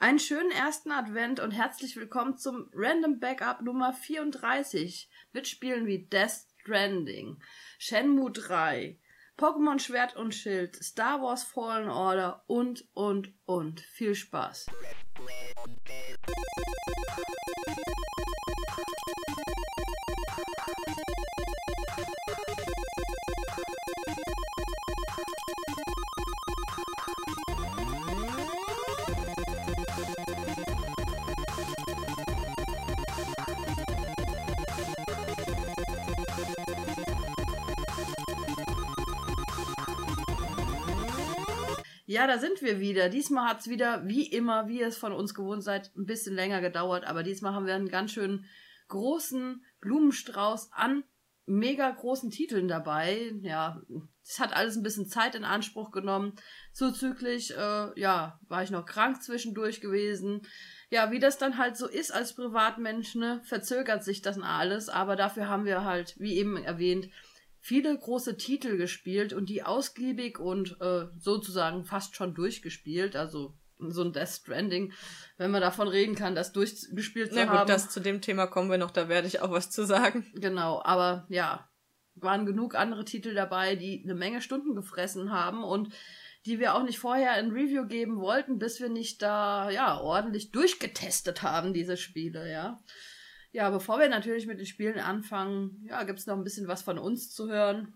Einen schönen ersten Advent und herzlich willkommen zum Random Backup Nummer 34 mit Spielen wie Death Stranding, Shenmue 3, Pokémon Schwert und Schild, Star Wars Fallen Order und, und, und. Viel Spaß. Ja, da sind wir wieder. Diesmal hat es wieder, wie immer, wie ihr es von uns gewohnt seid, ein bisschen länger gedauert. Aber diesmal haben wir einen ganz schön großen Blumenstrauß an mega großen Titeln dabei. Ja, es hat alles ein bisschen Zeit in Anspruch genommen. Zuzüglich, äh, ja, war ich noch krank zwischendurch gewesen. Ja, wie das dann halt so ist als Privatmensch, ne, verzögert sich das alles. Aber dafür haben wir halt, wie eben erwähnt, viele große Titel gespielt und die ausgiebig und äh, sozusagen fast schon durchgespielt. Also so ein Death Stranding, wenn man davon reden kann, das durchgespielt zu ja, gut, haben. Das, zu dem Thema kommen wir noch, da werde ich auch was zu sagen. Genau, aber ja, waren genug andere Titel dabei, die eine Menge Stunden gefressen haben und die wir auch nicht vorher in Review geben wollten, bis wir nicht da ja ordentlich durchgetestet haben, diese Spiele, ja. Ja, bevor wir natürlich mit den Spielen anfangen, ja, gibt es noch ein bisschen was von uns zu hören.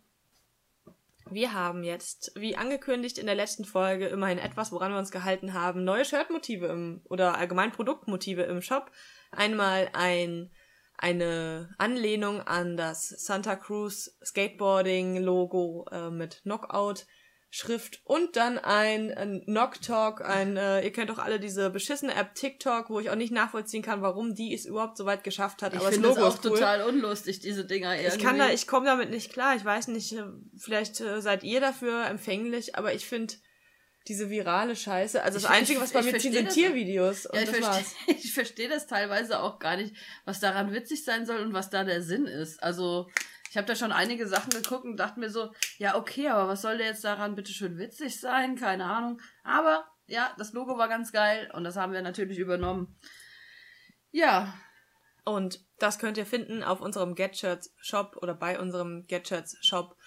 Wir haben jetzt, wie angekündigt in der letzten Folge, immerhin etwas, woran wir uns gehalten haben, neue Shirtmotive im, oder allgemein Produktmotive im Shop. Einmal ein, eine Anlehnung an das Santa Cruz Skateboarding Logo äh, mit Knockout Schrift und dann ein, ein Knocktalk, ein, äh, ihr kennt doch alle diese beschissene App TikTok, wo ich auch nicht nachvollziehen kann, warum die es überhaupt so weit geschafft hat. Ich aber das Logo das auch ist cool. total unlustig, diese Dinger irgendwie. Ich kann da, ich komme damit nicht klar. Ich weiß nicht, äh, vielleicht äh, seid ihr dafür empfänglich, aber ich finde diese virale Scheiße. Also das ich, Einzige, was bei mir ziehen, sind Tiervideos. Ja, ich verstehe ich versteh das teilweise auch gar nicht, was daran witzig sein soll und was da der Sinn ist. Also ich habe da schon einige Sachen geguckt und dachte mir so, ja, okay, aber was soll der jetzt daran bitte schön witzig sein? Keine Ahnung. Aber ja, das Logo war ganz geil und das haben wir natürlich übernommen. Ja. Und das könnt ihr finden auf unserem Getshirts Shop oder bei unserem Getshirts Shop.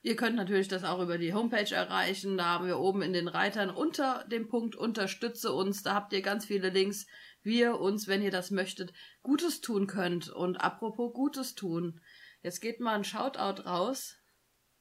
Ihr könnt natürlich das auch über die Homepage erreichen. Da haben wir oben in den Reitern unter dem Punkt Unterstütze uns. Da habt ihr ganz viele Links, wie ihr uns, wenn ihr das möchtet, Gutes tun könnt. Und apropos Gutes tun. Jetzt geht mal ein Shoutout raus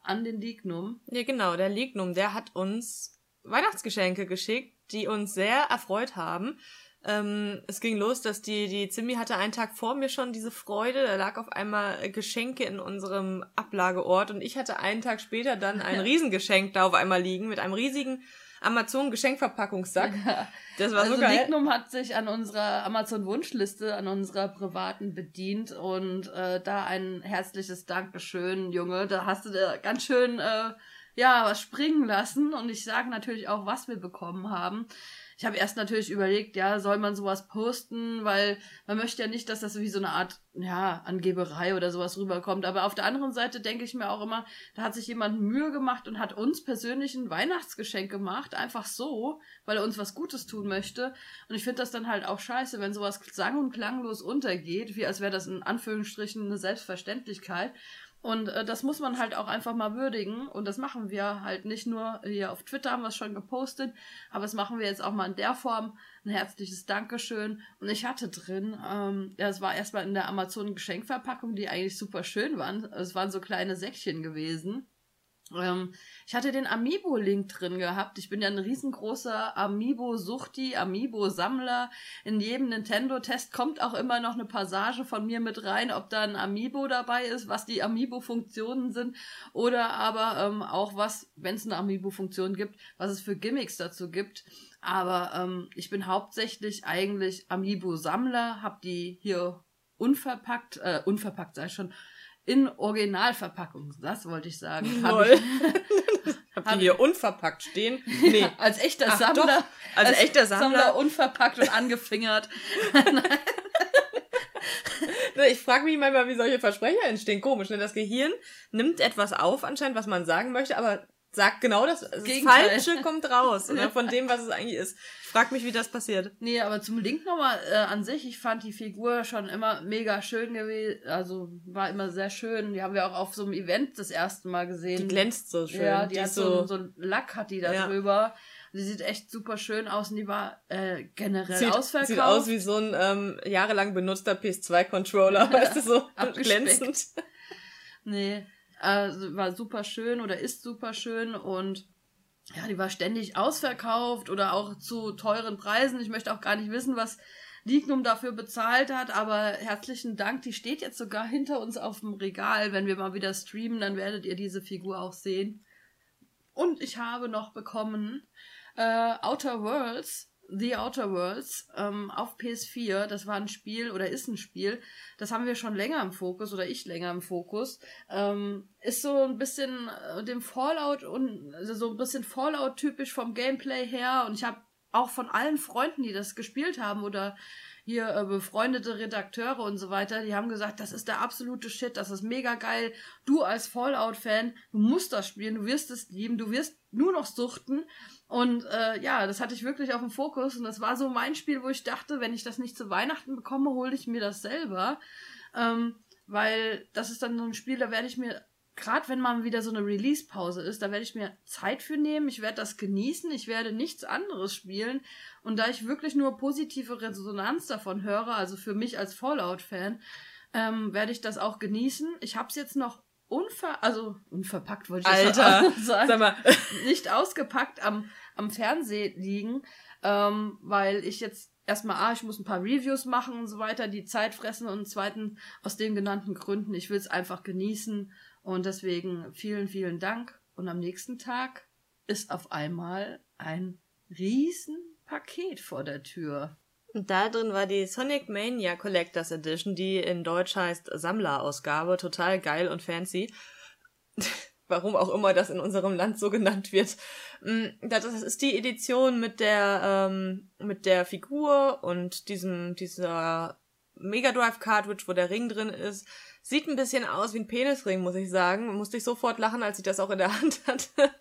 an den Lignum. Ja, genau, der Lignum, der hat uns Weihnachtsgeschenke geschickt, die uns sehr erfreut haben. Ähm, es ging los, dass die, die Zimmi hatte einen Tag vor mir schon diese Freude. Da lag auf einmal Geschenke in unserem Ablageort und ich hatte einen Tag später dann ein Riesengeschenk da auf einmal liegen mit einem riesigen Amazon Geschenkverpackungssack. Ja. Das war also so geil. Lignum hat sich an unserer Amazon Wunschliste, an unserer privaten bedient und äh, da ein herzliches Dankeschön, Junge. Da hast du da ganz schön äh, ja was springen lassen und ich sage natürlich auch, was wir bekommen haben ich habe erst natürlich überlegt, ja, soll man sowas posten, weil man möchte ja nicht, dass das wie so eine Art, ja, Angeberei oder sowas rüberkommt. Aber auf der anderen Seite denke ich mir auch immer, da hat sich jemand Mühe gemacht und hat uns persönlich ein Weihnachtsgeschenk gemacht, einfach so, weil er uns was Gutes tun möchte. Und ich finde das dann halt auch scheiße, wenn sowas sang- und klanglos untergeht, wie als wäre das in Anführungsstrichen eine Selbstverständlichkeit. Und äh, das muss man halt auch einfach mal würdigen. Und das machen wir halt nicht nur hier auf Twitter haben wir es schon gepostet, aber das machen wir jetzt auch mal in der Form. Ein herzliches Dankeschön. Und ich hatte drin, ähm, ja, es war erstmal in der Amazon Geschenkverpackung, die eigentlich super schön waren. Es waren so kleine Säckchen gewesen. Ähm, ich hatte den Amiibo-Link drin gehabt. Ich bin ja ein riesengroßer Amiibo-Suchti, Amiibo-Sammler. In jedem Nintendo-Test kommt auch immer noch eine Passage von mir mit rein, ob da ein Amiibo dabei ist, was die Amiibo-Funktionen sind oder aber ähm, auch was, wenn es eine Amiibo-Funktion gibt, was es für Gimmicks dazu gibt. Aber ähm, ich bin hauptsächlich eigentlich Amiibo-Sammler, hab die hier unverpackt, äh, unverpackt sei schon, in Originalverpackung. Das wollte ich sagen. Hab ich, Habt ihr hier unverpackt stehen? Nee. als echter Ach, Sammler. Doch. Als, als echter Sammler. Sammler. unverpackt und angefingert. ich frage mich manchmal, wie solche Versprecher entstehen. Komisch, ne? Das Gehirn nimmt etwas auf, anscheinend, was man sagen möchte, aber sagt genau das, das Falsche kommt raus, oder von dem, was es eigentlich ist. Ich frag mich, wie das passiert. Nee, aber zum Link nochmal äh, an sich, ich fand die Figur schon immer mega schön gewesen, also war immer sehr schön. Die haben wir auch auf so einem Event das erste Mal gesehen. Die glänzt so schön. Ja, die, die hat so, so, ein Lack hat die da ja. drüber. Die sieht echt super schön aus und die war äh, generell sieht, ausverkauft. Sieht aus wie so ein ähm, jahrelang benutzter PS2-Controller, weißt du, so glänzend. Nee, also war super schön oder ist super schön und ja, die war ständig ausverkauft oder auch zu teuren Preisen. Ich möchte auch gar nicht wissen, was Lignum dafür bezahlt hat, aber herzlichen Dank. Die steht jetzt sogar hinter uns auf dem Regal. Wenn wir mal wieder streamen, dann werdet ihr diese Figur auch sehen. Und ich habe noch bekommen äh, Outer Worlds The Outer Worlds ähm, auf PS4, das war ein Spiel oder ist ein Spiel, das haben wir schon länger im Fokus oder ich länger im Fokus, ähm, ist so ein bisschen äh, dem Fallout und also so ein bisschen Fallout typisch vom Gameplay her und ich habe auch von allen Freunden, die das gespielt haben oder hier äh, befreundete Redakteure und so weiter, die haben gesagt, das ist der absolute Shit, das ist mega geil. Du als Fallout-Fan, du musst das spielen, du wirst es lieben, du wirst nur noch suchten. Und äh, ja, das hatte ich wirklich auf dem Fokus und das war so mein Spiel, wo ich dachte, wenn ich das nicht zu Weihnachten bekomme, hole ich mir das selber. Ähm, weil das ist dann so ein Spiel, da werde ich mir, gerade wenn mal wieder so eine Release-Pause ist, da werde ich mir Zeit für nehmen, ich werde das genießen, ich werde nichts anderes spielen. Und da ich wirklich nur positive Resonanz davon höre, also für mich als Fallout-Fan, ähm, werde ich das auch genießen. Ich habe es jetzt noch unver also unverpackt wollte ich Alter, sagen, sag mal. nicht ausgepackt am, am Fernseh liegen, ähm, weil ich jetzt erstmal, ah, ich muss ein paar Reviews machen und so weiter, die Zeit fressen und zweitens aus den genannten Gründen, ich will es einfach genießen und deswegen vielen, vielen Dank und am nächsten Tag ist auf einmal ein Riesenpaket vor der Tür. Und da drin war die Sonic Mania Collectors Edition, die in Deutsch heißt Sammlerausgabe. Total geil und fancy. Warum auch immer das in unserem Land so genannt wird. Mm, das ist die Edition mit der, ähm, mit der Figur und diesem, dieser Mega Drive Cartridge, wo der Ring drin ist. Sieht ein bisschen aus wie ein Penisring, muss ich sagen. Musste ich sofort lachen, als ich das auch in der Hand hatte.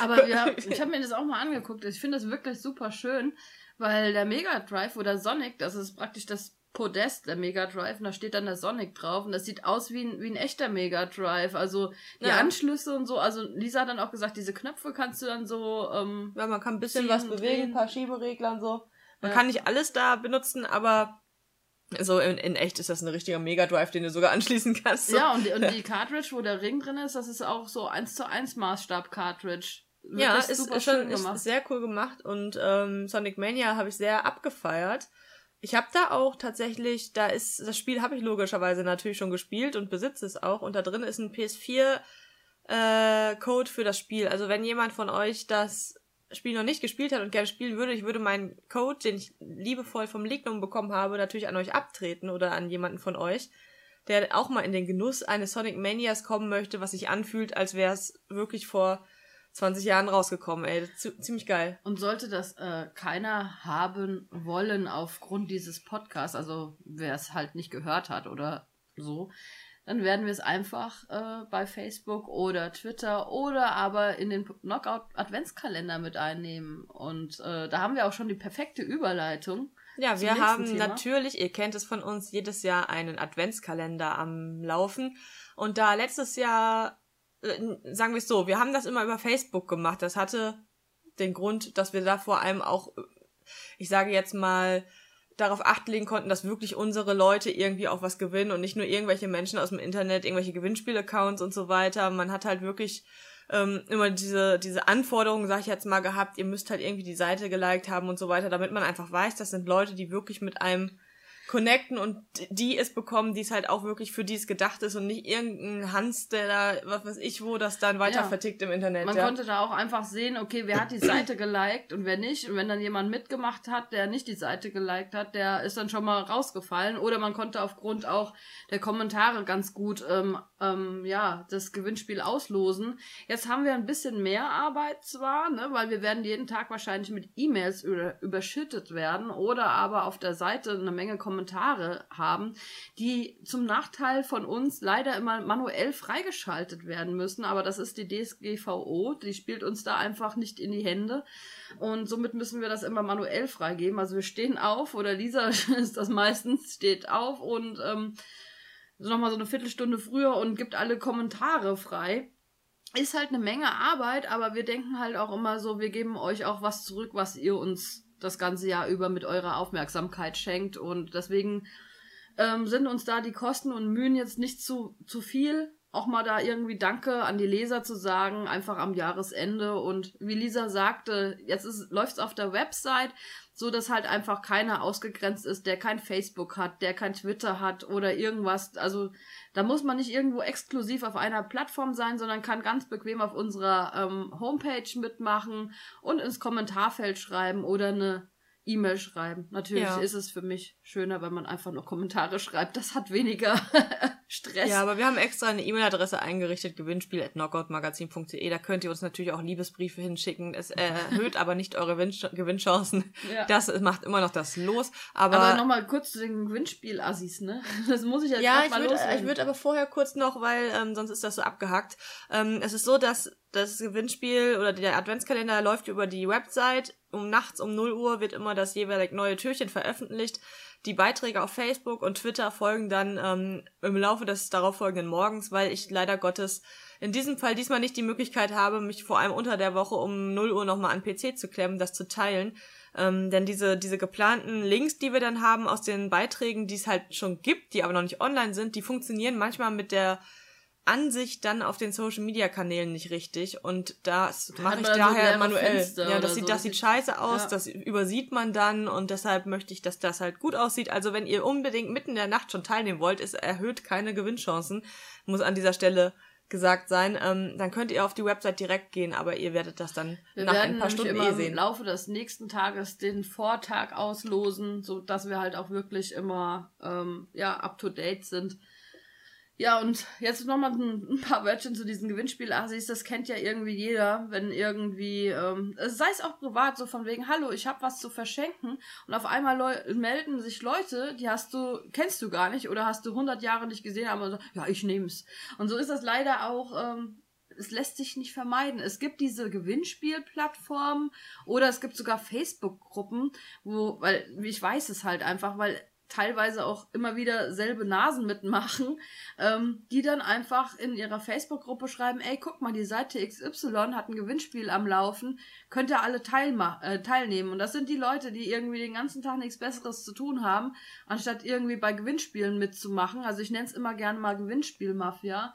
Aber ja, ich habe mir das auch mal angeguckt. Ich finde das wirklich super schön. Weil der Mega Drive oder Sonic, das ist praktisch das Podest der Mega Drive und da steht dann der Sonic drauf und das sieht aus wie ein, wie ein echter Mega Drive. Also die ja. Anschlüsse und so. Also Lisa hat dann auch gesagt, diese Knöpfe kannst du dann so. Ähm, ja, man kann ein bisschen was bewegen, ein paar Schieberegler und so. Man ja. kann nicht alles da benutzen, aber so in, in echt ist das ein richtiger Mega Drive, den du sogar anschließen kannst. So. Ja, und die, und die Cartridge, wo der Ring drin ist, das ist auch so 1 zu 1 Maßstab Cartridge ja, ist, ist schon ist sehr cool gemacht und ähm, Sonic Mania habe ich sehr abgefeiert. Ich habe da auch tatsächlich, da ist das Spiel habe ich logischerweise natürlich schon gespielt und besitze es auch und da drin ist ein PS4 äh, Code für das Spiel. Also wenn jemand von euch das Spiel noch nicht gespielt hat und gerne spielen würde, ich würde meinen Code, den ich liebevoll vom Lignum bekommen habe, natürlich an euch abtreten oder an jemanden von euch, der auch mal in den Genuss eines Sonic Manias kommen möchte, was sich anfühlt, als wäre es wirklich vor 20 Jahren rausgekommen, ey. ziemlich geil. Und sollte das äh, keiner haben wollen aufgrund dieses Podcasts, also wer es halt nicht gehört hat oder so, dann werden wir es einfach äh, bei Facebook oder Twitter oder aber in den Knockout Adventskalender mit einnehmen. Und äh, da haben wir auch schon die perfekte Überleitung. Ja, wir haben Thema. natürlich, ihr kennt es von uns, jedes Jahr einen Adventskalender am Laufen. Und da letztes Jahr sagen wir es so, wir haben das immer über Facebook gemacht. Das hatte den Grund, dass wir da vor allem auch, ich sage jetzt mal, darauf acht legen konnten, dass wirklich unsere Leute irgendwie auch was gewinnen und nicht nur irgendwelche Menschen aus dem Internet, irgendwelche Gewinnspiel-Accounts und so weiter. Man hat halt wirklich ähm, immer diese, diese Anforderungen, sag ich jetzt mal, gehabt, ihr müsst halt irgendwie die Seite geliked haben und so weiter, damit man einfach weiß, das sind Leute, die wirklich mit einem connecten und die es bekommen, die es halt auch wirklich für die es gedacht ist und nicht irgendein Hans, der da, was weiß ich wo, das dann weiter ja. vertickt im Internet. Man ja. konnte da auch einfach sehen, okay, wer hat die Seite geliked und wer nicht. Und wenn dann jemand mitgemacht hat, der nicht die Seite geliked hat, der ist dann schon mal rausgefallen. Oder man konnte aufgrund auch der Kommentare ganz gut ähm, ähm, ja, das Gewinnspiel auslosen. Jetzt haben wir ein bisschen mehr Arbeit zwar, ne, weil wir werden jeden Tag wahrscheinlich mit E-Mails über, überschüttet werden oder aber auf der Seite eine Menge Kommentare Kommentare haben, die zum Nachteil von uns leider immer manuell freigeschaltet werden müssen. Aber das ist die DSGVO, die spielt uns da einfach nicht in die Hände. Und somit müssen wir das immer manuell freigeben. Also wir stehen auf, oder Lisa ist das meistens, steht auf und ähm, nochmal so eine Viertelstunde früher und gibt alle Kommentare frei ist halt eine Menge Arbeit, aber wir denken halt auch immer so, wir geben euch auch was zurück, was ihr uns das ganze Jahr über mit eurer Aufmerksamkeit schenkt. Und deswegen ähm, sind uns da die Kosten und Mühen jetzt nicht zu, zu viel. Auch mal da irgendwie Danke an die Leser zu sagen, einfach am Jahresende. Und wie Lisa sagte, jetzt läuft es auf der Website so dass halt einfach keiner ausgegrenzt ist, der kein Facebook hat, der kein Twitter hat oder irgendwas. Also da muss man nicht irgendwo exklusiv auf einer Plattform sein, sondern kann ganz bequem auf unserer ähm, Homepage mitmachen und ins Kommentarfeld schreiben oder eine E-Mail schreiben. Natürlich ja. ist es für mich schöner, wenn man einfach nur Kommentare schreibt. Das hat weniger Stress. Ja, aber wir haben extra eine E-Mail-Adresse eingerichtet, gewinnspiel.knockoutmagazin.de. Da könnt ihr uns natürlich auch Liebesbriefe hinschicken. Es erhöht aber nicht eure Gewinnchancen. Ja. Das macht immer noch das Los. Aber, aber nochmal kurz zu den Gewinnspiel-Assis, ne? Das muss ich jetzt ja, ich mal würd, loswerden. ich würde aber vorher kurz noch, weil ähm, sonst ist das so abgehackt. Ähm, es ist so, dass das Gewinnspiel oder der Adventskalender läuft über die Website. Um nachts um 0 Uhr wird immer das jeweilig neue Türchen veröffentlicht. Die Beiträge auf Facebook und Twitter folgen dann ähm, im Laufe des darauffolgenden Morgens, weil ich leider Gottes in diesem Fall diesmal nicht die Möglichkeit habe, mich vor allem unter der Woche um 0 Uhr nochmal an PC zu klemmen, das zu teilen. Ähm, denn diese, diese geplanten Links, die wir dann haben aus den Beiträgen, die es halt schon gibt, die aber noch nicht online sind, die funktionieren manchmal mit der Ansicht dann auf den Social Media Kanälen nicht richtig und das mache ich daher manuell. Fenster ja, das sieht, so. das sieht scheiße aus, ja. das übersieht man dann und deshalb möchte ich, dass das halt gut aussieht. Also wenn ihr unbedingt mitten in der Nacht schon teilnehmen wollt, es erhöht keine Gewinnchancen, muss an dieser Stelle gesagt sein, ähm, dann könnt ihr auf die Website direkt gehen, aber ihr werdet das dann wir nach ein paar Stunden immer eh sehen. im Laufe des nächsten Tages den Vortag auslosen, so dass wir halt auch wirklich immer ähm, ja up to date sind ja, und jetzt nochmal ein, paar Wörtchen zu diesen Gewinnspiel-Asis. Das kennt ja irgendwie jeder, wenn irgendwie, ähm, sei es auch privat, so von wegen, hallo, ich habe was zu verschenken. Und auf einmal melden sich Leute, die hast du, kennst du gar nicht oder hast du 100 Jahre nicht gesehen, aber so, ja, ich nehm's. Und so ist das leider auch, ähm, es lässt sich nicht vermeiden. Es gibt diese Gewinnspielplattformen oder es gibt sogar Facebook-Gruppen, wo, weil ich weiß es halt einfach, weil teilweise auch immer wieder selbe Nasen mitmachen, ähm, die dann einfach in ihrer Facebook-Gruppe schreiben, ey, guck mal, die Seite XY hat ein Gewinnspiel am Laufen, könnt ihr alle teilma äh, teilnehmen. Und das sind die Leute, die irgendwie den ganzen Tag nichts Besseres zu tun haben, anstatt irgendwie bei Gewinnspielen mitzumachen. Also ich nenne es immer gerne mal Gewinnspielmafia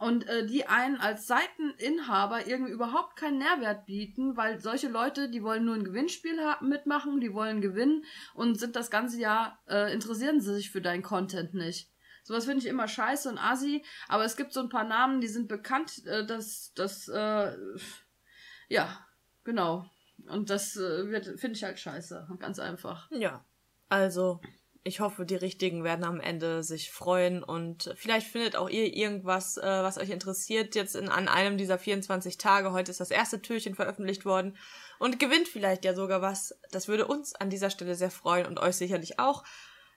und äh, die einen als Seiteninhaber irgendwie überhaupt keinen Nährwert bieten, weil solche Leute, die wollen nur ein Gewinnspiel mitmachen, die wollen gewinnen und sind das ganze Jahr, äh, interessieren sie sich für deinen Content nicht. Sowas finde ich immer scheiße und assi, aber es gibt so ein paar Namen, die sind bekannt, äh, dass das, äh, ja, genau. Und das äh, finde ich halt scheiße, ganz einfach. Ja, also ich hoffe, die Richtigen werden am Ende sich freuen und vielleicht findet auch ihr irgendwas, äh, was euch interessiert jetzt in, an einem dieser 24 Tage. Heute ist das erste Türchen veröffentlicht worden und gewinnt vielleicht ja sogar was. Das würde uns an dieser Stelle sehr freuen und euch sicherlich auch.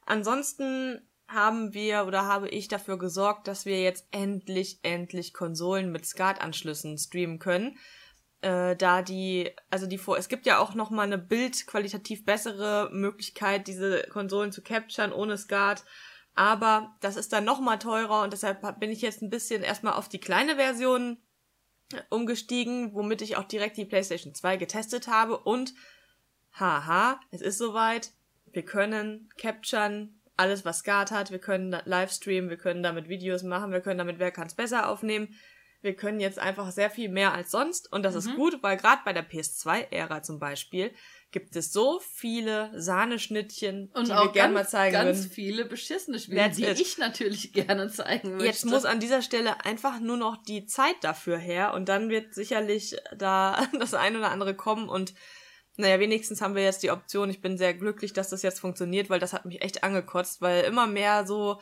Ansonsten haben wir oder habe ich dafür gesorgt, dass wir jetzt endlich, endlich Konsolen mit SCART-Anschlüssen streamen können äh, da die, also die vor, es gibt ja auch noch mal eine bildqualitativ bessere Möglichkeit, diese Konsolen zu capturen ohne SCART. Aber das ist dann noch mal teurer und deshalb bin ich jetzt ein bisschen erstmal auf die kleine Version umgestiegen, womit ich auch direkt die PlayStation 2 getestet habe und haha, es ist soweit. Wir können capturen alles, was SCART hat. Wir können Livestreamen, wir können damit Videos machen, wir können damit Wer kann's besser aufnehmen wir können jetzt einfach sehr viel mehr als sonst und das mhm. ist gut, weil gerade bei der PS2-Ära zum Beispiel gibt es so viele Sahneschnittchen, und die wir gerne mal zeigen ganz würden. viele beschissene Spiele, die it. ich natürlich gerne zeigen möchte. Jetzt muss an dieser Stelle einfach nur noch die Zeit dafür her und dann wird sicherlich da das ein oder andere kommen und naja, wenigstens haben wir jetzt die Option. Ich bin sehr glücklich, dass das jetzt funktioniert, weil das hat mich echt angekotzt, weil immer mehr so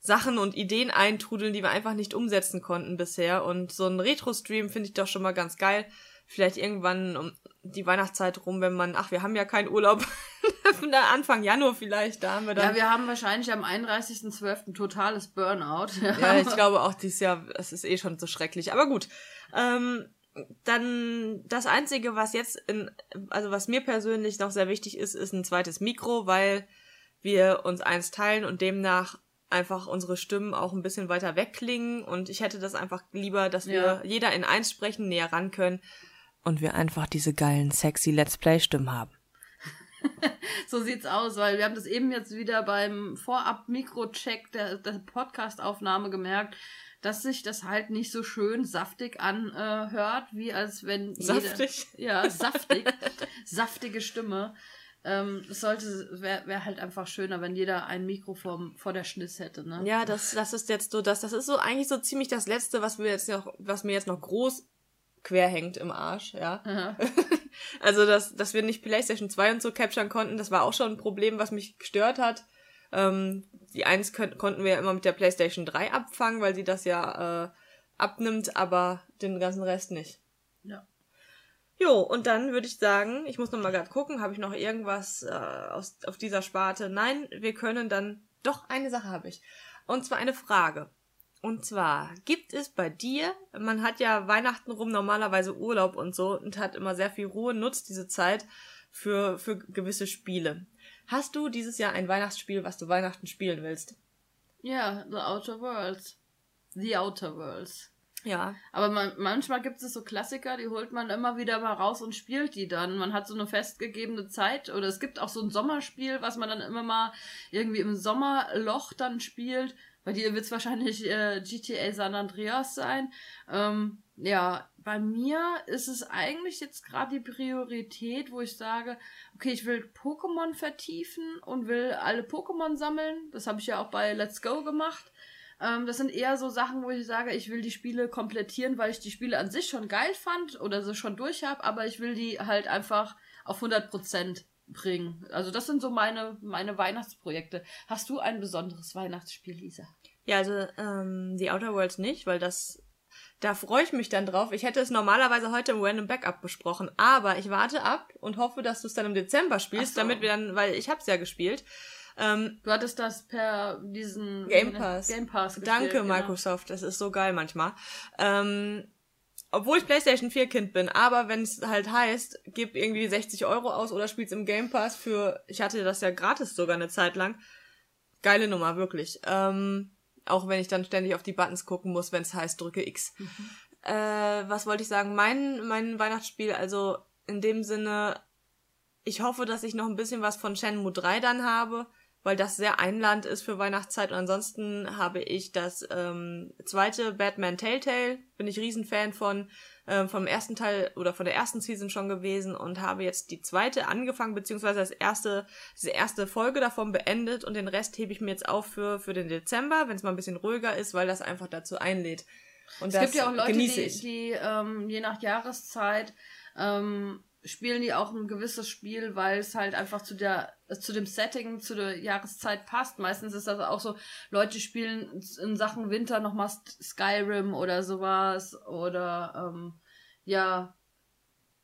Sachen und Ideen eintrudeln, die wir einfach nicht umsetzen konnten bisher. Und so ein Retro-Stream finde ich doch schon mal ganz geil. vielleicht irgendwann um die Weihnachtszeit rum, wenn man, ach, wir haben ja keinen Urlaub, Anfang Januar vielleicht, da haben wir dann. Ja, wir haben wahrscheinlich am 31.12. totales Burnout. ja, ich glaube auch dieses Jahr, es ist eh schon so schrecklich. Aber gut. Ähm, dann das Einzige, was jetzt in, also was mir persönlich noch sehr wichtig ist, ist ein zweites Mikro, weil wir uns eins teilen und demnach einfach unsere Stimmen auch ein bisschen weiter wegklingen und ich hätte das einfach lieber, dass wir ja. jeder in eins sprechen, näher ran können und wir einfach diese geilen, sexy Let's Play-Stimmen haben. so sieht's aus, weil wir haben das eben jetzt wieder beim Vorab-Mikro-Check der, der Podcast-Aufnahme gemerkt, dass sich das halt nicht so schön saftig anhört, äh, wie als wenn saftig jede, ja saftig saftige Stimme. Ähm, es sollte wäre wär halt einfach schöner, wenn jeder ein Mikro vor, vor der Schniss hätte, ne? Ja, das das ist jetzt so das das ist so eigentlich so ziemlich das letzte, was wir jetzt noch was mir jetzt noch groß quer hängt im Arsch, ja. also, dass, dass wir nicht PlayStation 2 und so capturen konnten, das war auch schon ein Problem, was mich gestört hat. Ähm, die eins konnten wir ja immer mit der PlayStation 3 abfangen, weil sie das ja äh, abnimmt, aber den ganzen Rest nicht. Ja. Jo, und dann würde ich sagen, ich muss noch mal gerade gucken, habe ich noch irgendwas äh, aus, auf dieser Sparte? Nein, wir können dann. Doch, eine Sache habe ich. Und zwar eine Frage. Und zwar gibt es bei dir, man hat ja Weihnachten rum normalerweise Urlaub und so und hat immer sehr viel Ruhe, nutzt diese Zeit für, für gewisse Spiele. Hast du dieses Jahr ein Weihnachtsspiel, was du Weihnachten spielen willst? Ja, The Outer Worlds. The Outer Worlds. Ja. Aber man, manchmal gibt es so Klassiker, die holt man immer wieder mal raus und spielt die dann. Man hat so eine festgegebene Zeit oder es gibt auch so ein Sommerspiel, was man dann immer mal irgendwie im Sommerloch dann spielt. Bei dir wird es wahrscheinlich äh, GTA San Andreas sein. Ähm, ja, bei mir ist es eigentlich jetzt gerade die Priorität, wo ich sage, okay, ich will Pokémon vertiefen und will alle Pokémon sammeln. Das habe ich ja auch bei Let's Go gemacht. Ähm, das sind eher so Sachen, wo ich sage, ich will die Spiele komplettieren, weil ich die Spiele an sich schon geil fand oder sie schon durch habe, aber ich will die halt einfach auf 100% bringen. Also das sind so meine, meine Weihnachtsprojekte. Hast du ein besonderes Weihnachtsspiel, Lisa? Ja, also ähm, die Outer Worlds nicht, weil das da freue ich mich dann drauf. Ich hätte es normalerweise heute im Random Backup besprochen, aber ich warte ab und hoffe, dass du es dann im Dezember spielst, so. damit wir dann, weil ich hab's ja gespielt. Ähm, du hattest das per diesen Game Pass. Game Pass gespielt, Danke, genau. Microsoft. Das ist so geil manchmal. Ähm, obwohl ich PlayStation 4 Kind bin, aber wenn es halt heißt, gib irgendwie 60 Euro aus oder spiel's im Game Pass für, ich hatte das ja gratis sogar eine Zeit lang. Geile Nummer, wirklich. Ähm, auch wenn ich dann ständig auf die Buttons gucken muss, wenn es heißt, drücke X. Mhm. Äh, was wollte ich sagen? Mein, mein Weihnachtsspiel, also in dem Sinne, ich hoffe, dass ich noch ein bisschen was von Shenmue 3 dann habe weil das sehr einladend ist für Weihnachtszeit. Und ansonsten habe ich das ähm, zweite Batman Telltale, bin ich Riesenfan von, ähm, vom ersten Teil oder von der ersten Season schon gewesen und habe jetzt die zweite angefangen, beziehungsweise das erste, diese erste Folge davon beendet und den Rest hebe ich mir jetzt auf für, für den Dezember, wenn es mal ein bisschen ruhiger ist, weil das einfach dazu einlädt. Und es gibt ja auch Leute, die, die ähm, je nach Jahreszeit ähm, spielen die auch ein gewisses Spiel, weil es halt einfach zu der zu dem Setting, zu der Jahreszeit passt. Meistens ist das auch so, Leute spielen in Sachen Winter nochmal Skyrim oder sowas oder ähm, ja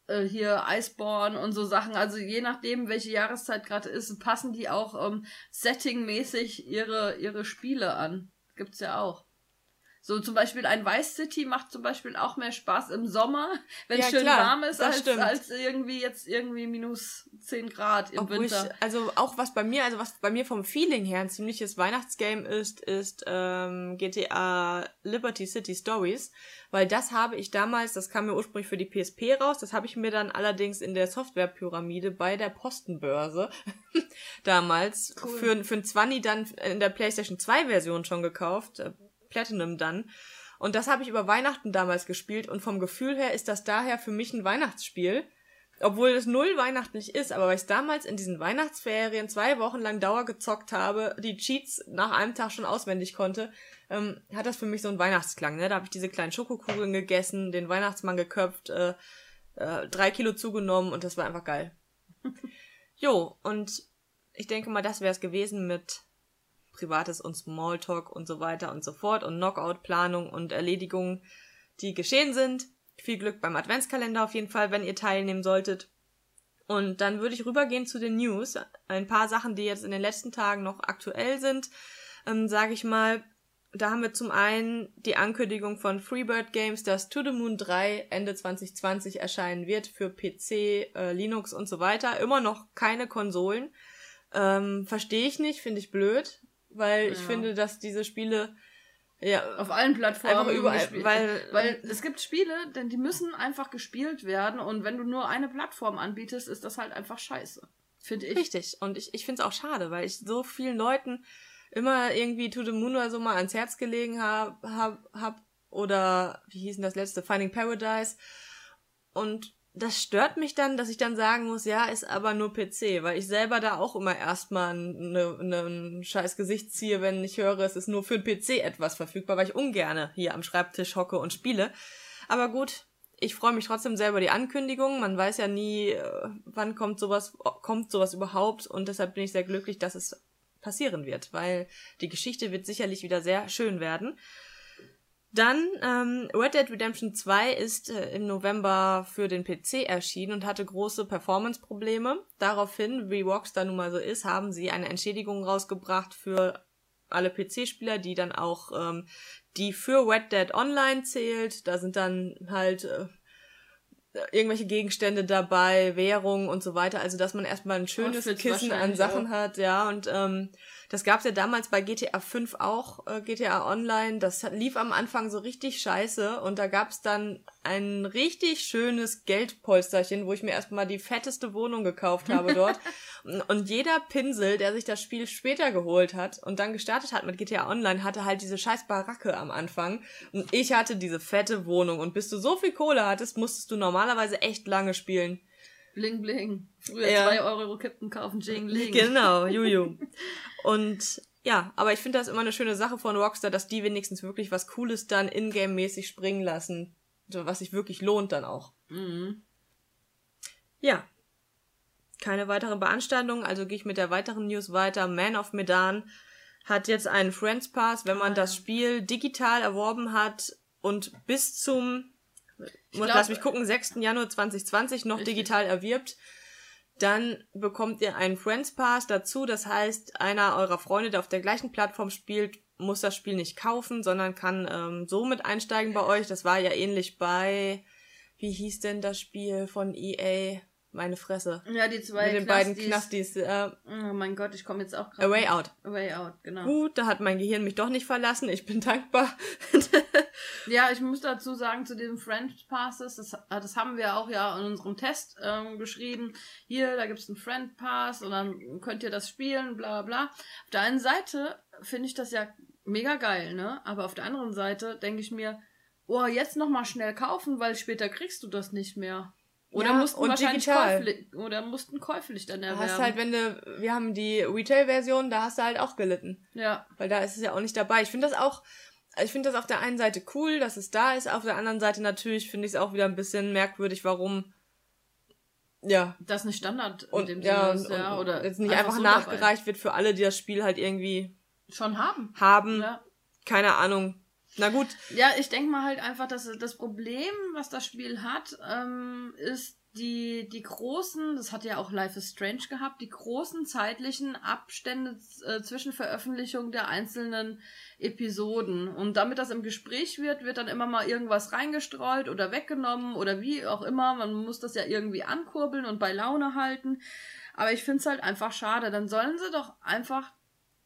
äh, hier Iceborne und so Sachen. Also je nachdem, welche Jahreszeit gerade ist, passen die auch ähm, settingmäßig ihre ihre Spiele an. Gibt's ja auch. So zum Beispiel ein Vice City macht zum Beispiel auch mehr Spaß im Sommer, wenn es ja, schön klar, warm ist, als, als irgendwie jetzt irgendwie minus 10 Grad im Obwohl Winter. Ich, also auch was bei mir, also was bei mir vom Feeling her ein ziemliches Weihnachtsgame ist, ist ähm, GTA Liberty City Stories, weil das habe ich damals, das kam mir ursprünglich für die PSP raus, das habe ich mir dann allerdings in der Softwarepyramide bei der Postenbörse damals cool. für, für ein 20 dann in der PlayStation 2 Version schon gekauft Platinum dann. Und das habe ich über Weihnachten damals gespielt und vom Gefühl her ist das daher für mich ein Weihnachtsspiel. Obwohl es null weihnachtlich ist, aber weil ich damals in diesen Weihnachtsferien zwei Wochen lang Dauer gezockt habe, die Cheats nach einem Tag schon auswendig konnte, ähm, hat das für mich so einen Weihnachtsklang. Ne? Da habe ich diese kleinen Schokokugeln gegessen, den Weihnachtsmann geköpft, äh, äh, drei Kilo zugenommen und das war einfach geil. jo, und ich denke mal, das wäre es gewesen mit Privates und Smalltalk und so weiter und so fort und Knockout-Planung und Erledigungen, die geschehen sind. Viel Glück beim Adventskalender auf jeden Fall, wenn ihr teilnehmen solltet. Und dann würde ich rübergehen zu den News. Ein paar Sachen, die jetzt in den letzten Tagen noch aktuell sind, ähm, sage ich mal. Da haben wir zum einen die Ankündigung von Freebird Games, dass To the Moon 3 Ende 2020 erscheinen wird für PC, äh, Linux und so weiter. Immer noch keine Konsolen. Ähm, Verstehe ich nicht, finde ich blöd, weil ja. ich finde, dass diese Spiele ja, auf allen Plattformen. Einfach überall, weil, weil es gibt Spiele, denn die müssen einfach gespielt werden und wenn du nur eine Plattform anbietest, ist das halt einfach scheiße. Finde ich. Richtig. Und ich, ich finde es auch schade, weil ich so vielen Leuten immer irgendwie To the Moon oder so mal ans Herz gelegen habe hab, hab, oder wie hieß denn das letzte? Finding Paradise. Und das stört mich dann, dass ich dann sagen muss, ja, ist aber nur PC, weil ich selber da auch immer erstmal ne, ne, ein scheiß Gesicht ziehe, wenn ich höre, es ist nur für den PC etwas verfügbar, weil ich ungerne hier am Schreibtisch hocke und spiele. Aber gut, ich freue mich trotzdem sehr über die Ankündigung. Man weiß ja nie, äh, wann kommt sowas, kommt sowas überhaupt und deshalb bin ich sehr glücklich, dass es passieren wird, weil die Geschichte wird sicherlich wieder sehr schön werden. Dann, ähm, Red Dead Redemption 2 ist äh, im November für den PC erschienen und hatte große Performance-Probleme. Daraufhin, wie Rockstar nun mal so ist, haben sie eine Entschädigung rausgebracht für alle PC-Spieler, die dann auch, ähm, die für Red Dead Online zählt. Da sind dann halt äh, irgendwelche Gegenstände dabei, Währung und so weiter. Also, dass man erstmal ein schönes Kissen an Sachen auch. hat, ja, und ähm, das gab's ja damals bei GTA 5 auch, äh, GTA Online. Das lief am Anfang so richtig scheiße und da gab's dann ein richtig schönes Geldpolsterchen, wo ich mir erstmal die fetteste Wohnung gekauft habe dort. und jeder Pinsel, der sich das Spiel später geholt hat und dann gestartet hat mit GTA Online, hatte halt diese scheiß Baracke am Anfang. Und ich hatte diese fette Wohnung. Und bis du so viel Kohle hattest, musstest du normalerweise echt lange spielen. Bling bling. Früher ja. zwei Euro Kippen kaufen, Jing Ling. Genau, Juju. Und ja, aber ich finde das immer eine schöne Sache von Rockstar, dass die wenigstens wirklich was Cooles dann ingame-mäßig springen lassen. Was sich wirklich lohnt dann auch. Mhm. Ja. Keine weiteren Beanstandungen, also gehe ich mit der weiteren News weiter. Man of Medan hat jetzt einen Friends Pass, wenn man ah, das Spiel digital erworben hat und bis zum ich glaub, lass mich gucken, 6. Januar 2020 noch richtig. digital erwirbt, dann bekommt ihr einen Friends Pass dazu. Das heißt, einer eurer Freunde, der auf der gleichen Plattform spielt, muss das Spiel nicht kaufen, sondern kann ähm, so mit einsteigen bei euch. Das war ja ähnlich bei, wie hieß denn das Spiel von EA? Meine Fresse. Ja, die zwei Mit den beiden Knastis. Äh, oh mein Gott, ich komme jetzt auch gerade. A Way Out. A Way Out, genau. Gut, da hat mein Gehirn mich doch nicht verlassen. Ich bin dankbar. ja, ich muss dazu sagen, zu diesem Friend Passes, das, äh, das haben wir auch ja in unserem Test ähm, geschrieben. Hier, da gibt's einen Friend Pass und dann könnt ihr das spielen, bla bla. Auf der einen Seite finde ich das ja mega geil, ne? Aber auf der anderen Seite denke ich mir, oh, jetzt nochmal schnell kaufen, weil später kriegst du das nicht mehr. Oder ja, mussten und wahrscheinlich käuflich, oder mussten käuflich dann erwerben. Hast halt, wenn du, wir haben die Retail-Version, da hast du halt auch gelitten. Ja. Weil da ist es ja auch nicht dabei. Ich finde das auch, ich finde das auf der einen Seite cool, dass es da ist, auf der anderen Seite natürlich finde ich es auch wieder ein bisschen merkwürdig, warum ja. Das nicht Standard in und, dem ja, Sinne ist, ja, oder jetzt nicht einfach, einfach so nachgereicht dabei. wird für alle, die das Spiel halt irgendwie schon haben. Haben. Ja. Keine Ahnung. Na gut. Ja, ich denke mal halt einfach, dass das Problem, was das Spiel hat, ähm, ist die, die großen, das hat ja auch Life is Strange gehabt, die großen zeitlichen Abstände äh, zwischen Veröffentlichung der einzelnen Episoden. Und damit das im Gespräch wird, wird dann immer mal irgendwas reingestreut oder weggenommen oder wie auch immer. Man muss das ja irgendwie ankurbeln und bei Laune halten. Aber ich finde es halt einfach schade. Dann sollen sie doch einfach,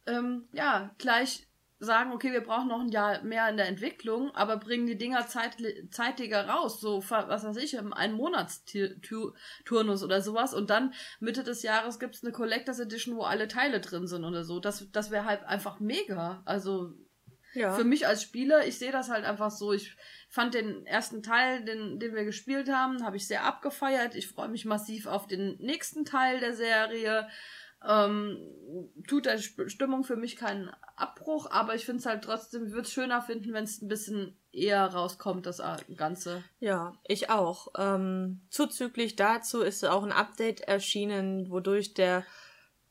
ähm, ja, gleich sagen, okay, wir brauchen noch ein Jahr mehr in der Entwicklung, aber bringen die Dinger zeit, zeitiger raus, so was weiß ich, einen Monatsturnus oder sowas und dann Mitte des Jahres gibt's eine Collectors Edition, wo alle Teile drin sind oder so. Das, das wäre halt einfach mega. Also ja. für mich als Spieler, ich sehe das halt einfach so. Ich fand den ersten Teil, den, den wir gespielt haben, habe ich sehr abgefeiert. Ich freue mich massiv auf den nächsten Teil der Serie ähm, tut der Stimmung für mich keinen Abbruch, aber ich finde es halt trotzdem, ich würde es schöner finden, wenn es ein bisschen eher rauskommt, das Ganze. Ja, ich auch. Ähm, zuzüglich dazu ist auch ein Update erschienen, wodurch der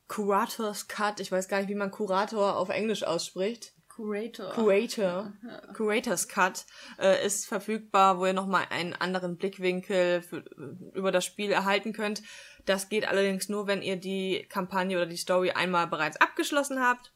Curators Cut, ich weiß gar nicht, wie man Kurator auf Englisch ausspricht. Curator. Curator. Ja. Curators Cut äh, ist verfügbar, wo ihr nochmal einen anderen Blickwinkel für, über das Spiel erhalten könnt. Das geht allerdings nur, wenn ihr die Kampagne oder die Story einmal bereits abgeschlossen habt.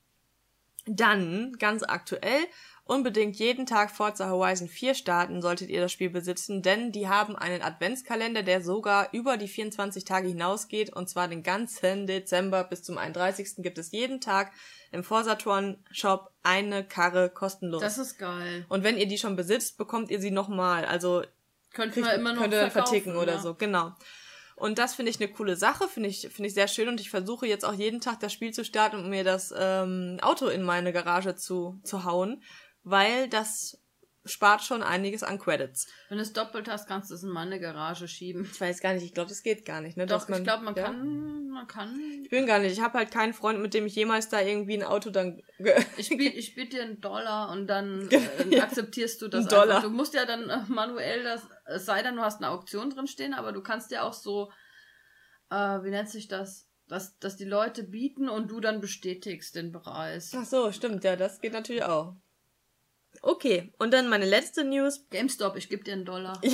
Dann, ganz aktuell, unbedingt jeden Tag Forza Horizon 4 starten, solltet ihr das Spiel besitzen, denn die haben einen Adventskalender, der sogar über die 24 Tage hinausgeht, und zwar den ganzen Dezember bis zum 31. gibt es jeden Tag im Forsatron Shop eine Karre kostenlos. Das ist geil. Und wenn ihr die schon besitzt, bekommt ihr sie nochmal, also könnt ihr immer noch könnt ihr verticken oder so, genau. Und das finde ich eine coole Sache, finde ich, finde ich sehr schön und ich versuche jetzt auch jeden Tag das Spiel zu starten und mir das ähm, Auto in meine Garage zu, zu hauen, weil das spart schon einiges an Credits. Wenn du es doppelt hast, kannst du es in meine Garage schieben. Ich weiß gar nicht, ich glaube, das geht gar nicht. Ne? Doch, man, ich glaube, man ja? kann, man kann. Ich bin gar nicht, ich habe halt keinen Freund, mit dem ich jemals da irgendwie ein Auto dann... ich biete ich biet dir einen Dollar und dann äh, akzeptierst du das Ein Dollar. Einfach. Du musst ja dann äh, manuell das, es sei denn, du hast eine Auktion drin stehen, aber du kannst ja auch so, äh, wie nennt sich das? Dass, dass die Leute bieten und du dann bestätigst den Preis. Ach so, stimmt, ja, das geht natürlich auch. Okay, und dann meine letzte News. GameStop, ich gebe dir einen Dollar.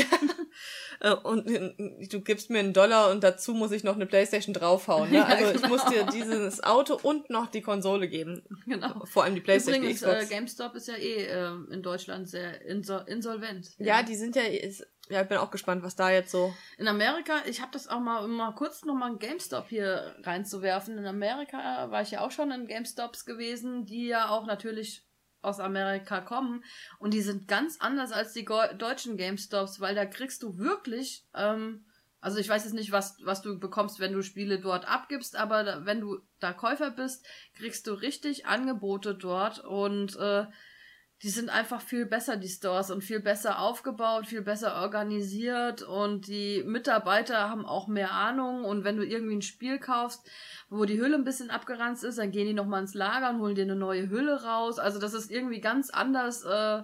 Ja. Äh, und du gibst mir einen Dollar und dazu muss ich noch eine Playstation draufhauen. Ne? Also ja, genau. ich muss dir dieses Auto und noch die Konsole geben. Genau. Vor allem die Playstation. Übrigens, äh, GameStop ist ja eh äh, in Deutschland sehr insol insolvent. Ja. ja, die sind ja, ja, ich bin auch gespannt, was da jetzt so. In Amerika, ich habe das auch mal, um mal kurz noch mal ein GameStop hier reinzuwerfen. In Amerika war ich ja auch schon in GameStops gewesen, die ja auch natürlich aus Amerika kommen und die sind ganz anders als die deutschen GameStops, weil da kriegst du wirklich, ähm, also ich weiß jetzt nicht, was, was du bekommst, wenn du Spiele dort abgibst, aber da, wenn du da Käufer bist, kriegst du richtig Angebote dort und äh, die sind einfach viel besser, die Stores, und viel besser aufgebaut, viel besser organisiert und die Mitarbeiter haben auch mehr Ahnung und wenn du irgendwie ein Spiel kaufst, wo die Hülle ein bisschen abgeranzt ist, dann gehen die nochmal ins Lager und holen dir eine neue Hülle raus. Also das ist irgendwie ganz anders, äh,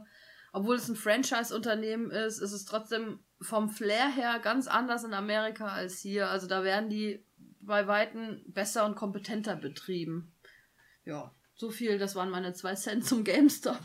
obwohl es ein Franchise-Unternehmen ist, ist es trotzdem vom Flair her ganz anders in Amerika als hier. Also da werden die bei Weitem besser und kompetenter betrieben. Ja, so viel, das waren meine zwei Cent zum GameStop.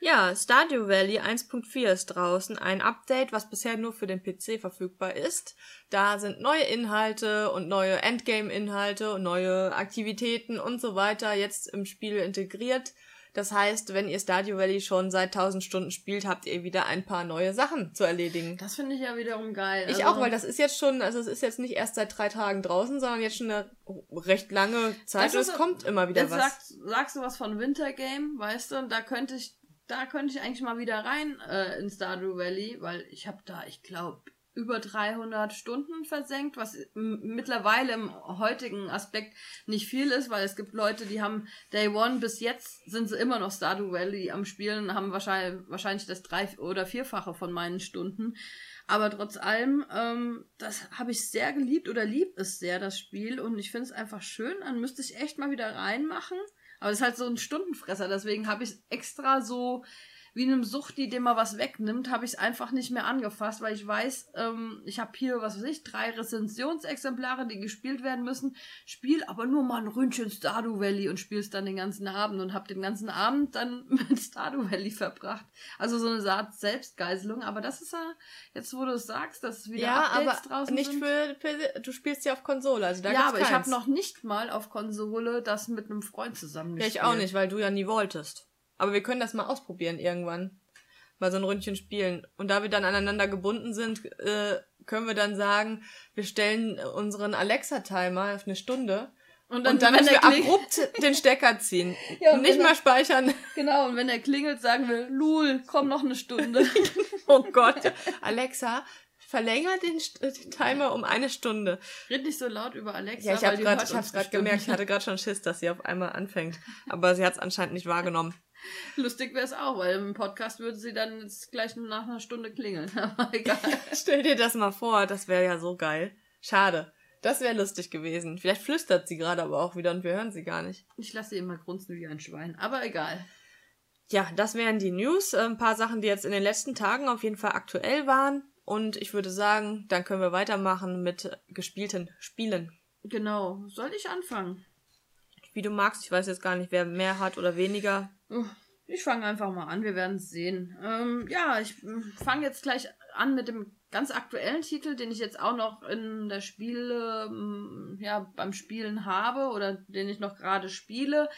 Ja, Stardew Valley 1.4 ist draußen. Ein Update, was bisher nur für den PC verfügbar ist. Da sind neue Inhalte und neue Endgame-Inhalte und neue Aktivitäten und so weiter jetzt im Spiel integriert. Das heißt, wenn ihr Stardew Valley schon seit 1000 Stunden spielt, habt ihr wieder ein paar neue Sachen zu erledigen. Das finde ich ja wiederum geil. Ich also auch, weil das ist jetzt schon, also es ist jetzt nicht erst seit drei Tagen draußen, sondern jetzt schon eine recht lange Zeit und es kommt immer wieder was. Sagst, sagst du was von Wintergame, weißt du, und da könnte ich da könnte ich eigentlich mal wieder rein äh, in Stardew Valley, weil ich habe da, ich glaube, über 300 Stunden versenkt, was mittlerweile im heutigen Aspekt nicht viel ist, weil es gibt Leute, die haben Day One bis jetzt sind sie immer noch Stardew Valley am Spielen, haben wahrscheinlich, wahrscheinlich das drei- oder vierfache von meinen Stunden. Aber trotz allem, ähm, das habe ich sehr geliebt oder lieb es sehr, das Spiel. Und ich finde es einfach schön. Dann müsste ich echt mal wieder reinmachen. Aber es ist halt so ein Stundenfresser, deswegen habe ich extra so wie einem Suchti, dem man was wegnimmt, habe ich es einfach nicht mehr angefasst, weil ich weiß, ähm, ich habe hier, was weiß ich, drei Rezensionsexemplare, die gespielt werden müssen. Spiel aber nur mal ein Ründchen Stardew Valley und spiel's dann den ganzen Abend und habe den ganzen Abend dann mit Stardew Valley verbracht. Also so eine Art Selbstgeißelung. Aber das ist ja, jetzt wo du es sagst, dass es wieder ja, Updates aber draußen nicht sind. Für, für, du spielst ja auf Konsole, also da Ja, aber keins. ich habe noch nicht mal auf Konsole das mit einem Freund zusammen gespielt. Ja, ich auch nicht, weil du ja nie wolltest. Aber wir können das mal ausprobieren irgendwann. Mal so ein Ründchen spielen. Und da wir dann aneinander gebunden sind, äh, können wir dann sagen, wir stellen unseren Alexa-Timer auf eine Stunde. Und dann, und dann müssen wir abrupt den Stecker ziehen. Ja, und nicht mal speichern. Genau, und wenn er klingelt, sagen wir, Lul, komm noch eine Stunde. oh Gott. Alexa, verlängert den, den, Timer um eine Stunde. Red nicht so laut über Alexa. Ja, ich habe gerade, ich habe gerade gemerkt, ich hatte gerade schon Schiss, dass sie auf einmal anfängt. Aber sie hat es anscheinend nicht wahrgenommen. Lustig wäre es auch, weil im Podcast würde sie dann jetzt gleich nach einer Stunde klingeln. Aber egal. Stell dir das mal vor, das wäre ja so geil. Schade. Das wäre lustig gewesen. Vielleicht flüstert sie gerade aber auch wieder und wir hören sie gar nicht. Ich lasse sie immer grunzen wie ein Schwein, aber egal. Ja, das wären die News. Ein paar Sachen, die jetzt in den letzten Tagen auf jeden Fall aktuell waren. Und ich würde sagen, dann können wir weitermachen mit gespielten Spielen. Genau. Soll ich anfangen? Wie du magst, ich weiß jetzt gar nicht, wer mehr hat oder weniger. Ich fange einfach mal an, wir werden es sehen. Ähm, ja, ich fange jetzt gleich an mit dem ganz aktuellen Titel, den ich jetzt auch noch in der Spiele, ähm, ja, beim Spielen habe oder den ich noch gerade spiele,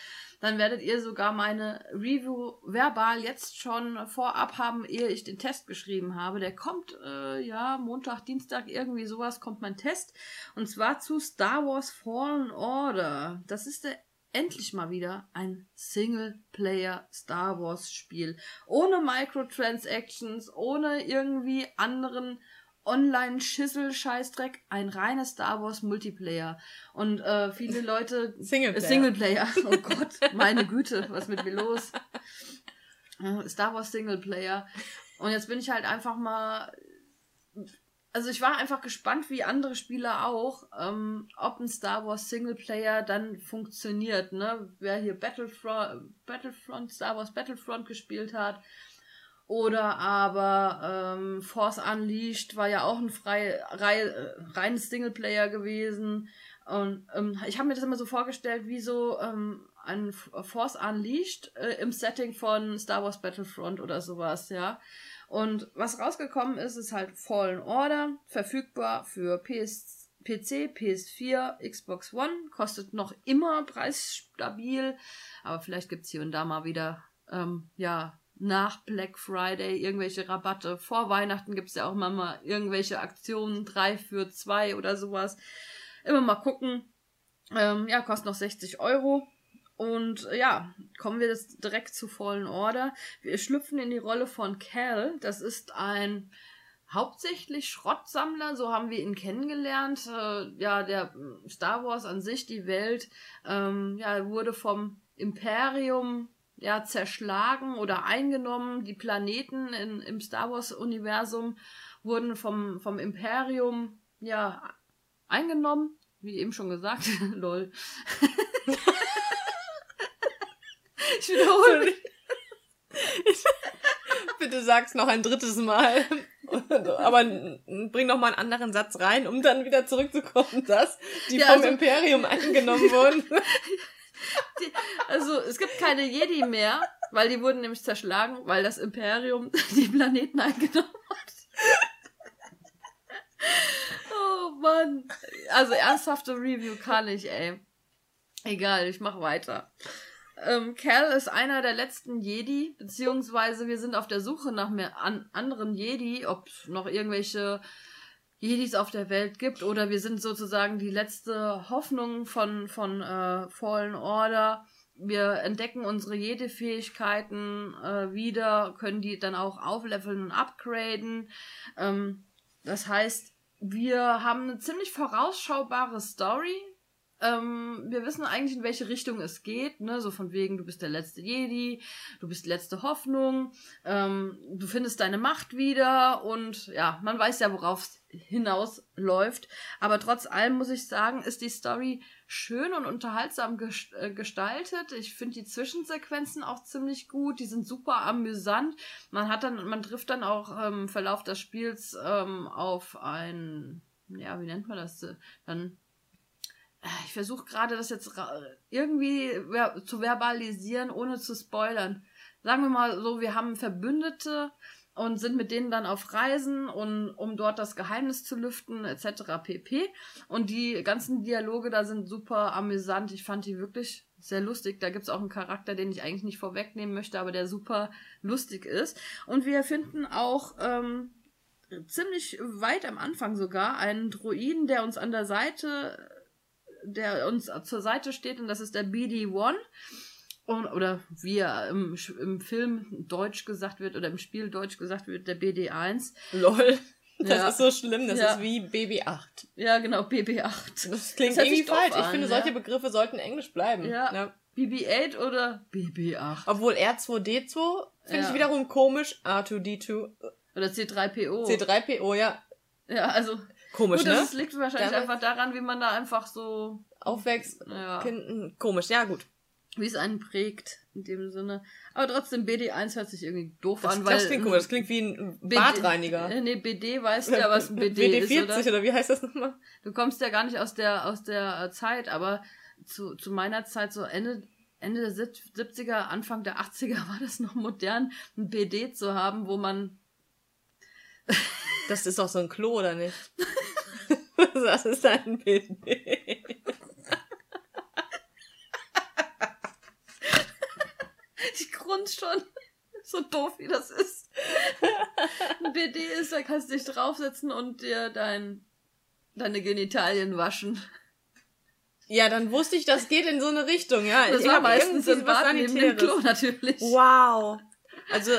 dann werdet ihr sogar meine Review verbal jetzt schon vorab haben, ehe ich den Test geschrieben habe. Der kommt, äh, ja, Montag, Dienstag, irgendwie sowas kommt mein Test. Und zwar zu Star Wars Fallen Order. Das ist der endlich mal wieder ein Singleplayer Star Wars Spiel. Ohne Microtransactions, ohne irgendwie anderen Online-Schissel-Scheißdreck, ein reines Star Wars Multiplayer. Und äh, viele Leute. Singleplayer. Singleplayer. Oh Gott, meine Güte, was mit mir los? Star Wars Singleplayer. Und jetzt bin ich halt einfach mal also ich war einfach gespannt, wie andere Spieler auch, ähm, ob ein Star Wars Singleplayer dann funktioniert, ne? Wer hier Battlefront, Battlefront, Star Wars Battlefront gespielt hat. Oder aber ähm, Force Unleashed war ja auch ein frei, rei, reines Singleplayer gewesen. Und ähm, ich habe mir das immer so vorgestellt, wie so ähm, ein Force Unleashed äh, im Setting von Star Wars Battlefront oder sowas, ja. Und was rausgekommen ist, ist halt Fallen Order, verfügbar für PS, PC, PS4, Xbox One, kostet noch immer preisstabil, aber vielleicht gibt's hier und da mal wieder, ähm, ja, nach Black Friday irgendwelche Rabatte. Vor Weihnachten gibt's ja auch immer mal irgendwelche Aktionen, drei für zwei oder sowas. Immer mal gucken. Ähm, ja, kostet noch 60 Euro. Und äh, ja, kommen wir jetzt direkt zu Fallen Order. Wir schlüpfen in die Rolle von Cal. Das ist ein hauptsächlich Schrottsammler, so haben wir ihn kennengelernt. Äh, ja, der äh, Star Wars an sich, die Welt, ähm, ja, wurde vom Imperium ja zerschlagen oder eingenommen. Die Planeten in, im Star Wars Universum wurden vom, vom Imperium ja eingenommen, wie eben schon gesagt. Lol. Ich wiederhole. Bitte sag's noch ein drittes Mal. Aber bring noch mal einen anderen Satz rein, um dann wieder zurückzukommen, dass die ja, vom also, Imperium eingenommen wurden. Die, also es gibt keine Jedi mehr, weil die wurden nämlich zerschlagen, weil das Imperium die Planeten eingenommen hat. Oh Mann. Also ernsthafte Review kann ich, ey. Egal, ich mach weiter. Ähm, Cal ist einer der letzten Jedi, beziehungsweise wir sind auf der Suche nach mehr an anderen Jedi, ob es noch irgendwelche Jedis auf der Welt gibt oder wir sind sozusagen die letzte Hoffnung von, von äh, Fallen Order. Wir entdecken unsere Jedi-Fähigkeiten äh, wieder, können die dann auch aufleveln und upgraden. Ähm, das heißt, wir haben eine ziemlich vorausschaubare Story, ähm, wir wissen eigentlich, in welche Richtung es geht, ne? So von wegen, du bist der letzte Jedi, du bist die letzte Hoffnung, ähm, du findest deine Macht wieder und ja, man weiß ja, worauf es hinausläuft. Aber trotz allem muss ich sagen, ist die Story schön und unterhaltsam äh, gestaltet. Ich finde die Zwischensequenzen auch ziemlich gut. Die sind super amüsant. Man hat dann, man trifft dann auch im Verlauf des Spiels ähm, auf ein, ja, wie nennt man das? Dann äh, ich versuche gerade das jetzt irgendwie zu verbalisieren, ohne zu spoilern. Sagen wir mal so, wir haben Verbündete und sind mit denen dann auf Reisen und um dort das Geheimnis zu lüften etc. pp. Und die ganzen Dialoge da sind super amüsant. Ich fand die wirklich sehr lustig. Da gibt's auch einen Charakter, den ich eigentlich nicht vorwegnehmen möchte, aber der super lustig ist. Und wir finden auch ähm, ziemlich weit am Anfang sogar einen Druiden, der uns an der Seite der uns zur Seite steht und das ist der BD-1. Und, oder wie er im, im Film Deutsch gesagt wird oder im Spiel Deutsch gesagt wird, der BD1. Lol. Das ja. ist so schlimm, das ja. ist wie BB8. Ja, genau, BB8. Das klingt das irgendwie falsch. An, ich finde, ja. solche Begriffe sollten Englisch bleiben. Ja. ja. BB8 oder BB8. Obwohl R2D2 finde ich wiederum komisch. R2D2. Oder C3PO. C3PO, ja. Ja, also Komisch, Gut, ne? Das liegt wahrscheinlich Damit einfach daran, wie man da einfach so aufwächst. Ja. Hm, komisch, ja gut. Wie es einen prägt, in dem Sinne. Aber trotzdem, BD1 hört sich irgendwie doof das, an, weil. Das klingt komisch, das klingt wie ein Badreiniger. BD, nee, BD weißt ja, was ein BD BD40 ist, oder? oder wie heißt das nochmal? Du kommst ja gar nicht aus der, aus der Zeit, aber zu, zu meiner Zeit, so Ende, Ende der 70er, Anfang der 80er war das noch modern, ein BD zu haben, wo man. Das ist doch so ein Klo, oder nicht? das ist ein BD. Ich grunz schon. So doof wie das ist. Ein BD ist, da kannst du dich draufsetzen und dir dein, deine Genitalien waschen. Ja, dann wusste ich, das geht in so eine Richtung, ja. Das ich war meistens im Bad neben dem. Klo natürlich. Wow. Also,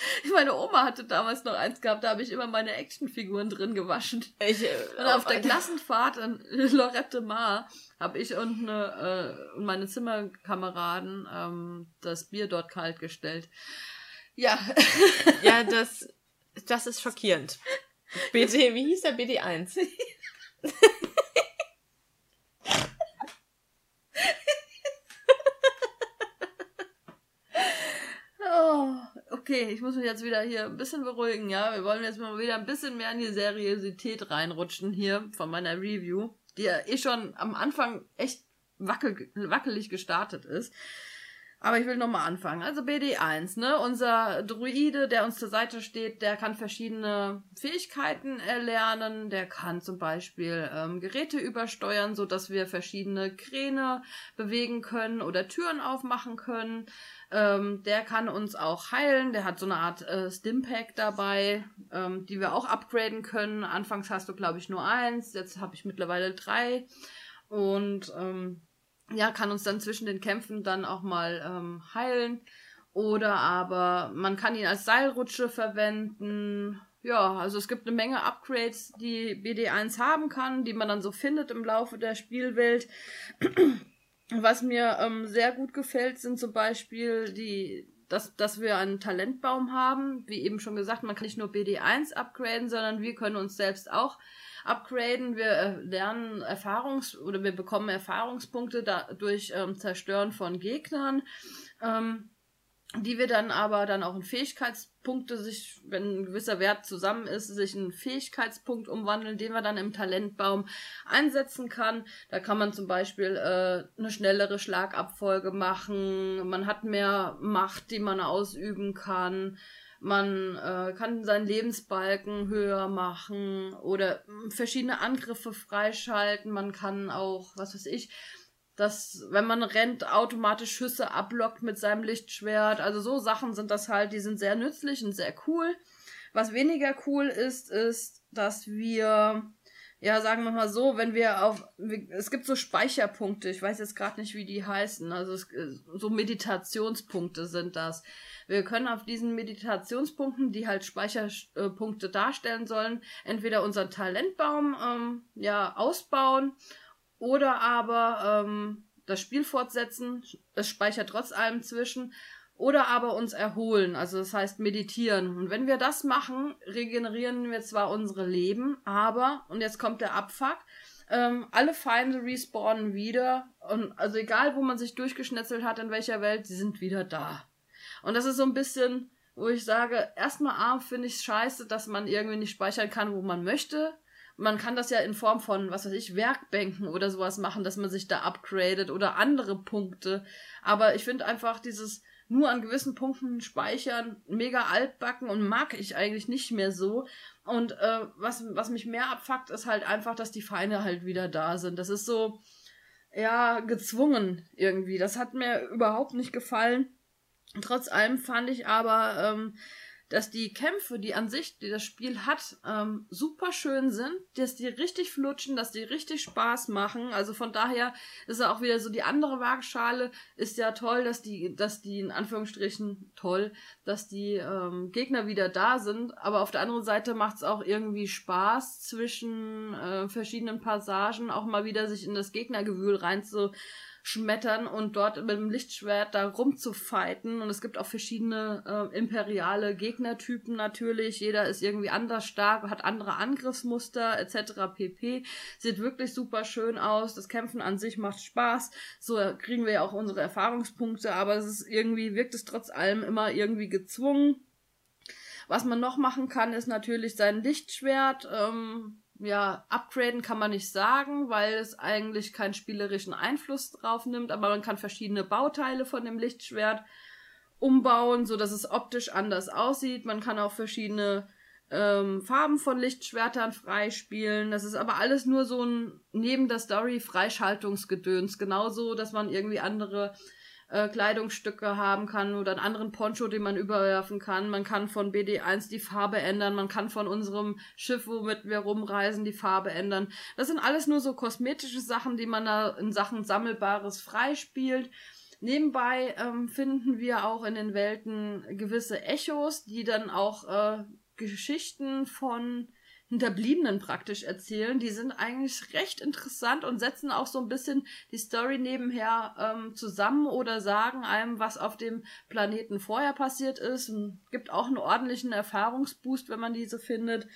Meine Oma hatte damals noch eins gehabt, da habe ich immer meine Actionfiguren drin gewaschen. ich. Und auf der Klassenfahrt in Lorette Mar habe ich und, eine, äh, meine Zimmerkameraden ähm, das Bier dort kalt gestellt. Ja, Ja, das, das ist schockierend. BD, wie hieß der BD1? oh, okay, ich muss mich jetzt wieder hier ein bisschen beruhigen, ja. Wir wollen jetzt mal wieder ein bisschen mehr in die Seriosität reinrutschen hier von meiner Review, die ja eh schon am Anfang echt wackel, wackelig gestartet ist. Aber ich will nochmal anfangen. Also BD1, ne? Unser Druide, der uns zur Seite steht, der kann verschiedene Fähigkeiten erlernen. Der kann zum Beispiel ähm, Geräte übersteuern, so dass wir verschiedene Kräne bewegen können oder Türen aufmachen können. Ähm, der kann uns auch heilen. Der hat so eine Art äh, Stimpack dabei, ähm, die wir auch upgraden können. Anfangs hast du, glaube ich, nur eins. Jetzt habe ich mittlerweile drei. Und ähm, ja, kann uns dann zwischen den Kämpfen dann auch mal ähm, heilen. Oder aber man kann ihn als Seilrutsche verwenden. Ja, also es gibt eine Menge Upgrades, die BD1 haben kann, die man dann so findet im Laufe der Spielwelt. Was mir ähm, sehr gut gefällt, sind zum Beispiel die, dass, dass wir einen Talentbaum haben. Wie eben schon gesagt, man kann nicht nur BD1 upgraden, sondern wir können uns selbst auch upgraden. Wir äh, lernen Erfahrungs- oder wir bekommen Erfahrungspunkte durch ähm, Zerstören von Gegnern. Ähm, die wir dann aber dann auch in Fähigkeitspunkte sich, wenn ein gewisser Wert zusammen ist, sich in Fähigkeitspunkt umwandeln, den man dann im Talentbaum einsetzen kann. Da kann man zum Beispiel äh, eine schnellere Schlagabfolge machen, man hat mehr Macht, die man ausüben kann. Man äh, kann seinen Lebensbalken höher machen oder mh, verschiedene Angriffe freischalten. Man kann auch, was weiß ich, dass, wenn man rennt, automatisch Schüsse ablockt mit seinem Lichtschwert. Also so Sachen sind das halt, die sind sehr nützlich und sehr cool. Was weniger cool ist, ist, dass wir, ja, sagen wir mal so, wenn wir auf, es gibt so Speicherpunkte, ich weiß jetzt gerade nicht, wie die heißen, also es, so Meditationspunkte sind das. Wir können auf diesen Meditationspunkten, die halt Speicherpunkte darstellen sollen, entweder unseren Talentbaum ähm, ja ausbauen oder aber ähm, das Spiel fortsetzen, es speichert trotz allem zwischen, oder aber uns erholen, also das heißt meditieren. Und wenn wir das machen, regenerieren wir zwar unsere Leben, aber, und jetzt kommt der Abfuck, ähm, alle Feinde respawnen wieder. Und also egal, wo man sich durchgeschnetzelt hat, in welcher Welt, sie sind wieder da. Und das ist so ein bisschen, wo ich sage, erstmal A, finde ich es scheiße, dass man irgendwie nicht speichern kann, wo man möchte. Man kann das ja in Form von, was weiß ich, Werkbänken oder sowas machen, dass man sich da upgradet oder andere Punkte. Aber ich finde einfach dieses nur an gewissen Punkten speichern mega altbacken und mag ich eigentlich nicht mehr so. Und äh, was, was mich mehr abfuckt, ist halt einfach, dass die Feinde halt wieder da sind. Das ist so, ja, gezwungen irgendwie. Das hat mir überhaupt nicht gefallen. Trotz allem fand ich aber, ähm, dass die Kämpfe, die an sich, die das Spiel hat, ähm, super schön sind, dass die richtig flutschen, dass die richtig Spaß machen. Also von daher ist ja auch wieder so die andere Waagschale, ist ja toll, dass die, dass die in Anführungsstrichen toll, dass die ähm, Gegner wieder da sind. Aber auf der anderen Seite macht es auch irgendwie Spaß zwischen äh, verschiedenen Passagen auch mal wieder sich in das Gegnergewühl rein zu schmettern und dort mit dem Lichtschwert da rumzufighten. Und es gibt auch verschiedene äh, imperiale Gegnertypen natürlich. Jeder ist irgendwie anders stark, hat andere Angriffsmuster etc. pp. Sieht wirklich super schön aus. Das Kämpfen an sich macht Spaß. So kriegen wir ja auch unsere Erfahrungspunkte, aber es ist irgendwie, wirkt es trotz allem immer irgendwie gezwungen. Was man noch machen kann, ist natürlich sein Lichtschwert ähm, ja, upgraden kann man nicht sagen, weil es eigentlich keinen spielerischen Einfluss drauf nimmt, aber man kann verschiedene Bauteile von dem Lichtschwert umbauen, so dass es optisch anders aussieht. Man kann auch verschiedene ähm, Farben von Lichtschwertern freispielen. Das ist aber alles nur so ein neben der Story Freischaltungsgedöns. Genauso, dass man irgendwie andere äh, Kleidungsstücke haben kann oder einen anderen Poncho, den man überwerfen kann. Man kann von BD1 die Farbe ändern. Man kann von unserem Schiff, womit wir rumreisen, die Farbe ändern. Das sind alles nur so kosmetische Sachen, die man da in Sachen Sammelbares freispielt. Nebenbei ähm, finden wir auch in den Welten gewisse Echos, die dann auch äh, Geschichten von Hinterbliebenen praktisch erzählen. Die sind eigentlich recht interessant und setzen auch so ein bisschen die Story nebenher ähm, zusammen oder sagen einem, was auf dem Planeten vorher passiert ist. Und gibt auch einen ordentlichen Erfahrungsboost, wenn man diese findet.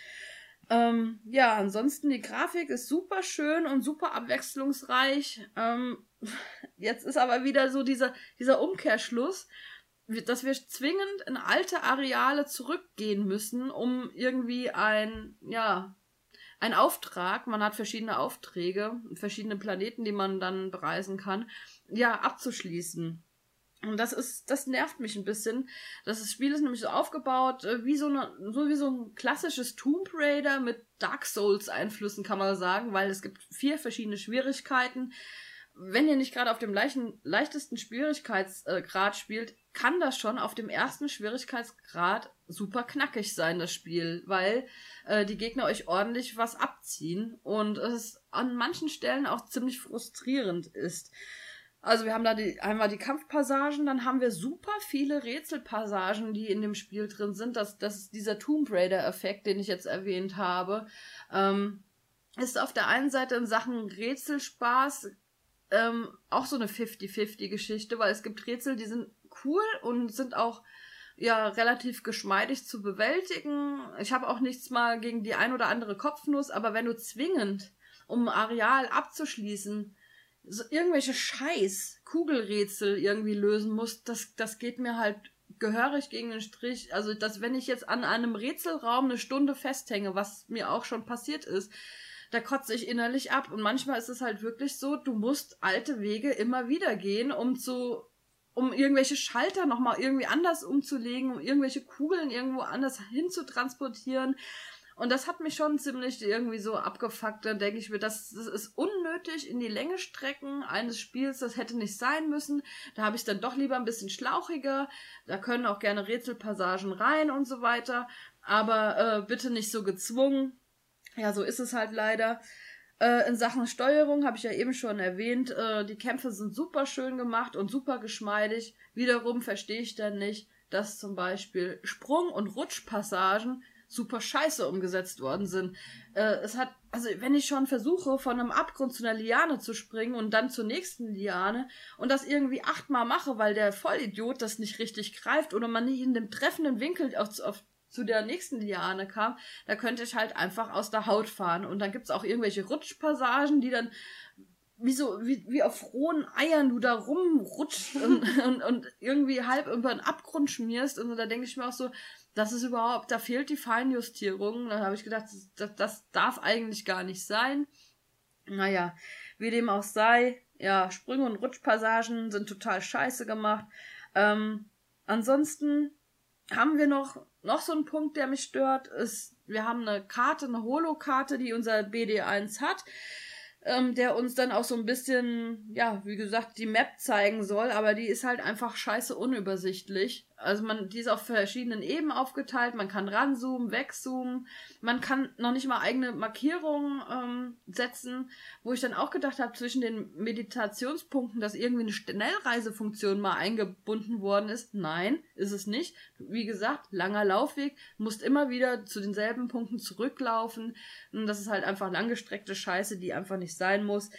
Ähm, ja, ansonsten die Grafik ist super schön und super abwechslungsreich. Ähm, jetzt ist aber wieder so dieser, dieser Umkehrschluss, dass wir zwingend in alte Areale zurückgehen müssen, um irgendwie ein, ja, ein Auftrag, man hat verschiedene Aufträge, verschiedene Planeten, die man dann bereisen kann, ja, abzuschließen. Und das ist, das nervt mich ein bisschen. Das Spiel ist nämlich so aufgebaut, äh, wie so, eine, so wie so ein klassisches Tomb Raider mit Dark Souls Einflüssen, kann man sagen, weil es gibt vier verschiedene Schwierigkeiten. Wenn ihr nicht gerade auf dem leichten, leichtesten Schwierigkeitsgrad spielt, kann das schon auf dem ersten Schwierigkeitsgrad super knackig sein, das Spiel, weil äh, die Gegner euch ordentlich was abziehen und es an manchen Stellen auch ziemlich frustrierend ist. Also wir haben da die, einmal die Kampfpassagen, dann haben wir super viele Rätselpassagen, die in dem Spiel drin sind. Das, das ist dieser Tomb Raider-Effekt, den ich jetzt erwähnt habe. Ähm, ist auf der einen Seite in Sachen Rätselspaß ähm, auch so eine 50-50-Geschichte, weil es gibt Rätsel, die sind cool und sind auch ja relativ geschmeidig zu bewältigen. Ich habe auch nichts mal gegen die ein oder andere Kopfnuss, aber wenn du zwingend, um Areal abzuschließen, so irgendwelche Scheiß Kugelrätsel irgendwie lösen muss, das, das geht mir halt gehörig gegen den Strich. Also, dass wenn ich jetzt an einem Rätselraum eine Stunde festhänge, was mir auch schon passiert ist, da kotze ich innerlich ab. Und manchmal ist es halt wirklich so, du musst alte Wege immer wieder gehen, um zu, um irgendwelche Schalter nochmal irgendwie anders umzulegen, um irgendwelche Kugeln irgendwo anders hinzutransportieren. Und das hat mich schon ziemlich irgendwie so abgefuckt. Dann denke ich mir, das, das ist unnötig in die Länge strecken eines Spiels. Das hätte nicht sein müssen. Da habe ich dann doch lieber ein bisschen schlauchiger. Da können auch gerne Rätselpassagen rein und so weiter. Aber äh, bitte nicht so gezwungen. Ja, so ist es halt leider. Äh, in Sachen Steuerung habe ich ja eben schon erwähnt, äh, die Kämpfe sind super schön gemacht und super geschmeidig. Wiederum verstehe ich dann nicht, dass zum Beispiel Sprung- und Rutschpassagen super scheiße umgesetzt worden sind. Äh, es hat, also wenn ich schon versuche, von einem Abgrund zu einer Liane zu springen und dann zur nächsten Liane und das irgendwie achtmal mache, weil der Vollidiot das nicht richtig greift oder man nicht in dem treffenden Winkel auf, auf zu der nächsten Liane kam, da könnte ich halt einfach aus der Haut fahren. Und dann gibt's auch irgendwelche Rutschpassagen, die dann wie so, wie, wie auf rohen Eiern du da rumrutscht und, und, und irgendwie halb über den Abgrund schmierst. Und da denke ich mir auch so, das ist überhaupt, da fehlt die Feinjustierung. Da habe ich gedacht, das, das darf eigentlich gar nicht sein. Naja, wie dem auch sei, ja, Sprünge und Rutschpassagen sind total scheiße gemacht. Ähm, ansonsten haben wir noch, noch so einen Punkt, der mich stört, ist, wir haben eine Karte, eine Holo-Karte, die unser BD1 hat ähm, der uns dann auch so ein bisschen, ja, wie gesagt, die Map zeigen soll, aber die ist halt einfach scheiße unübersichtlich. Also man, die ist auf verschiedenen Ebenen aufgeteilt, man kann ranzoomen, wegzoomen, man kann noch nicht mal eigene Markierungen ähm, setzen, wo ich dann auch gedacht habe, zwischen den Meditationspunkten, dass irgendwie eine Schnellreisefunktion mal eingebunden worden ist. Nein, ist es nicht. Wie gesagt, langer Laufweg, musst immer wieder zu denselben Punkten zurücklaufen. Und das ist halt einfach langgestreckte Scheiße, die einfach nicht sein muss.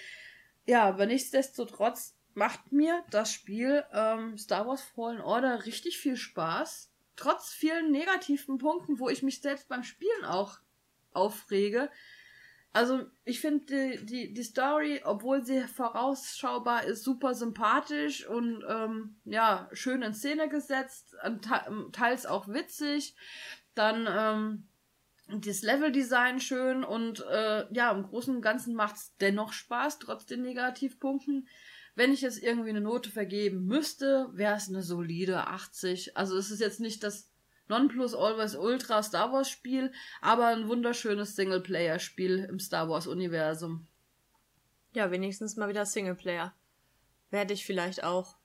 Ja, aber nichtsdestotrotz macht mir das Spiel ähm, Star Wars Fallen Order richtig viel Spaß. Trotz vielen negativen Punkten, wo ich mich selbst beim Spielen auch aufrege. Also ich finde die, die, die Story, obwohl sie vorausschaubar ist, super sympathisch und ähm, ja, schön in Szene gesetzt, teils auch witzig. Dann ähm, das Leveldesign schön und äh, ja, im Großen und Ganzen macht's dennoch Spaß, trotz den Negativpunkten. Wenn ich jetzt irgendwie eine Note vergeben müsste, wäre es eine solide 80. Also es ist jetzt nicht das Nonplus Always Ultra Star Wars Spiel, aber ein wunderschönes Singleplayer-Spiel im Star Wars Universum. Ja, wenigstens mal wieder Singleplayer. Werde ich vielleicht auch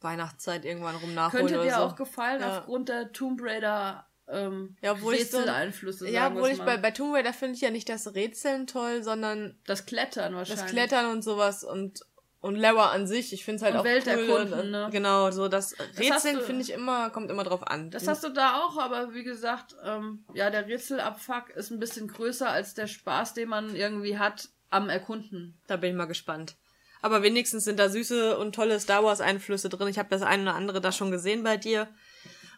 Weihnachtszeit irgendwann rum nachholen Könnte dir oder so. auch gefallen Ja. aufgrund der Tomb Raider ähm, Ja, obwohl Rätseleinflüsse. Ja, obwohl ich mal. bei, bei Tomb Raider finde ich ja nicht das Rätseln toll, sondern das Klettern wahrscheinlich. das Klettern und sowas und und Lever an sich. Ich finde es halt Und auch Welt cool. erkunden, und, ne? Genau, so das hast Rätseln finde ich immer kommt immer drauf an. Das hast du da auch, aber wie gesagt, ähm, ja, der Rätselabfuck ist ein bisschen größer als der Spaß, den man irgendwie hat am Erkunden. Da bin ich mal gespannt. Aber wenigstens sind da süße und tolle Star Wars Einflüsse drin. Ich habe das eine oder andere da schon gesehen bei dir.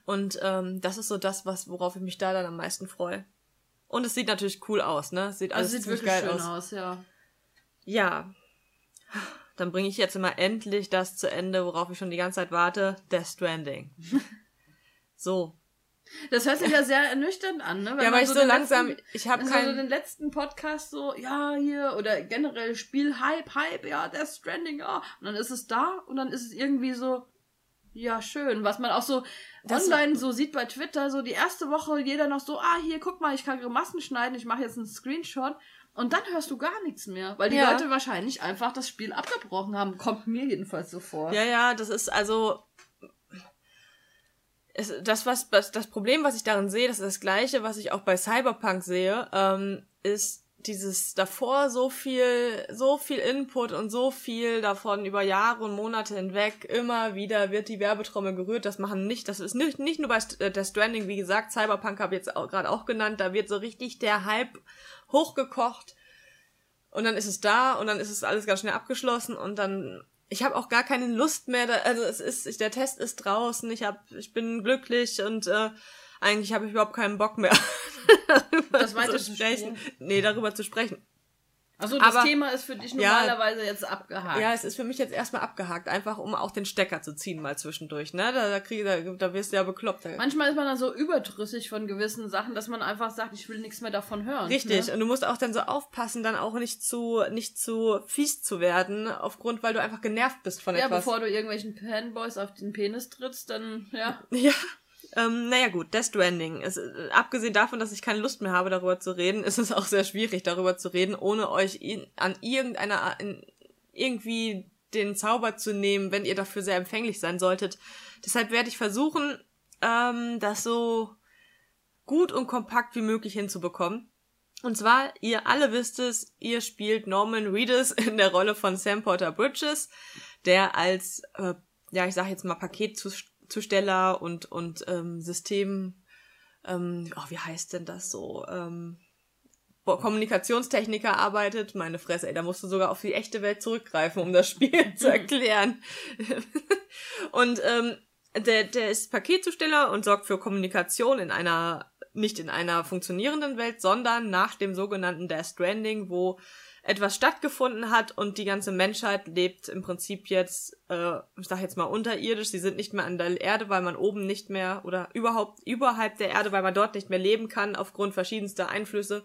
Und ähm, das ist so das, was worauf ich mich da dann am meisten freue. Und es sieht natürlich cool aus, ne? Sieht alles Also sieht ziemlich wirklich geil schön aus. aus. ja. Ja. Dann bringe ich jetzt immer endlich das zu Ende, worauf ich schon die ganze Zeit warte. Death Stranding. so. Das hört sich ja sehr ernüchternd an, ne? Wenn ja, weil ich so den langsam, letzten- ich habe wenn so den keinen. letzten Podcast so, ja, hier, oder generell Spiel, Hype, Hype, ja, Death Stranding, ja. Und dann ist es da und dann ist es irgendwie so, ja, schön. Was man auch so online so sieht bei Twitter, so die erste Woche jeder noch so, ah, hier, guck mal, ich kann Grimassen schneiden, ich mache jetzt einen Screenshot. Und dann hörst du gar nichts mehr, weil die Ja. Leute wahrscheinlich einfach das Spiel abgebrochen haben. Kommt mir jedenfalls so vor. Ja, ja, das ist also. Es, das, was, das Problem, was ich darin sehe, das ist das gleiche, was ich auch bei Cyberpunk sehe, ähm, ist dieses davor so viel, so viel Input und so viel davon über Jahre und Monate hinweg, immer wieder wird die Werbetrommel gerührt. Das machen nicht, das ist nicht, nicht nur bei äh, Death Stranding, wie gesagt, Cyberpunk habe ich jetzt gerade auch genannt, da wird so richtig der Hype hochgekocht und dann ist es da und dann ist es alles ganz schnell abgeschlossen und dann ich habe auch gar keine Lust mehr da, also es ist der Test ist draußen ich habe ich bin glücklich und äh, eigentlich habe ich überhaupt keinen Bock mehr darüber Das zu sprechen nee darüber zu sprechen Also das Aber- Thema ist für dich Ja. normalerweise jetzt abgehakt. ja es ist für mich jetzt erstmal abgehakt einfach um auch den Stecker zu ziehen mal zwischendurch ne da da, krieg, da, da wirst du ja bekloppt. Manchmal ist man dann so überdrüssig von gewissen Sachen, dass man einfach sagt, ich will nichts mehr davon hören. Richtig, Ne? und du musst auch dann so aufpassen, dann auch nicht zu, nicht zu fies zu werden, aufgrund, weil du einfach genervt bist von Ja, etwas. bevor du irgendwelchen Fanboys auf den Penis trittst, dann, ja. Ja. Ähm, naja gut, Death Stranding. Es, äh, abgesehen davon, dass ich keine Lust mehr habe, darüber zu reden, ist es auch sehr schwierig, darüber zu reden, ohne euch in, an irgendeiner in, irgendwie den Zauber zu nehmen, wenn ihr dafür sehr empfänglich sein solltet. Deshalb werde ich versuchen, ähm, das so gut und kompakt wie möglich hinzubekommen. Und zwar, ihr alle wisst es, ihr spielt Norman Reedus in der Rolle von Sam Porter Bridges, der als, äh, ja, ich sag jetzt mal Paketzusteller und, und ähm, System, ähm, oh, wie heißt denn das so, ähm, Kommunikationstechniker arbeitet. Meine Fresse, ey, da musst du sogar auf die echte Welt zurückgreifen, um das Spiel zu erklären. und ähm, der, der ist Paketzusteller und sorgt für Kommunikation in einer, nicht in einer funktionierenden Welt, sondern nach dem sogenannten Death Stranding, wo etwas stattgefunden hat und die ganze Menschheit lebt im Prinzip jetzt, äh, ich sag jetzt mal unterirdisch, sie sind nicht mehr an der Erde, weil man oben nicht mehr oder überhaupt überhalb der Erde, weil man dort nicht mehr leben kann aufgrund verschiedenster Einflüsse,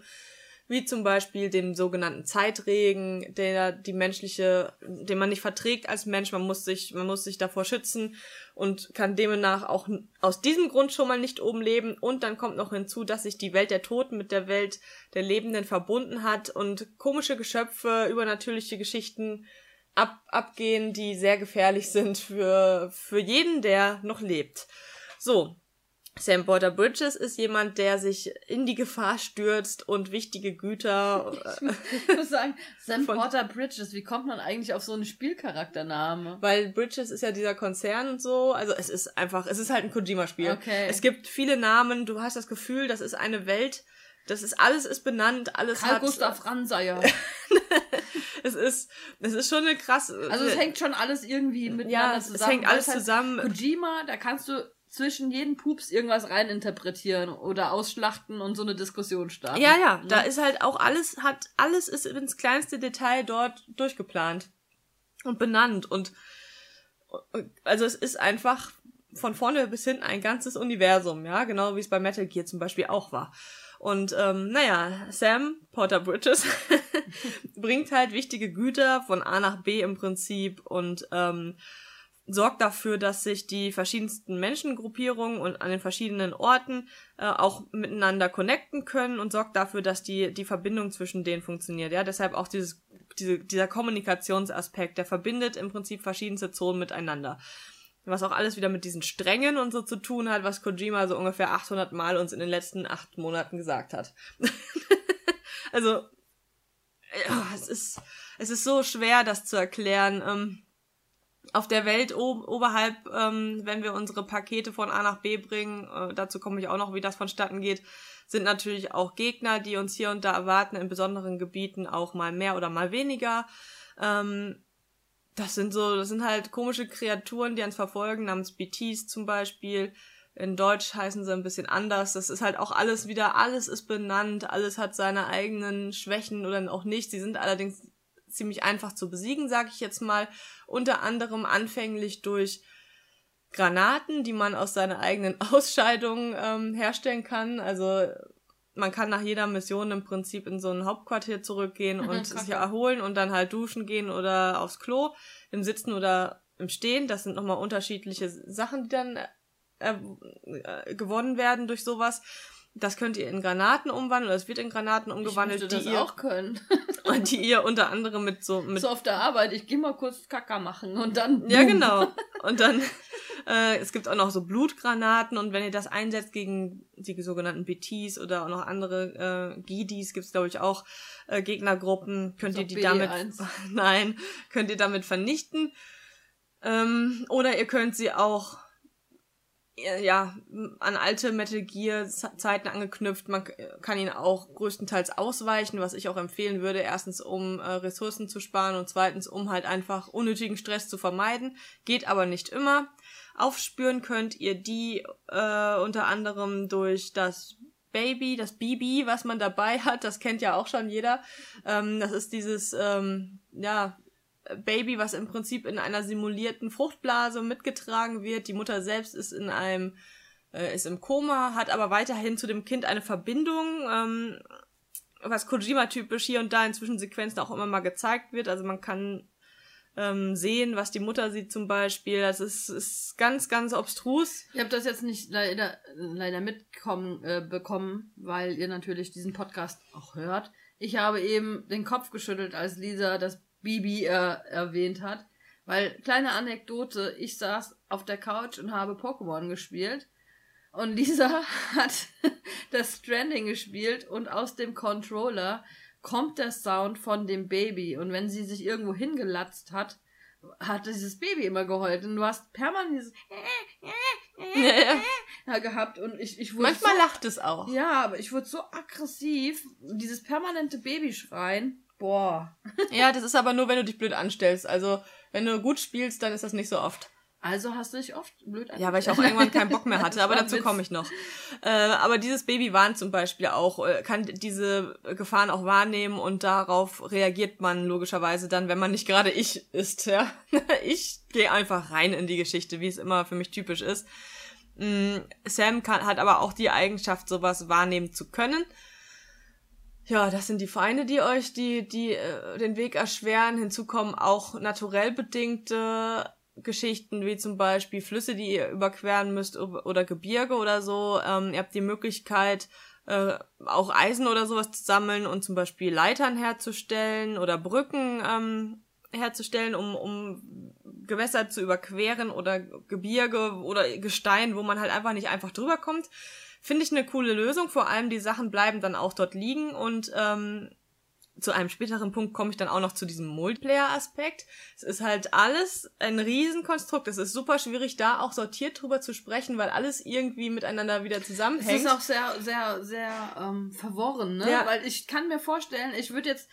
wie zum Beispiel dem sogenannten Zeitregen, der die menschliche, den man nicht verträgt als Mensch, man muss sich, man muss sich davor schützen und kann demnach auch aus diesem Grund schon mal nicht oben leben. Und dann kommt noch hinzu, dass sich die Welt der Toten mit der Welt der Lebenden verbunden hat und komische Geschöpfe, übernatürliche Geschichten ab, abgehen, die sehr gefährlich sind für, für jeden, der noch lebt. So. Sam Porter Bridges ist jemand, der sich in die Gefahr stürzt und wichtige Güter. äh, Ich muss sagen, Sam Porter Bridges, wie kommt man eigentlich auf so einen Spielcharaktername? Weil Bridges ist ja dieser Konzern und so. Also es ist einfach, es ist halt ein Kojima-Spiel. Okay. Es gibt viele Namen, du hast das Gefühl, das ist eine Welt, das ist, alles ist benannt, alles Karl hat. Gustav Ranseier. Es ist, es ist schon eine krasse. Also es hängt schon alles irgendwie miteinander ja, es, zusammen. es hängt weil alles es halt zusammen. Kojima, da kannst du zwischen jeden Pups irgendwas reininterpretieren oder ausschlachten und so eine Diskussion starten. Ja, ja, Ne? da ist halt auch alles, hat, alles ist ins kleinste Detail dort durchgeplant und benannt und, also es ist einfach von vorne bis hinten ein ganzes Universum, ja, genau wie es bei Metal Gear zum Beispiel auch war. Und ähm, naja, Sam, Porter Bridges, bringt halt wichtige Güter von A nach B im Prinzip und ähm, sorgt dafür, dass sich die verschiedensten Menschengruppierungen und an den verschiedenen Orten äh, auch miteinander connecten können und sorgt dafür, dass die, die Verbindung zwischen denen funktioniert. Ja, deshalb auch dieses, diese, dieser Kommunikationsaspekt, der verbindet im Prinzip verschiedenste Zonen miteinander. Was auch alles wieder mit diesen Strängen und so zu tun hat, was Kojima so ungefähr 800 Mal uns in den letzten acht Monaten gesagt hat. also, ja, es ist, es ist so schwer, das zu erklären. Ähm, auf der Welt ob oberhalb, ähm, wenn wir unsere Pakete von A nach B bringen, äh, dazu komme ich auch noch, wie das vonstatten geht, sind natürlich auch Gegner, die uns hier und da erwarten, in besonderen Gebieten auch mal mehr oder mal weniger. Ähm, das sind so, das sind halt komische Kreaturen, die uns verfolgen, namens BTs zum Beispiel. In Deutsch heißen sie ein bisschen anders. Das ist halt auch alles wieder, alles ist benannt, alles hat seine eigenen Schwächen oder auch nicht. Sie sind allerdings ziemlich einfach zu besiegen, sage ich jetzt mal. Unter anderem anfänglich durch Granaten, die man aus seiner eigenen Ausscheidung ähm, herstellen kann. Also man kann nach jeder Mission im Prinzip in so ein Hauptquartier zurückgehen und mhm, sich erholen und dann halt duschen gehen oder aufs Klo, im Sitzen oder im Stehen. Das sind nochmal unterschiedliche Sachen, die dann äh, äh, gewonnen werden durch sowas. Das könnt ihr in Granaten umwandeln, oder es wird in Granaten umgewandelt, ich die das ihr auch können. und die ihr unter anderem mit so mit so auf der Arbeit, ich geh mal kurz Kacker machen und dann Ja, genau. Und dann äh, es gibt auch noch so Blutgranaten und wenn ihr das einsetzt gegen die sogenannten BTs oder auch noch andere äh, Gidis gibt's glaube ich auch äh, Gegnergruppen, könnt ihr die BD damit nein, könnt ihr damit vernichten. Ähm, oder ihr könnt sie auch ja, an alte Metal Gear Zeiten angeknüpft. Man kann ihn auch größtenteils ausweichen, was ich auch empfehlen würde. Erstens, um äh, Ressourcen zu sparen und zweitens, um halt einfach unnötigen Stress zu vermeiden. Geht aber nicht immer. Aufspüren könnt ihr die äh, unter anderem durch das Baby, das Bibi, was man dabei hat. Das kennt ja auch schon jeder. Ähm, das ist dieses, ähm, ja, Baby, was im Prinzip in einer simulierten Fruchtblase mitgetragen wird. Die Mutter selbst ist in einem, äh, ist im Koma, hat aber weiterhin zu dem Kind eine Verbindung, ähm, was Kojima-typisch hier und da in Zwischensequenzen auch immer mal gezeigt wird. Also man kann ähm, sehen, was die Mutter sieht zum Beispiel. Das ist, ist ganz, ganz obstrus. Ich habe das jetzt nicht leider, leider mitkommen äh, bekommen, weil ihr natürlich diesen Podcast auch hört. Ich habe eben den Kopf geschüttelt, als Lisa das Bibi äh, erwähnt hat. Weil, kleine Anekdote, ich saß auf der Couch und habe Pokémon gespielt. Und Lisa hat das Stranding gespielt und aus dem Controller kommt der Sound von dem Baby. Und wenn sie sich irgendwo hingelatzt hat, hat dieses Baby immer geheult. Und du hast permanent dieses ja, ja. gehabt. Und ich, ich wurde Manchmal so, lacht es auch. Ja, aber ich wurde so aggressiv. Dieses permanente Babyschreien. Boah. ja, das ist aber nur, wenn du dich blöd anstellst. Also, wenn du gut spielst, dann ist das nicht so oft. Also hast du dich oft blöd angestellt? Ja, weil ich auch irgendwann keinen Bock mehr hatte, aber dazu komme ich noch. Äh, aber dieses Baby warnt zum Beispiel auch, äh, kann diese Gefahren auch wahrnehmen und darauf reagiert man logischerweise dann, wenn man nicht gerade ich ist, ja. ich gehe einfach rein in die Geschichte, wie es immer für mich typisch ist. Mm, Sam kann, hat aber auch die Eigenschaft, sowas wahrnehmen zu können ja, das sind die Feinde, die euch die, die äh, den Weg erschweren. Hinzu kommen auch naturell bedingte Geschichten, wie zum Beispiel Flüsse, die ihr überqueren müsst oder Gebirge oder so. Ähm, ihr habt die Möglichkeit, äh, auch Eisen oder sowas zu sammeln und zum Beispiel Leitern herzustellen oder Brücken ähm, herzustellen, um, um Gewässer zu überqueren oder Gebirge oder Gestein, wo man halt einfach nicht einfach drüber kommt. Finde ich eine coole Lösung. Vor allem die Sachen bleiben dann auch dort liegen und ähm, zu einem späteren Punkt komme ich dann auch noch zu diesem Multiplayer-Aspekt. Es ist halt alles ein Riesenkonstrukt. Es ist super schwierig, da auch sortiert drüber zu sprechen, weil alles irgendwie miteinander wieder zusammenhängt. Es ist auch sehr, sehr, sehr ähm, verworren, ne? Ja. Weil ich kann mir vorstellen, ich würde jetzt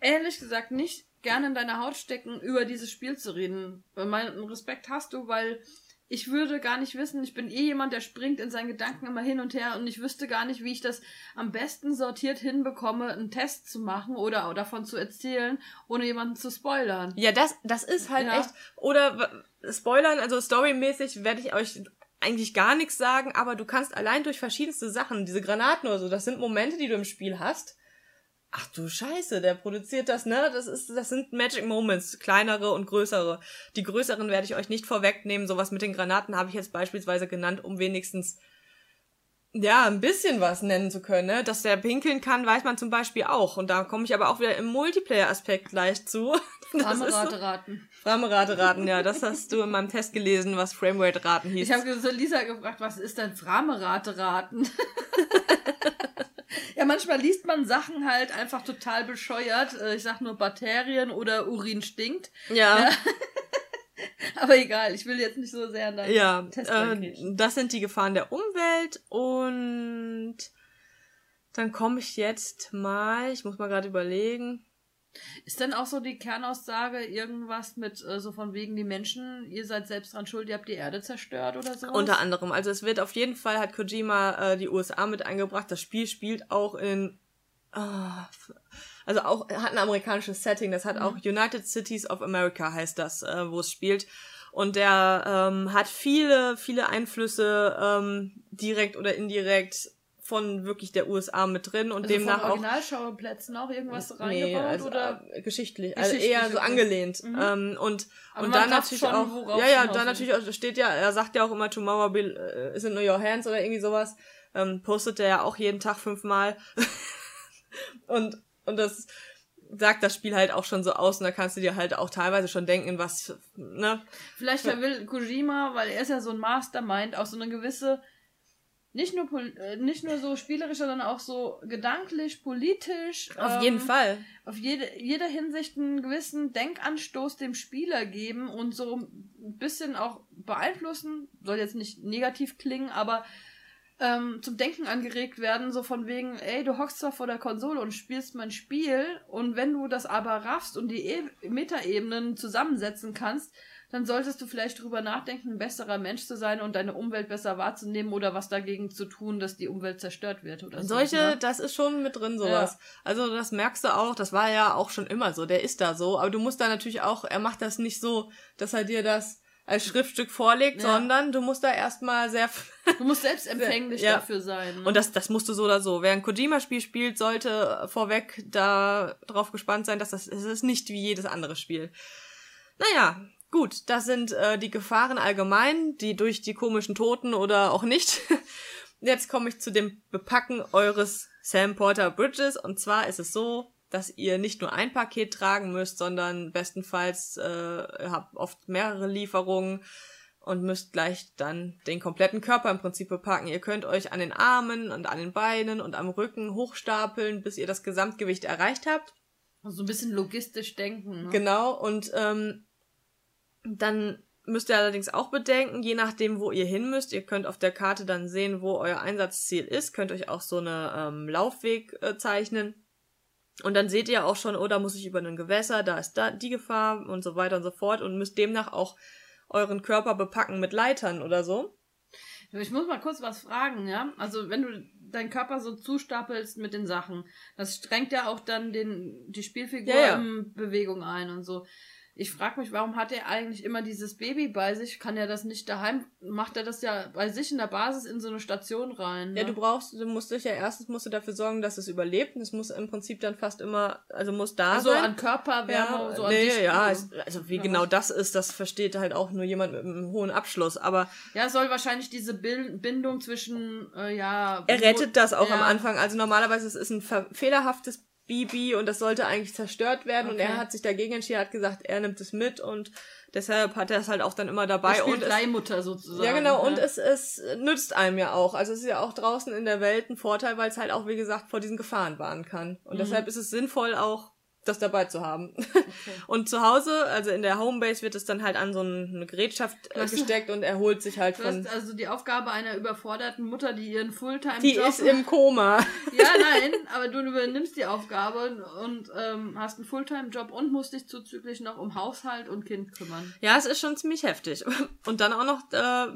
ehrlich gesagt nicht gerne in deiner Haut stecken, über dieses Spiel zu reden. Meinen Respekt hast du, weil ich würde gar nicht wissen, ich bin eh jemand, der springt in seinen Gedanken immer hin und her und ich wüsste gar nicht, wie ich das am besten sortiert hinbekomme, einen Test zu machen oder davon zu erzählen, ohne jemanden zu spoilern. Ja, das, das ist halt ja. echt. Oder spoilern, also storymäßig werde ich euch eigentlich gar nichts sagen, aber du kannst allein durch verschiedenste Sachen, diese Granaten oder so, das sind Momente, die du im Spiel hast. Ach du Scheiße, der produziert das, ne? Das ist, das sind Magic Moments, kleinere und größere. Die größeren werde ich euch nicht vorwegnehmen. Sowas mit den Granaten habe ich jetzt beispielsweise genannt, um wenigstens ja, ein bisschen was nennen zu können. Ne? Dass der pinkeln kann, weiß man zum Beispiel auch. Und da komme ich aber auch wieder im Multiplayer-Aspekt gleich zu. Framerate-Raten. So, Framerate-Raten, ja. Das hast du in meinem Test gelesen, was Framerate-Raten hieß. Ich habe so Lisa gefragt, was ist denn Framerate-Raten? ja, manchmal liest man Sachen halt einfach total bescheuert. Äh, ich sag nur Bakterien oder Urin stinkt. Ja. ja. Aber egal, ich will jetzt nicht so sehr an deinen ja, Test äh, Das sind die Gefahren der Umwelt und dann komme ich jetzt mal, ich muss mal gerade überlegen. Ist denn auch so die Kernaussage irgendwas mit äh, so von wegen die Menschen, ihr seid selbst dran schuld, ihr habt die Erde zerstört oder so? Unter anderem. Also es wird auf jeden Fall, hat Kojima äh, die USA mit eingebracht. Das Spiel spielt auch in oh, also auch hat ein amerikanisches Setting, das hat mhm. auch United Cities of America heißt das, äh, wo es spielt. Und der ähm, hat viele, viele Einflüsse ähm, direkt oder indirekt von wirklich der USA mit drin und also demnach von Originalschauplätzen auch irgendwas reingebaut nee, also, oder äh, geschichtlich, also eher so angelehnt. Mhm. ähm, und Aber und dann natürlich schon, auch ja ja dann natürlich auch, steht ja er sagt ja auch immer tomorrow be, uh, is in your hands oder irgendwie sowas. Ähm, postet er ja auch jeden Tag fünfmal. Und und das sagt das Spiel halt auch schon so aus und da kannst du dir halt auch teilweise schon denken, was, ne? Vielleicht will Kojima, weil er ist ja so ein Mastermind, auch so eine gewisse, nicht nur, äh, nicht nur so spielerisch, sondern auch so gedanklich, politisch. Auf ähm, jeden Fall. Auf jede, jeder Hinsicht einen gewissen Denkanstoß dem Spieler geben und so ein bisschen auch beeinflussen. Soll jetzt nicht negativ klingen, aber ähm, zum Denken angeregt werden, so von wegen, ey, du hockst zwar vor der Konsole und spielst mein Spiel und wenn du das aber raffst und die e Metaebenen zusammensetzen kannst, dann solltest du vielleicht drüber nachdenken, ein besserer Mensch zu sein und deine Umwelt besser wahrzunehmen oder was dagegen zu tun, dass die Umwelt zerstört wird oder so. Solche, ne? das ist schon mit drin sowas. Ja. Also das merkst du auch, das war ja auch schon immer so, der ist da so, aber du musst da natürlich auch, er macht das nicht so, dass er dir das als Schriftstück vorlegt, ja. sondern du musst da erstmal sehr. Du musst selbst empfänglich ja. dafür sein. Ne? Und das, das musst du so oder so. Wer ein Kojima-Spiel spielt, sollte vorweg da drauf gespannt sein, dass das, es ist nicht wie jedes andere Spiel. Naja, gut, das sind äh, die Gefahren allgemein, die durch die komischen Toten oder auch nicht. Jetzt komme ich zu dem Bepacken eures Sam Porter Bridges. Und zwar ist es so, dass ihr nicht nur ein Paket tragen müsst, sondern bestenfalls äh, habt oft mehrere Lieferungen und müsst gleich dann den kompletten Körper im Prinzip bepacken. Ihr könnt euch an den Armen und an den Beinen und am Rücken hochstapeln, bis ihr das Gesamtgewicht erreicht habt. Also ein bisschen logistisch denken. Ne? Genau, und ähm, dann müsst ihr allerdings auch bedenken, je nachdem, wo ihr hin müsst, ihr könnt auf der Karte dann sehen, wo euer Einsatzziel ist, könnt euch auch so eine ähm, Laufweg äh, zeichnen und dann seht ihr auch schon, oh, da muss ich über ein Gewässer, da ist da die Gefahr und so weiter und so fort und müsst demnach auch euren Körper bepacken mit Leitern oder so. Ich muss mal kurz was fragen, ja? Also, wenn du deinen Körper so zustapelst mit den Sachen, das strengt ja auch dann den, die Spielfigur ja, ja. in Bewegung ein und so. Ich frage mich, warum hat er eigentlich immer dieses Baby bei sich? Kann er das nicht daheim? Macht er das ja bei sich in der Basis in so eine Station rein? Ne? Ja, du brauchst, du musst dich ja erstens musst du dafür sorgen, dass es überlebt. Und es muss im Prinzip dann fast immer, also muss da also sein. an Körperwärme, ja, so an nee, Dichten. ja, also wie ja, genau das ist, das versteht halt auch nur jemand mit einem hohen Abschluss. Aber ja, soll wahrscheinlich diese Bindung zwischen, äh, ja. Er rettet das auch ja. am Anfang. Also normalerweise ist es ein fehlerhaftes Bibi und das sollte eigentlich zerstört werden okay. und er hat sich dagegen entschieden, hat gesagt, er nimmt es mit und deshalb hat er es halt auch dann immer dabei. Er und Leihmutter sozusagen. Ja, genau, ja. und es, es nützt einem ja auch. Also es ist ja auch draußen in der Welt ein Vorteil, weil es halt auch, wie gesagt, vor diesen Gefahren warnen kann. Und mhm. deshalb ist es sinnvoll auch das dabei zu haben. Okay. Und zu Hause, also in der Homebase, wird es dann halt an so eine Gerätschaft äh, gesteckt und erholt sich halt von. also die Aufgabe einer überforderten Mutter, die ihren Fulltime-Job. Die ist im Koma. ja, nein, aber du übernimmst die Aufgabe und ähm, hast einen Fulltime-Job und musst dich zuzüglich noch um Haushalt und Kind kümmern. Ja, es ist schon ziemlich heftig. Und dann auch noch äh,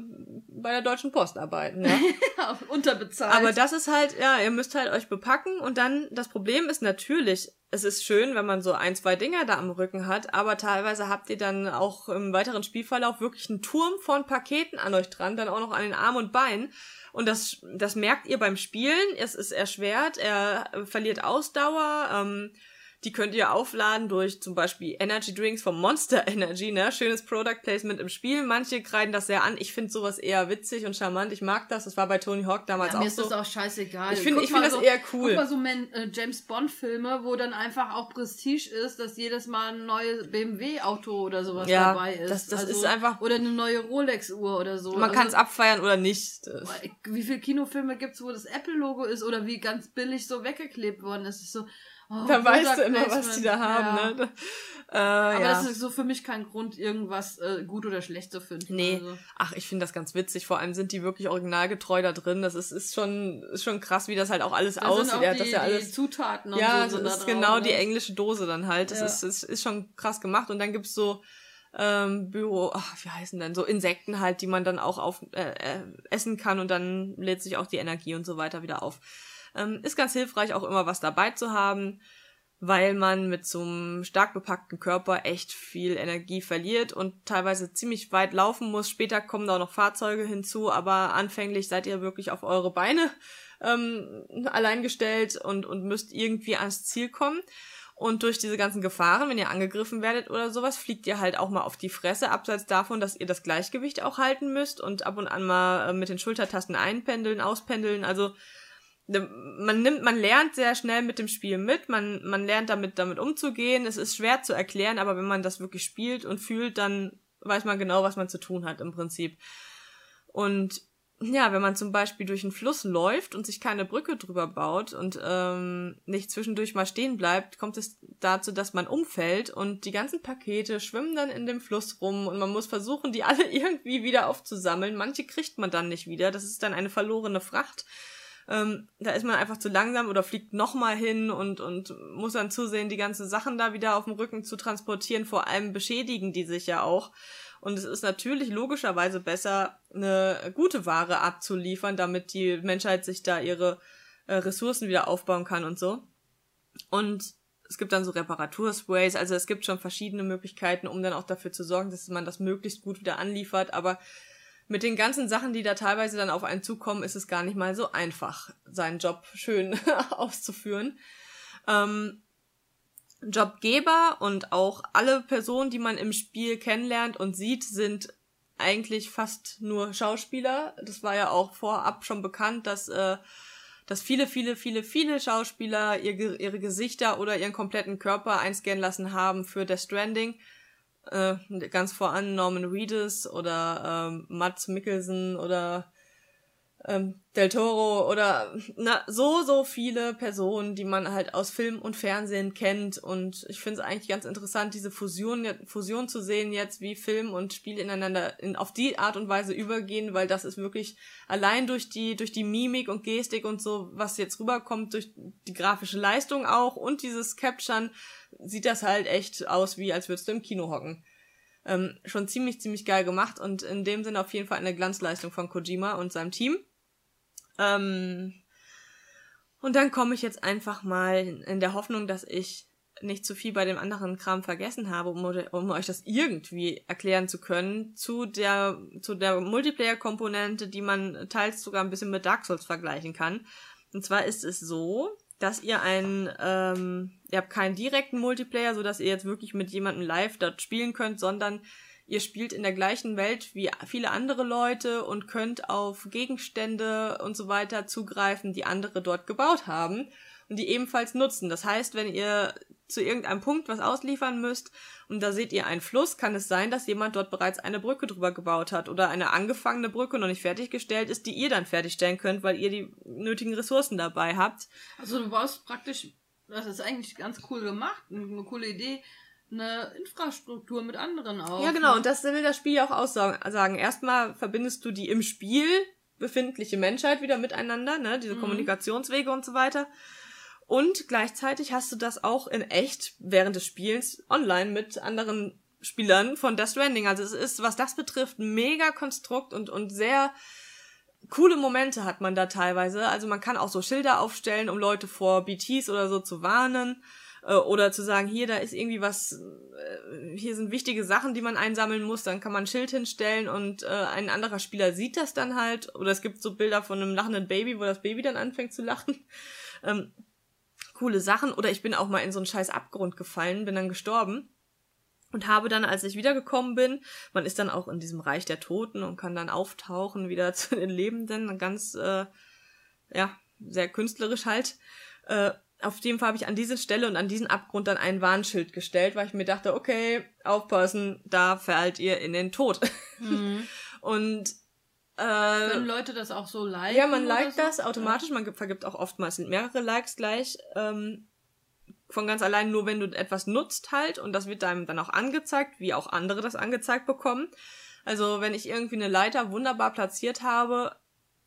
bei der Deutschen Post arbeiten. Ja? Unterbezahlt. Aber das ist halt, ja, ihr müsst halt euch bepacken und dann, das Problem ist natürlich, es ist schön, wenn man so ein, zwei Dinger da am Rücken hat, aber teilweise habt ihr dann auch im weiteren Spielverlauf wirklich einen Turm von Paketen an euch dran, dann auch noch an den Armen und Beinen. Und das, das merkt ihr beim Spielen. Es ist erschwert, er verliert Ausdauer. Ähm, die könnt ihr aufladen durch zum Beispiel Energy Drinks vom Monster Energy, ne? Schönes Product Placement im Spiel. Manche kreiden das sehr an. Ich finde sowas eher witzig und charmant. Ich mag das. Das war bei Tony Hawk damals ja, auch mir so. Mir ist das auch scheißegal. Ich finde ich find das so, eher cool. Guck mal so Man, äh, James Bond Filme, wo dann einfach auch Prestige ist, dass jedes Mal ein neues BMW Auto oder sowas ja, dabei ist. Das, das also, ist einfach. Oder eine neue Rolex Uhr oder so. Man also, kann es abfeiern oder nicht. Wie viele Kinofilme gibt's, wo das Apple Logo ist oder wie ganz billig so weggeklebt worden ist. Ist so, Oh, da weißt du immer, was die da haben, ja. ne? Äh, Aber ja. das ist so für mich kein Grund, irgendwas äh, gut oder schlecht zu finden. Nee. Also. Ach, ich finde das ganz witzig. Vor allem sind die wirklich originalgetreu da drin. Das ist, ist schon, ist schon krass, wie das halt auch alles da aussieht. Auch die, das ja alles. Die Zutaten und ja, so. Ja, das ist genau ne? die englische Dose dann halt. Das ja. ist, ist, ist schon krass gemacht. Und dann gibt's so, ähm, Büro, ach, wie heißen denn, so Insekten halt, die man dann auch auf, äh, äh, essen kann und dann lädt sich auch die Energie und so weiter wieder auf. Ähm, ist ganz hilfreich, auch immer was dabei zu haben weil man mit so einem stark bepackten Körper echt viel Energie verliert und teilweise ziemlich weit laufen muss. Später kommen da auch noch Fahrzeuge hinzu, aber anfänglich seid ihr wirklich auf eure Beine ähm, allein gestellt und, und müsst irgendwie ans Ziel kommen. Und durch diese ganzen Gefahren, wenn ihr angegriffen werdet oder sowas, fliegt ihr halt auch mal auf die Fresse, abseits davon, dass ihr das Gleichgewicht auch halten müsst und ab und an mal äh, mit den Schultertasten einpendeln, auspendeln. Also man nimmt, man lernt sehr schnell mit dem Spiel mit, man, man lernt damit, damit umzugehen. Es ist schwer zu erklären, aber wenn man das wirklich spielt und fühlt, dann weiß man genau, was man zu tun hat im Prinzip. Und ja, wenn man zum Beispiel durch einen Fluss läuft und sich keine Brücke drüber baut und ähm, nicht zwischendurch mal stehen bleibt, kommt es dazu, dass man umfällt und die ganzen Pakete schwimmen dann in dem Fluss rum und man muss versuchen, die alle irgendwie wieder aufzusammeln. Manche kriegt man dann nicht wieder. Das ist dann eine verlorene Fracht. Ähm, da ist man einfach zu langsam oder fliegt nochmal hin und, und muss dann zusehen, die ganzen Sachen da wieder auf dem Rücken zu transportieren. Vor allem beschädigen die sich ja auch. Und es ist natürlich logischerweise besser, eine gute Ware abzuliefern, damit die Menschheit sich da ihre äh, Ressourcen wieder aufbauen kann und so. Und es gibt dann so Reparatursprays, also es gibt schon verschiedene Möglichkeiten, um dann auch dafür zu sorgen, dass man das möglichst gut wieder anliefert. Aber mit den ganzen Sachen, die da teilweise dann auf einen zukommen, ist es gar nicht mal so einfach, seinen Job schön auszuführen. Ähm, Jobgeber und auch alle Personen, die man im Spiel kennenlernt und sieht, sind eigentlich fast nur Schauspieler. Das war ja auch vorab schon bekannt, dass, äh, dass viele, viele, viele, viele Schauspieler ihr, ihre Gesichter oder ihren kompletten Körper einscannen lassen haben für Death Stranding äh, ganz voran Norman Reedus oder ähm, Mats Mikkelsen oder ähm, Del Toro oder na, so, so viele Personen, die man halt aus Film und Fernsehen kennt. Und ich finde es eigentlich ganz interessant, diese Fusion, Fusion zu sehen jetzt, wie Film und Spiel ineinander in, auf die Art und Weise übergehen, weil das ist wirklich allein durch die, durch die Mimik und Gestik und so, was jetzt rüberkommt, durch die grafische Leistung auch und dieses Capturen, sieht das halt echt aus, wie als würdest du im Kino hocken. Ähm, schon ziemlich, ziemlich geil gemacht und in dem Sinne auf jeden Fall eine Glanzleistung von Kojima und seinem Team. Ähm, und dann komme ich jetzt einfach mal in der Hoffnung, dass ich nicht zu viel bei dem anderen Kram vergessen habe, um, um euch das irgendwie erklären zu können, zu der, zu der Multiplayer-Komponente, die man teils sogar ein bisschen mit Dark Souls vergleichen kann. Und zwar ist es so, dass ihr einen, ähm, ihr habt keinen direkten Multiplayer, so dass ihr jetzt wirklich mit jemandem live dort spielen könnt, sondern ihr spielt in der gleichen Welt wie viele andere Leute und könnt auf Gegenstände und so weiter zugreifen, die andere dort gebaut haben und die ebenfalls nutzen. Das heißt, wenn ihr zu irgendeinem Punkt was ausliefern müsst und da seht ihr einen Fluss, kann es sein, dass jemand dort bereits eine Brücke drüber gebaut hat oder eine angefangene Brücke noch nicht fertiggestellt ist, die ihr dann fertigstellen könnt, weil ihr die nötigen Ressourcen dabei habt. Also du baust praktisch, das ist eigentlich ganz cool gemacht, eine coole Idee, eine Infrastruktur mit anderen auf. Ja, genau, ne? und das will das Spiel auch aussagen. Erstmal verbindest du die im Spiel befindliche Menschheit wieder miteinander, ne, diese mhm. Kommunikationswege und so weiter. Und gleichzeitig hast du das auch in echt während des Spiels online mit anderen Spielern von Death Stranding. Also es ist, was das betrifft, mega Konstrukt und, und sehr coole Momente hat man da teilweise. Also man kann auch so Schilder aufstellen, um Leute vor BTs oder so zu warnen. Äh, oder zu sagen, hier, da ist irgendwie was, äh, hier sind wichtige Sachen, die man einsammeln muss, dann kann man ein Schild hinstellen und äh, ein anderer Spieler sieht das dann halt. Oder es gibt so Bilder von einem lachenden Baby, wo das Baby dann anfängt zu lachen. Ähm, coole Sachen. Oder ich bin auch mal in so einen scheiß Abgrund gefallen, bin dann gestorben und habe dann, als ich wiedergekommen bin, man ist dann auch in diesem Reich der Toten und kann dann auftauchen wieder zu den Lebenden, ganz, äh, ja, sehr künstlerisch halt. Äh, auf jeden Fall habe ich an diese Stelle und an diesen Abgrund dann ein Warnschild gestellt, weil ich mir dachte, okay, aufpassen, da fällt ihr in den Tod. Mhm. und äh, Können Leute das auch so liken? Ja, man liked so? das automatisch, man vergibt auch oftmals mehrere Likes gleich. Ähm, von ganz allein nur, wenn du etwas nutzt halt und das wird einem dann auch angezeigt, wie auch andere das angezeigt bekommen. Also wenn ich irgendwie eine Leiter wunderbar platziert habe,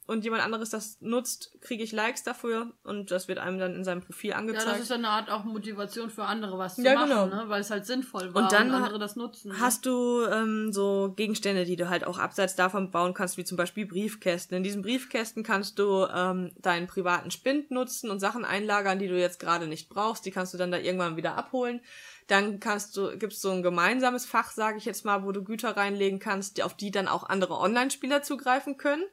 und jemand anderes das nutzt, kriege ich Likes dafür und das wird einem dann in seinem Profil angezeigt. Ja, das ist eine Art auch Motivation für andere, was zu ja, machen, genau. ne? weil es halt sinnvoll war und, dann und andere das nutzen. Ne? Hast du ähm, so Gegenstände, die du halt auch abseits davon bauen kannst, wie zum Beispiel Briefkästen. In diesen Briefkästen kannst du ähm, deinen privaten Spind nutzen und Sachen einlagern, die du jetzt gerade nicht brauchst. Die kannst du dann da irgendwann wieder abholen. Dann kannst du, gibt's so ein gemeinsames Fach, sage ich jetzt mal, wo du Güter reinlegen kannst, auf die dann auch andere Online-Spieler zugreifen können.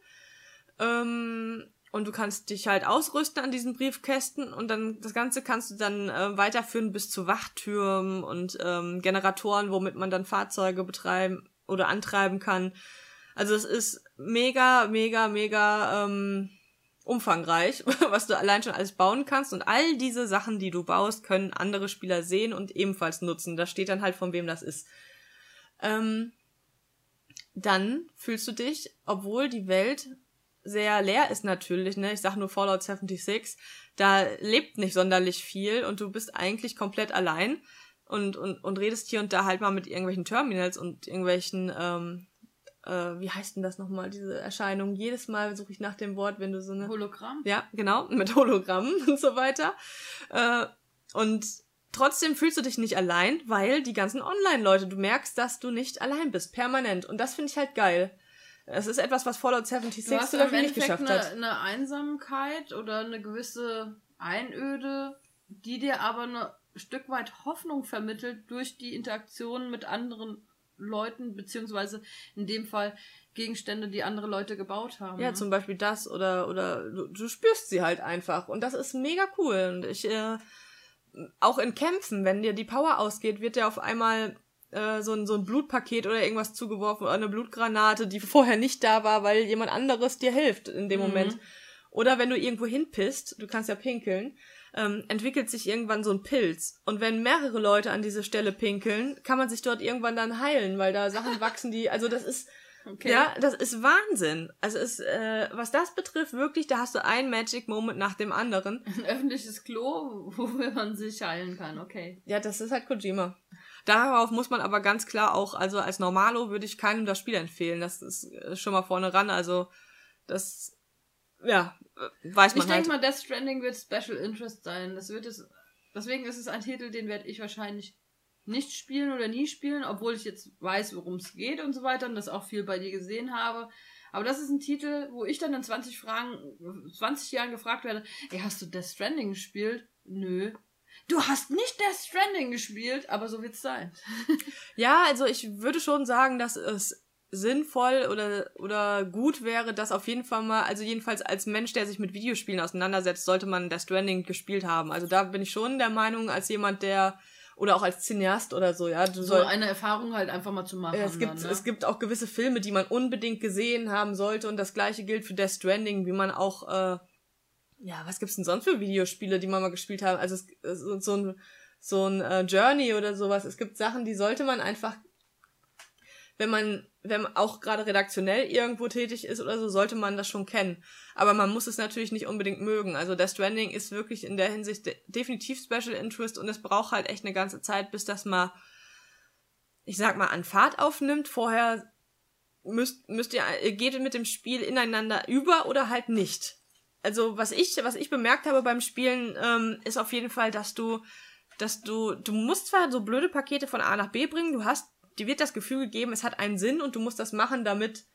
Ähm, und du kannst dich halt ausrüsten an diesen Briefkästen und dann das Ganze kannst du dann äh, weiterführen bis zu Wachtürmen und ähm, Generatoren, womit man dann Fahrzeuge betreiben oder antreiben kann. Also es ist mega, mega, mega ähm, umfangreich, was du allein schon alles bauen kannst. Und all diese Sachen, die du baust, können andere Spieler sehen und ebenfalls nutzen. Da steht dann halt, von wem das ist. Ähm, dann fühlst du dich, obwohl die Welt sehr leer ist natürlich, ne? Ich sag nur Fallout 76, da lebt nicht sonderlich viel und du bist eigentlich komplett allein und, und, und redest hier und da halt mal mit irgendwelchen Terminals und irgendwelchen, ähm, äh, wie heißt denn das nochmal, diese Erscheinung? Jedes Mal suche ich nach dem Wort, wenn du so eine. Hologramm? Ja, genau, mit Hologrammen und so weiter. Äh, und trotzdem fühlst du dich nicht allein, weil die ganzen Online-Leute, du merkst, dass du nicht allein bist, permanent. Und das finde ich halt geil. Es ist etwas, was Fallout 76 du hast zum nicht geschafft eine, hat. Eine Einsamkeit oder eine gewisse Einöde, die dir aber ein Stück weit Hoffnung vermittelt durch die Interaktion mit anderen Leuten, beziehungsweise in dem Fall Gegenstände, die andere Leute gebaut haben. Ja, zum Beispiel das oder, oder du, du, spürst sie halt einfach. Und das ist mega cool. Und ich, äh, auch in Kämpfen, wenn dir die Power ausgeht, wird dir auf einmal äh, so, ein, so ein Blutpaket oder irgendwas zugeworfen oder eine Blutgranate, die vorher nicht da war, weil jemand anderes dir hilft in dem mhm. Moment. Oder wenn du irgendwo hinpisst, du kannst ja pinkeln, ähm, entwickelt sich irgendwann so ein Pilz. Und wenn mehrere Leute an diese Stelle pinkeln, kann man sich dort irgendwann dann heilen, weil da Sachen wachsen, die, also das ist, okay. ja, das ist Wahnsinn. Also ist, äh, was das betrifft, wirklich, da hast du ein Magic Moment nach dem anderen. Ein öffentliches Klo, wo man sich heilen kann, okay. Ja, das ist halt Kojima. Darauf muss man aber ganz klar auch, also als Normalo würde ich keinem das Spiel empfehlen. Das ist äh, schon mal vorne ran. Also das, ja, äh, weiß man Ich denke halt. mal, Death Stranding wird Special Interest sein. Das wird es, deswegen ist es ein Titel, den werde ich wahrscheinlich nicht spielen oder nie spielen, obwohl ich jetzt weiß, worum es geht und so weiter und das auch viel bei dir gesehen habe. Aber das ist ein Titel, wo ich dann in 20 Fragen, 20 Jahren gefragt werde, ey, hast du Death Stranding gespielt? Nö. Du hast nicht Death Stranding gespielt, aber so wird's sein. ja, also ich würde schon sagen, dass es sinnvoll oder, oder gut wäre, dass auf jeden Fall mal, also jedenfalls als Mensch, der sich mit Videospielen auseinandersetzt, sollte man Death Stranding gespielt haben. Also da bin ich schon der Meinung, als jemand, der oder auch als Cineast oder so, ja. Du so soll, eine Erfahrung halt einfach mal zu machen. Es gibt, dann, ne? es gibt auch gewisse Filme, die man unbedingt gesehen haben sollte und das gleiche gilt für Death Stranding, wie man auch äh, ja, was gibt's denn sonst für Videospiele, die man mal gespielt haben? Also es, so, ein, so ein uh, Journey oder sowas. Es gibt Sachen, die sollte man einfach, wenn man, wenn man auch gerade redaktionell irgendwo tätig ist oder so, sollte man das schon kennen. Aber man muss es natürlich nicht unbedingt mögen. Also Death Stranding ist wirklich in der Hinsicht de definitiv Special Interest und es braucht halt echt eine ganze Zeit, bis das mal, ich sag mal, an Fahrt aufnimmt. Vorher müsst, müsst ihr, geht mit dem Spiel ineinander über oder halt nicht also was ich, was ich bemerkt habe beim Spielen, ähm, ist auf jeden Fall, dass du, dass du, du musst zwar so blöde Pakete von A nach B bringen, du hast dir wird das Gefühl gegeben, es hat einen Sinn und du musst das machen, damit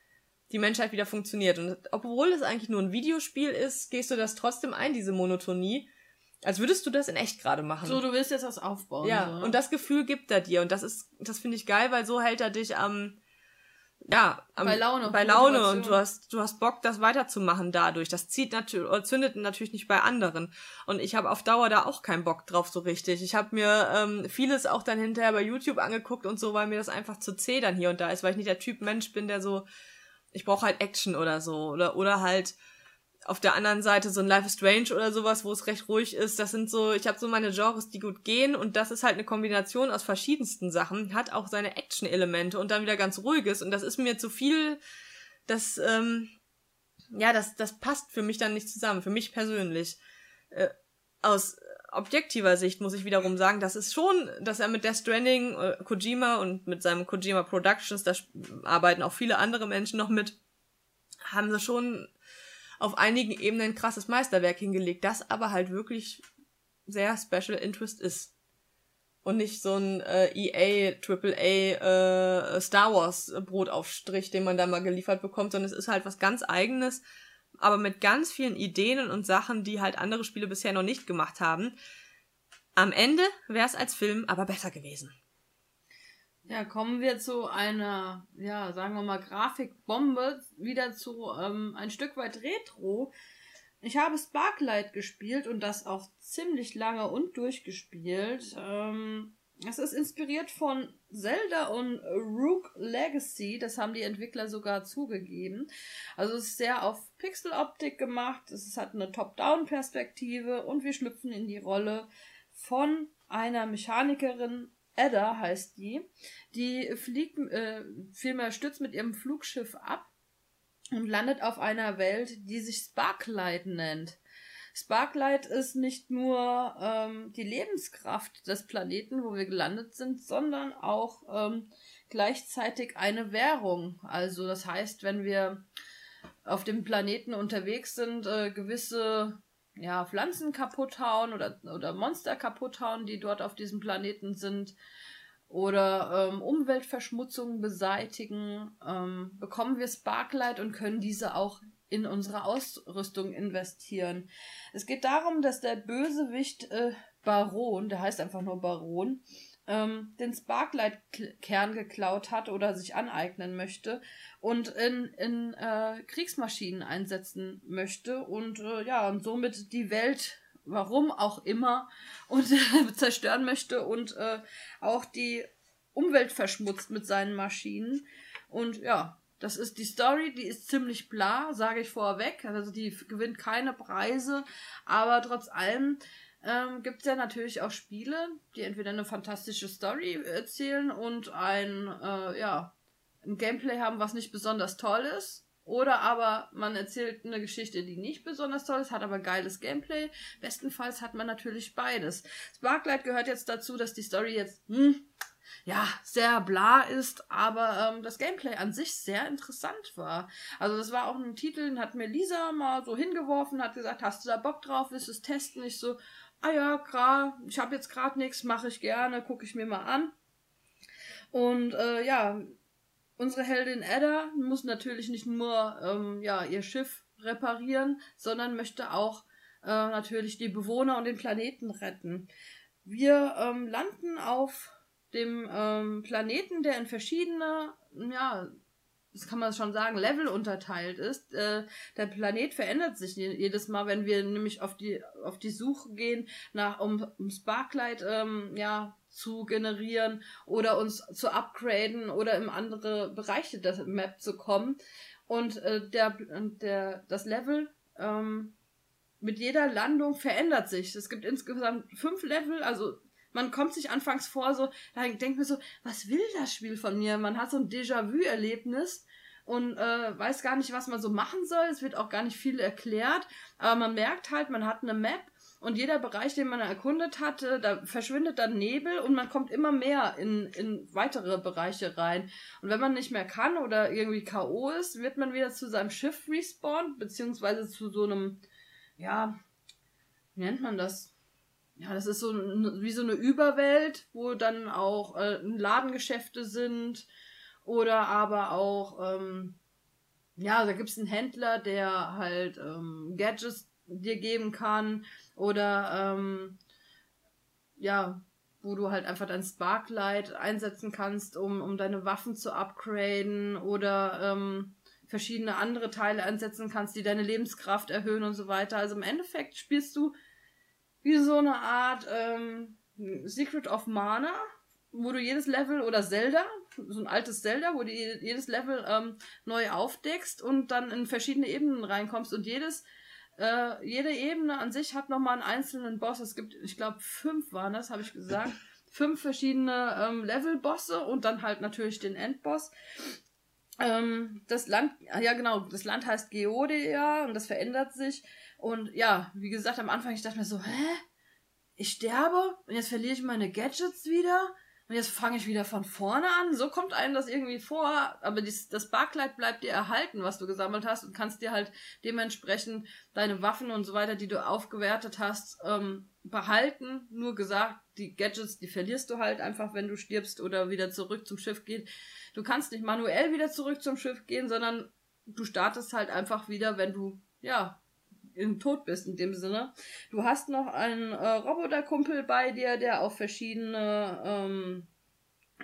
die Menschheit wieder funktioniert. Und obwohl es eigentlich nur ein Videospiel ist, gehst du das trotzdem ein, diese Monotonie. Als würdest du das in echt gerade machen. So, du willst jetzt was aufbauen. Ja, so. ne? und das Gefühl gibt er dir. Und das ist, das finde ich geil, weil so hält er dich am, ja, am, Bei Laune, Bei Laune und du hast, du hast Bock, das weiterzumachen dadurch. Das zieht natürlich, oder zündet natürlich nicht bei anderen. Und ich habe auf Dauer da auch keinen Bock drauf so richtig. Ich habe mir ähm, vieles auch dann hinterher bei YouTube angeguckt und so, weil mir das einfach zu zäh dann hier und da ist, weil ich nicht der Typ Mensch bin, der so, ich brauche halt Action oder so. Oder, oder halt auf der anderen Seite so ein Life is Strange oder sowas, wo es recht ruhig ist. Das sind so, ich habe so meine Genres, die gut gehen und das ist halt eine Kombination aus verschiedensten Sachen, hat auch seine Action-Elemente und dann wieder ganz ruhiges und das ist mir zu viel, das, ähm, ja, das, das passt für mich dann nicht zusammen, für mich persönlich. Äh, aus objektiver Sicht muss ich wiederum sagen, das ist schon, dass er mit Death Stranding, äh, Kojima und mit seinem Kojima Productions, da arbeiten auch viele andere Menschen noch mit, haben sie schon auf einigen Ebenen ein krasses Meisterwerk hingelegt, das aber halt wirklich sehr Special Interest ist. Und nicht so ein äh, EA, AAA äh, Star Wars Brotaufstrich, den man da mal geliefert bekommt, sondern es ist halt was ganz eigenes, aber mit ganz vielen Ideen und Sachen, die halt andere Spiele bisher noch nicht gemacht haben. Am Ende wäre es als Film aber besser gewesen. Ja, kommen wir zu einer, ja, sagen wir mal, Grafikbombe, wieder zu ähm, ein Stück weit Retro. Ich habe Sparklight gespielt und das auch ziemlich lange und durchgespielt. Ähm, es ist inspiriert von Zelda und Rook Legacy, das haben die Entwickler sogar zugegeben. Also es ist sehr auf Pixeloptik gemacht, es hat eine Top-Down-Perspektive und wir schlüpfen in die Rolle von einer Mechanikerin, Ada heißt die, die fliegt, äh, vielmehr stürzt mit ihrem Flugschiff ab und landet auf einer Welt, die sich Sparklight nennt. Sparklight ist nicht nur ähm, die Lebenskraft des Planeten, wo wir gelandet sind, sondern auch ähm, gleichzeitig eine Währung. Also das heißt, wenn wir auf dem Planeten unterwegs sind, äh, gewisse ja, Pflanzen kaputt hauen oder, oder Monster kaputt hauen, die dort auf diesem Planeten sind, oder ähm, Umweltverschmutzung beseitigen, ähm, bekommen wir Sparklight und können diese auch in unsere Ausrüstung investieren. Es geht darum, dass der Bösewicht äh, Baron, der heißt einfach nur Baron, ähm, den Sparklight-Kern geklaut hat oder sich aneignen möchte und in, in äh, Kriegsmaschinen einsetzen möchte und äh, ja, und somit die Welt, warum auch immer, und äh, zerstören möchte und äh, auch die Umwelt verschmutzt mit seinen Maschinen. Und ja, das ist die Story, die ist ziemlich bla, sage ich vorweg. Also die gewinnt keine Preise, aber trotz allem ähm, gibt es ja natürlich auch Spiele, die entweder eine fantastische Story erzählen und ein, äh, ja, ein Gameplay haben, was nicht besonders toll ist. Oder aber man erzählt eine Geschichte, die nicht besonders toll ist, hat aber geiles Gameplay. Bestenfalls hat man natürlich beides. Sparklight gehört jetzt dazu, dass die Story jetzt, hm, ja, sehr bla ist, aber ähm, das Gameplay an sich sehr interessant war. Also das war auch ein Titel, den hat mir Lisa mal so hingeworfen, hat gesagt, hast du da Bock drauf, willst du es testen? Ich so, ah ja, grad, ich habe jetzt gerade nichts, mache ich gerne, gucke ich mir mal an. Und äh, ja, unsere Heldin Ada muss natürlich nicht nur ähm, ja, ihr Schiff reparieren, sondern möchte auch äh, natürlich die Bewohner und den Planeten retten. Wir ähm, landen auf dem ähm, Planeten, der in verschiedene, ja, das kann man schon sagen, Level unterteilt ist. Äh, der Planet verändert sich je- jedes Mal, wenn wir nämlich auf die, auf die Suche gehen, nach, um, um Sparklight ähm, ja, zu generieren oder uns zu upgraden oder in andere Bereiche der Map zu kommen. Und äh, der, der, das Level ähm, mit jeder Landung verändert sich. Es gibt insgesamt fünf Level, also man kommt sich anfangs vor, so, da denkt man so, was will das Spiel von mir? Man hat so ein Déjà-vu-Erlebnis und äh, weiß gar nicht, was man so machen soll. Es wird auch gar nicht viel erklärt, aber man merkt halt, man hat eine Map und jeder Bereich, den man erkundet hat, äh, da verschwindet dann Nebel und man kommt immer mehr in, in weitere Bereiche rein. Und wenn man nicht mehr kann oder irgendwie K.O. ist, wird man wieder zu seinem Schiff respawnt, beziehungsweise zu so einem, ja, wie nennt man das? Ja, das ist so wie so eine Überwelt, wo dann auch äh, Ladengeschäfte sind oder aber auch, ähm, ja, da gibt es einen Händler, der halt ähm, Gadgets dir geben kann oder ähm, ja, wo du halt einfach dein Sparklight einsetzen kannst, um, um deine Waffen zu upgraden oder ähm, verschiedene andere Teile einsetzen kannst, die deine Lebenskraft erhöhen und so weiter. Also im Endeffekt spielst du wie so eine Art ähm, Secret of Mana, wo du jedes Level oder Zelda, so ein altes Zelda, wo du jedes Level ähm, neu aufdeckst und dann in verschiedene Ebenen reinkommst und jedes äh, jede Ebene an sich hat nochmal einen einzelnen Boss. Es gibt, ich glaube, fünf waren das, habe ich gesagt. Fünf verschiedene ähm, Level-Bosse und dann halt natürlich den Endboss. Ähm, das Land, ja genau, das Land heißt Geodea und das verändert sich. Und ja, wie gesagt, am Anfang, ich dachte mir so, hä? Ich sterbe und jetzt verliere ich meine Gadgets wieder und jetzt fange ich wieder von vorne an. So kommt einem das irgendwie vor, aber dies, das Barkleid bleibt dir erhalten, was du gesammelt hast und kannst dir halt dementsprechend deine Waffen und so weiter, die du aufgewertet hast, ähm, behalten. Nur gesagt, die Gadgets, die verlierst du halt einfach, wenn du stirbst oder wieder zurück zum Schiff geht. Du kannst nicht manuell wieder zurück zum Schiff gehen, sondern du startest halt einfach wieder, wenn du, ja, Tod bist in dem Sinne. Du hast noch einen äh, Roboterkumpel bei dir, der auf verschiedene, ähm,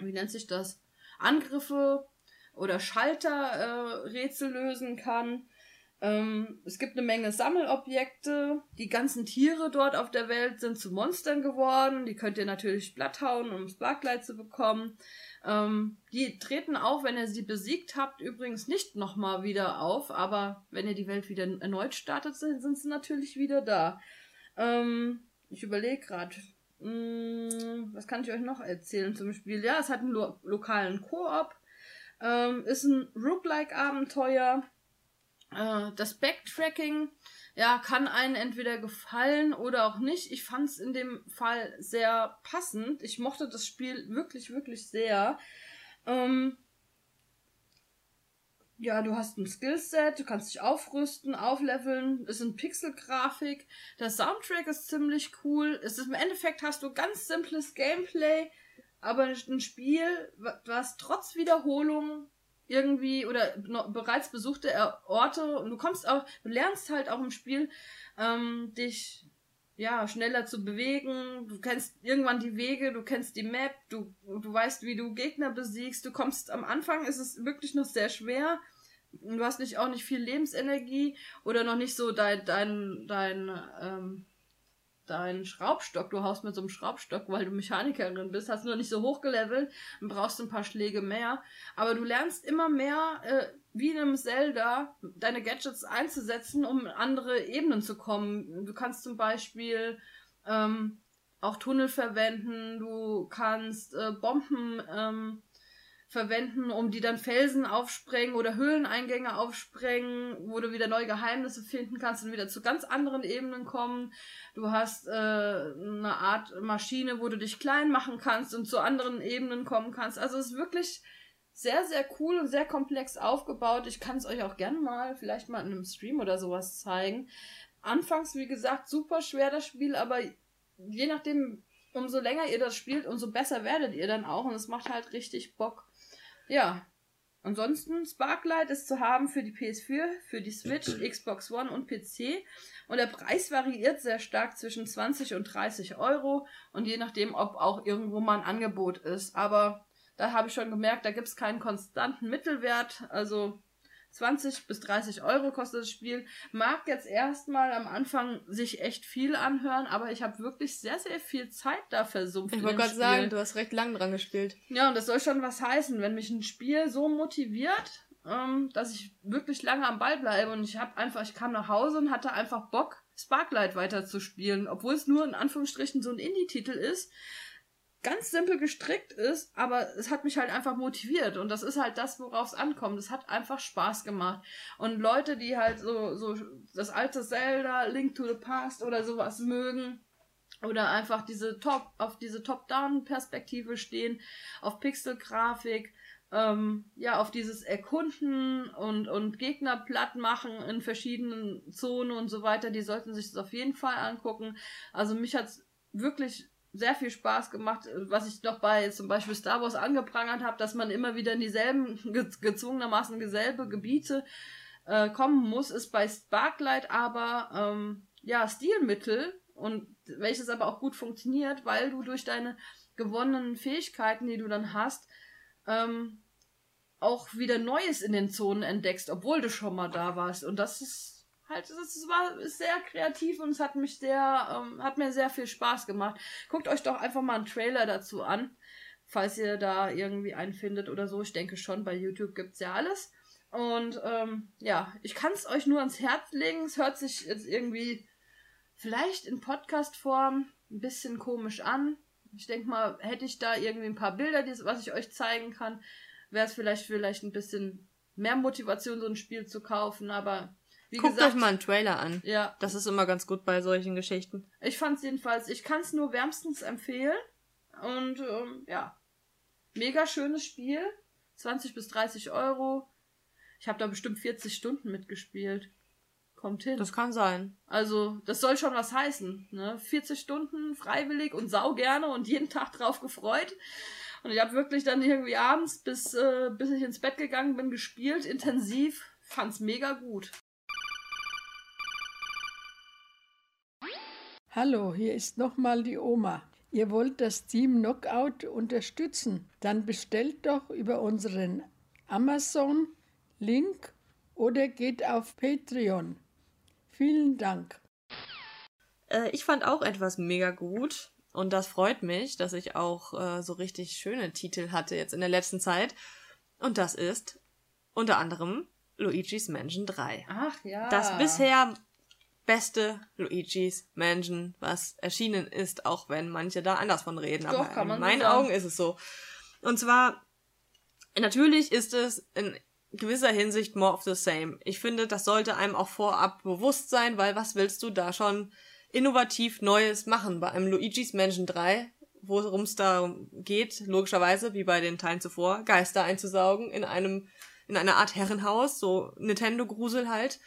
wie nennt sich das, Angriffe oder Schalter äh, Rätsel lösen kann. Ähm, es gibt eine Menge Sammelobjekte. Die ganzen Tiere dort auf der Welt sind zu Monstern geworden. Die könnt ihr natürlich platt hauen, um Sparklight zu bekommen. Ähm, die treten auch, wenn ihr sie besiegt habt, übrigens nicht nochmal wieder auf, aber wenn ihr die Welt wieder erneut startet, sind, sind sie natürlich wieder da. Ähm, ich überlege gerade, hm, was kann ich euch noch erzählen zum Spiel? Ja, es hat einen lo lokalen Koop, ähm, ist ein Roguelike-Abenteuer. Äh, das Backtracking ja, kann einen entweder gefallen oder auch nicht. Ich fand es in dem Fall sehr passend. Ich mochte das Spiel wirklich, wirklich sehr. Ähm, ja, du hast ein Skillset, du kannst dich aufrüsten, aufleveln, es ist ein Pixel-Grafik, der Soundtrack ist ziemlich cool. Es ist, Im Endeffekt hast du ganz simples Gameplay, aber ein Spiel, was trotz Wiederholung irgendwie oder bereits besuchte Orte und du kommst auch, du lernst halt auch im Spiel, ähm, dich ja, schneller zu bewegen, du kennst irgendwann die Wege, du kennst die Map, du, du weißt, wie du Gegner besiegst, du kommst am Anfang ist es wirklich noch sehr schwer, du hast nicht auch nicht viel Lebensenergie oder noch nicht so dein, dein, dein, ähm, deinen Schraubstock, du haust mit so einem Schraubstock, weil du Mechanikerin bist, hast nur nicht so hochgelevelt und brauchst ein paar Schläge mehr. Aber du lernst immer mehr, äh, wie in einem Zelda, deine Gadgets einzusetzen, um in andere Ebenen zu kommen. Du kannst zum Beispiel ähm, auch Tunnel verwenden, du kannst äh, Bomben ähm, verwenden, um die dann Felsen aufsprengen oder Höhleneingänge aufsprengen, wo du wieder neue Geheimnisse finden kannst und wieder zu ganz anderen Ebenen kommen. Du hast äh, eine Art Maschine, wo du dich klein machen kannst und zu anderen Ebenen kommen kannst. Also es ist wirklich sehr, sehr cool und sehr komplex aufgebaut. Ich kann es euch auch gerne mal, vielleicht mal in einem Stream oder sowas zeigen. Anfangs, wie gesagt, super schwer das Spiel, aber je nachdem, umso länger ihr das spielt, umso besser werdet ihr dann auch und es macht halt richtig Bock. Ja. Ansonsten, Sparklight ist zu haben für die PS4, für die Switch, Xbox One und PC. Und der Preis variiert sehr stark zwischen 20 und 30 Euro. Und je nachdem, ob auch irgendwo mal ein Angebot ist. Aber da habe ich schon gemerkt, da gibt es keinen konstanten Mittelwert. Also 20 bis 30 Euro kostet das Spiel. Mag jetzt erstmal am Anfang sich echt viel anhören, aber ich habe wirklich sehr, sehr viel Zeit da versumpft. Ich wollte gerade sagen, du hast recht lang dran gespielt. Ja, und das soll schon was heißen, wenn mich ein Spiel so motiviert, ähm, dass ich wirklich lange am Ball bleibe und ich habe einfach, ich kam nach Hause und hatte einfach Bock, Sparklight weiterzuspielen, obwohl es nur in Anführungsstrichen so ein Indie-Titel ist ganz simpel gestrickt ist, aber es hat mich halt einfach motiviert und das ist halt das, worauf es ankommt. Es hat einfach Spaß gemacht. Und Leute, die halt so, so das alte Zelda, Link to the Past oder sowas mögen, oder einfach diese Top, auf diese Top-Down-Perspektive stehen, auf Pixel-Grafik, ähm, ja, auf dieses Erkunden und, und Gegner platt machen in verschiedenen Zonen und so weiter, die sollten sich das auf jeden Fall angucken. Also mich hat's wirklich sehr viel Spaß gemacht, was ich noch bei zum Beispiel Star Wars angeprangert habe, dass man immer wieder in dieselben, gezwungenermaßen dieselbe Gebiete äh, kommen muss, ist bei Sparklight aber ähm, ja Stilmittel und welches aber auch gut funktioniert, weil du durch deine gewonnenen Fähigkeiten, die du dann hast, ähm, auch wieder Neues in den Zonen entdeckst, obwohl du schon mal da warst. Und das ist halt, das war sehr kreativ und es hat mich sehr, ähm, hat mir sehr viel Spaß gemacht. Guckt euch doch einfach mal einen Trailer dazu an, falls ihr da irgendwie einen findet oder so. Ich denke schon, bei YouTube gibt's ja alles. Und ähm, ja, ich kann es euch nur ans Herz legen. Es hört sich jetzt irgendwie vielleicht in Podcast-Form ein bisschen komisch an. Ich denke mal, hätte ich da irgendwie ein paar Bilder, was ich euch zeigen kann, wäre es vielleicht vielleicht ein bisschen mehr Motivation, so ein Spiel zu kaufen. Aber wie Guckt gesagt, euch mal einen Trailer an. Ja. Das ist immer ganz gut bei solchen Geschichten. Ich fand es jedenfalls, ich kann es nur wärmstens empfehlen. Und ähm, ja, mega schönes Spiel. 20 bis 30 Euro. Ich habe da bestimmt 40 Stunden mitgespielt. Kommt hin. Das kann sein. Also, das soll schon was heißen. Ne? 40 Stunden freiwillig und sau gerne und jeden Tag drauf gefreut. Und ich habe wirklich dann irgendwie abends, bis, äh, bis ich ins Bett gegangen bin, gespielt, intensiv. Fand's mega gut. Hallo, hier ist nochmal die Oma. Ihr wollt das Team Knockout unterstützen? Dann bestellt doch über unseren Amazon-Link oder geht auf Patreon. Vielen Dank. Äh, ich fand auch etwas mega gut. Und das freut mich, dass ich auch äh, so richtig schöne Titel hatte jetzt in der letzten Zeit. Und das ist unter anderem Luigi's Mansion 3. Ach ja. Das bisher beste Luigi's Mansion, was erschienen ist, auch wenn manche da anders von reden. Doch, Aber in meinen Augen ist es so. Und zwar, natürlich ist es in gewisser Hinsicht more of the same. Ich finde, das sollte einem auch vorab bewusst sein, weil was willst du da schon innovativ Neues machen bei einem Luigi's Mansion 3, worum es da geht, logischerweise, wie bei den Teilen zuvor, Geister einzusaugen in einem, in einer Art Herrenhaus, so Nintendo-Grusel halt.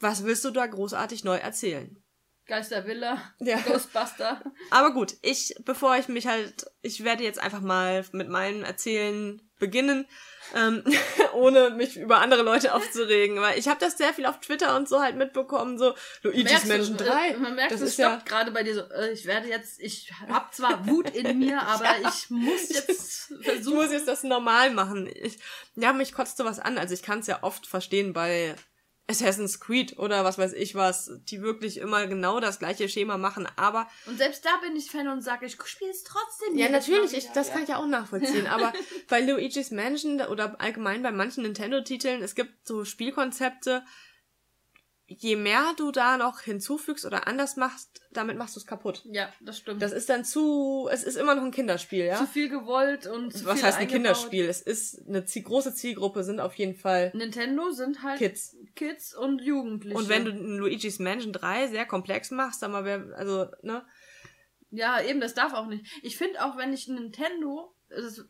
Was willst du da großartig neu erzählen? Geistervilla, ja. Ghostbuster. Aber gut, ich, bevor ich mich halt, ich werde jetzt einfach mal mit meinem Erzählen beginnen, ähm, ohne mich über andere Leute aufzuregen, weil ich habe das sehr viel auf Twitter und so halt mitbekommen, so Luigi's Menschen 3. Äh, man merkt, das ist ja gerade bei dir so, äh, ich werde jetzt, ich habe zwar Wut in mir, aber ja. ich muss jetzt versuchen. Ich muss jetzt das normal machen. Ich, ja, mich kotzt sowas an, also ich kann es ja oft verstehen bei Assassin's Creed oder was weiß ich was, die wirklich immer genau das gleiche Schema machen, aber. Und selbst da bin ich Fan und sage, ich spiele es trotzdem. Ja, natürlich, ich, das ja. kann ich ja auch nachvollziehen, aber bei Luigi's Mansion oder allgemein bei manchen Nintendo-Titeln, es gibt so Spielkonzepte, je mehr du da noch hinzufügst oder anders machst, damit machst du es kaputt. Ja, das stimmt. Das ist dann zu, es ist immer noch ein Kinderspiel, ja. Zu viel gewollt und zu Was viel heißt ein Kinderspiel? Es ist eine Ziel, große Zielgruppe, sind auf jeden Fall Nintendo sind halt Kids. Kids und Jugendliche. Und wenn du Luigi's Mansion 3 sehr komplex machst, sag mal, wer, also, ne? Ja, eben, das darf auch nicht. Ich finde auch, wenn ich Nintendo, das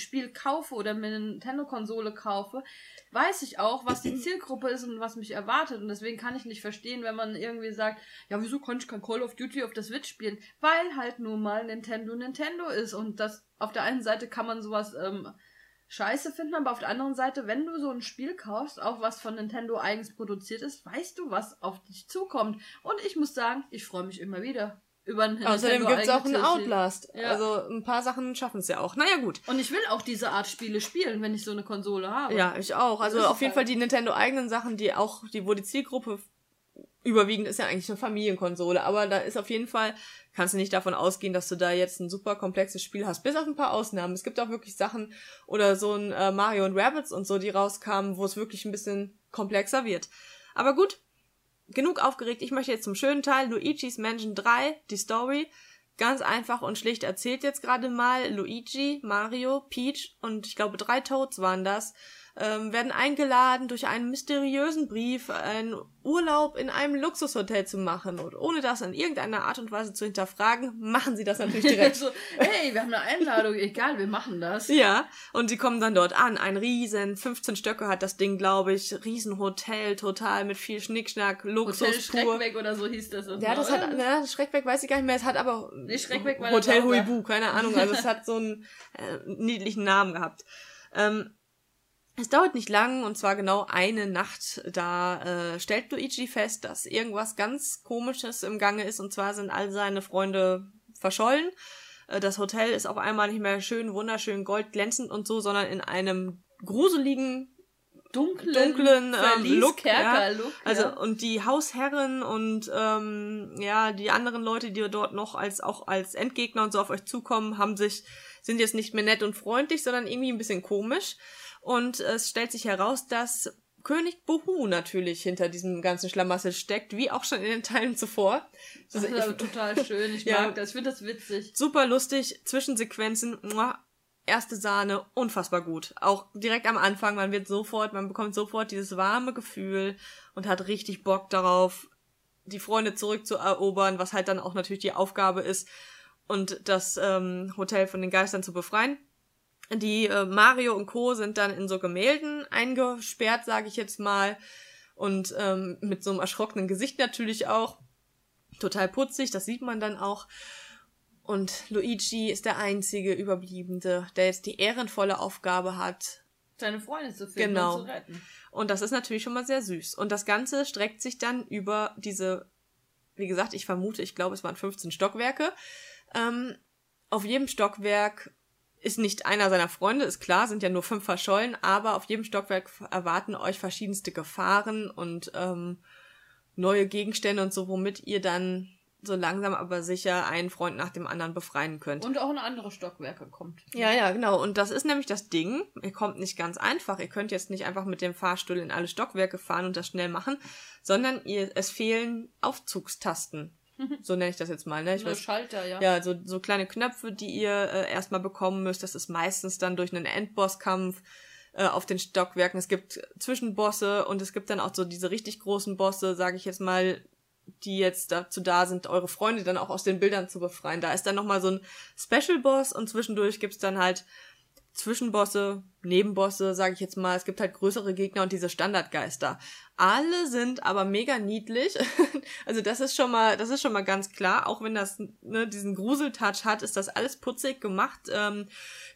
Spiel kaufe oder mir eine Nintendo-Konsole kaufe, weiß ich auch, was die Zielgruppe ist und was mich erwartet. Und deswegen kann ich nicht verstehen, wenn man irgendwie sagt, ja, wieso kann ich kein Call of Duty auf der Switch spielen? Weil halt nun mal Nintendo Nintendo ist. Und das auf der einen Seite kann man sowas ähm, scheiße finden, aber auf der anderen Seite, wenn du so ein Spiel kaufst, auch was von Nintendo eigens produziert ist, weißt du, was auf dich zukommt. Und ich muss sagen, ich freue mich immer wieder über ein Außerdem gibt es auch einen Outlast. Ja. Also ein paar Sachen schaffen es ja auch. Naja, gut. Und ich will auch diese Art Spiele spielen, wenn ich so eine Konsole habe. Ja, ich auch. Also auf jeden halt. Fall die Nintendo-eigenen Sachen, die auch, die, wo die Zielgruppe überwiegend ist ja eigentlich eine Familienkonsole, aber da ist auf jeden Fall, kannst du nicht davon ausgehen, dass du da jetzt ein super komplexes Spiel hast, bis auf ein paar Ausnahmen. Es gibt auch wirklich Sachen oder so ein äh, Mario und Rabbits und so, die rauskamen, wo es wirklich ein bisschen komplexer wird. Aber gut, genug aufgeregt. Ich möchte jetzt zum schönen Teil Luigi's Mansion 3, die Story. Ganz einfach und schlicht erzählt jetzt gerade mal. Luigi, Mario, Peach und ich glaube drei Toads waren das, ähm, werden eingeladen, durch einen mysteriösen Brief einen Urlaub in einem Luxushotel zu machen. Und ohne das in irgendeiner Art und Weise zu hinterfragen, machen sie das natürlich direkt. so, hey, wir haben eine Einladung, egal, wir machen das. Ja, und sie kommen dann dort an. Ein riesen, 15 Stöcke hat das Ding, glaube ich. Riesenhotel, total mit viel Schnickschnack, Luxus Hotel Schreckweg oder so hieß das. Ja, das hat, na, Schreckweg weiß ich gar nicht mehr. Es hat aber Nee, Schreckweg war Hotel. Huibu, keine Ahnung. Also es hat so einen äh, niedlichen Namen gehabt. Ähm, es dauert nicht lang und zwar genau eine Nacht. Da äh, stellt Luigi fest, dass irgendwas ganz Komisches im Gange ist und zwar sind all seine Freunde verschollen. Äh, Das Hotel ist auf einmal nicht mehr schön, wunderschön, goldglänzend und so, sondern in einem gruseligen dunklen, dunklen ähm, Look, ja. Kerker-Look, Also ja. und die Hausherren und ähm, ja die anderen Leute, die dort noch als auch als Endgegner und so auf euch zukommen, haben sich sind jetzt nicht mehr nett und freundlich, sondern irgendwie ein bisschen komisch. Und es stellt sich heraus, dass König Buhu natürlich hinter diesem ganzen Schlamassel steckt, wie auch schon in den Teilen zuvor. Das Also ist ich- aber total schön. Ich Ja. mag das. Ich finde das witzig. super lustig, Zwischensequenzen, muah, erste Sahne, unfassbar gut. Auch direkt am Anfang, man wird sofort, man bekommt sofort dieses warme Gefühl und hat richtig Bock darauf, die Freunde zurückzuerobern, was halt dann auch natürlich die Aufgabe ist, und das ähm, Hotel von den Geistern zu befreien. Die äh, Mario und Co. sind dann in so Gemälden eingesperrt, sage ich jetzt mal. Und ähm, mit so einem erschrockenen Gesicht natürlich auch. Total putzig, das sieht man dann auch. Und Luigi ist der einzige Überbliebene, der jetzt die ehrenvolle Aufgabe hat. Seine Freunde zu finden Genau. und zu retten. Und das ist natürlich schon mal sehr süß. Und das Ganze streckt sich dann über diese, wie gesagt, ich vermute, ich glaube, es waren 15 Stockwerke. Ähm, auf jedem Stockwerk ist nicht einer seiner Freunde, ist klar, sind ja nur fünf verschollen, aber auf jedem Stockwerk erwarten euch verschiedenste Gefahren und ähm, neue Gegenstände und so, womit ihr dann so langsam aber sicher einen Freund nach dem anderen befreien könnt. Und auch in andere Stockwerke kommt. Ja, ja, genau. Und das ist nämlich das Ding. Ihr kommt nicht ganz einfach. Ihr könnt jetzt nicht einfach mit dem Fahrstuhl in alle Stockwerke fahren und das schnell machen, sondern ihr, es fehlen Aufzugstasten. So nenne ich das jetzt mal, ne? Ich so weiß, Schalter, ja. ja, so, so kleine Knöpfe, die ihr äh, erstmal bekommen müsst. Das ist meistens dann durch einen Endbosskampf äh, auf den Stockwerken. Es gibt Zwischenbosse und es gibt dann auch so diese richtig großen Bosse, sage ich jetzt mal, die jetzt dazu da sind, eure Freunde dann auch aus den Bildern zu befreien. Da ist dann nochmal so ein Special-Boss und zwischendurch gibt's dann halt Zwischenbosse, Nebenbosse, sage ich jetzt mal. Es gibt halt größere Gegner und diese Standardgeister. Alle sind aber mega niedlich. also das ist schon mal, das ist schon mal ganz klar. Auch wenn das ne, diesen Gruseltouch hat, ist das alles putzig gemacht. Ähm,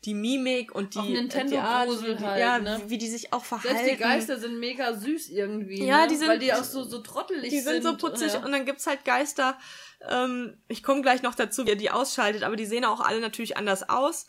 die Mimik und die, Auch Nintendo die wie Grusel die, halt, ja, ne? wie, wie die sich auch verhalten. Selbst die Geister sind mega süß irgendwie. Ja, ne? die sind- Weil die auch so, so trottelig die sind sind. so putzig Ja. und dann gibt's halt Geister. Ähm, ich komme gleich noch dazu, wie ihr die ausschaltet, aber die sehen auch alle natürlich anders aus.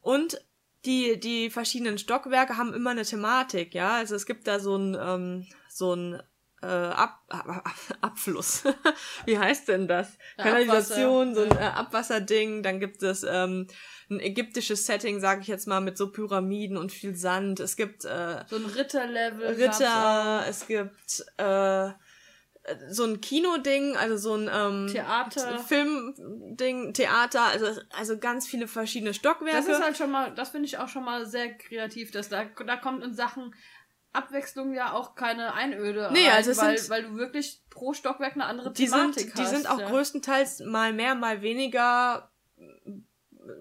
Und die, die verschiedenen Stockwerke haben immer eine Thematik, ja. Also es gibt da so ein, ähm, so ein äh, Ab Ab Ab Abfluss. wie heißt denn das? Ja, Kanalisation, so ein Abwasser. äh, Abwasserding. Dann gibt es ähm, ein ägyptisches Setting, sage ich jetzt mal, mit so Pyramiden und viel Sand. Es gibt äh, So ein Ritterlevel. Ritter, es gibt äh, so ein Kinoding, also so ein ähm, Theater. Filmding, Theater, also also ganz viele verschiedene Stockwerke. Das ist halt schon mal, das finde ich auch schon mal sehr kreativ, dass da, da kommt in Sachen Abwechslung ja auch keine Einöde Nee, rein, also es weil, sind- weil du wirklich pro Stockwerk eine andere die sind, Thematik die hast. sind auch ja. größtenteils mal mehr, mal weniger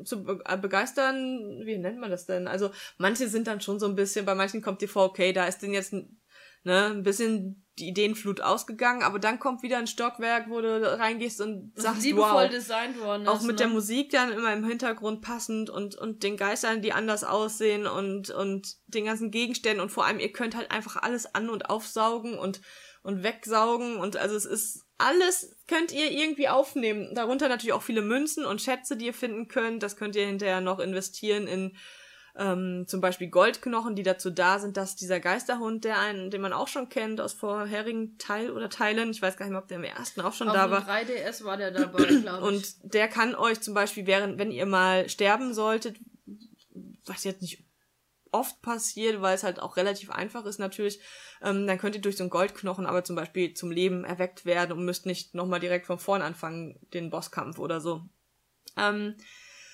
zu be äh, begeistern, wie nennt man das denn? Also manche sind dann schon so ein bisschen, bei manchen kommt dir vor, okay, da ist denn jetzt ein, ne, ein bisschen die Ideenflut ausgegangen, aber dann kommt wieder ein Stockwerk, wo du reingehst und sagst, wow. designt worden auch ist, mit ne? der Musik dann immer im Hintergrund passend und, und den Geistern, die anders aussehen und, und den ganzen Gegenständen und vor allem, ihr könnt halt einfach alles an- und aufsaugen und, und wegsaugen und also es ist alles könnt ihr irgendwie aufnehmen. Darunter natürlich auch viele Münzen und Schätze, die ihr finden könnt. Das könnt ihr hinterher noch investieren in ähm, zum Beispiel Goldknochen, die dazu da sind, dass dieser Geisterhund, der einen, den man auch schon kennt aus vorherigen Teil oder Teilen, ich weiß gar nicht mehr, ob der im ersten auch schon Auf da war, 3DS war der dabei, glaube ich. und der kann euch zum Beispiel, während, wenn ihr mal sterben solltet, was jetzt nicht oft passiert, weil es halt auch relativ einfach ist natürlich, ähm, dann könnt ihr durch so einen Goldknochen aber zum Beispiel zum Leben erweckt werden und müsst nicht nochmal direkt von vorn anfangen, den Bosskampf oder so. Ähm,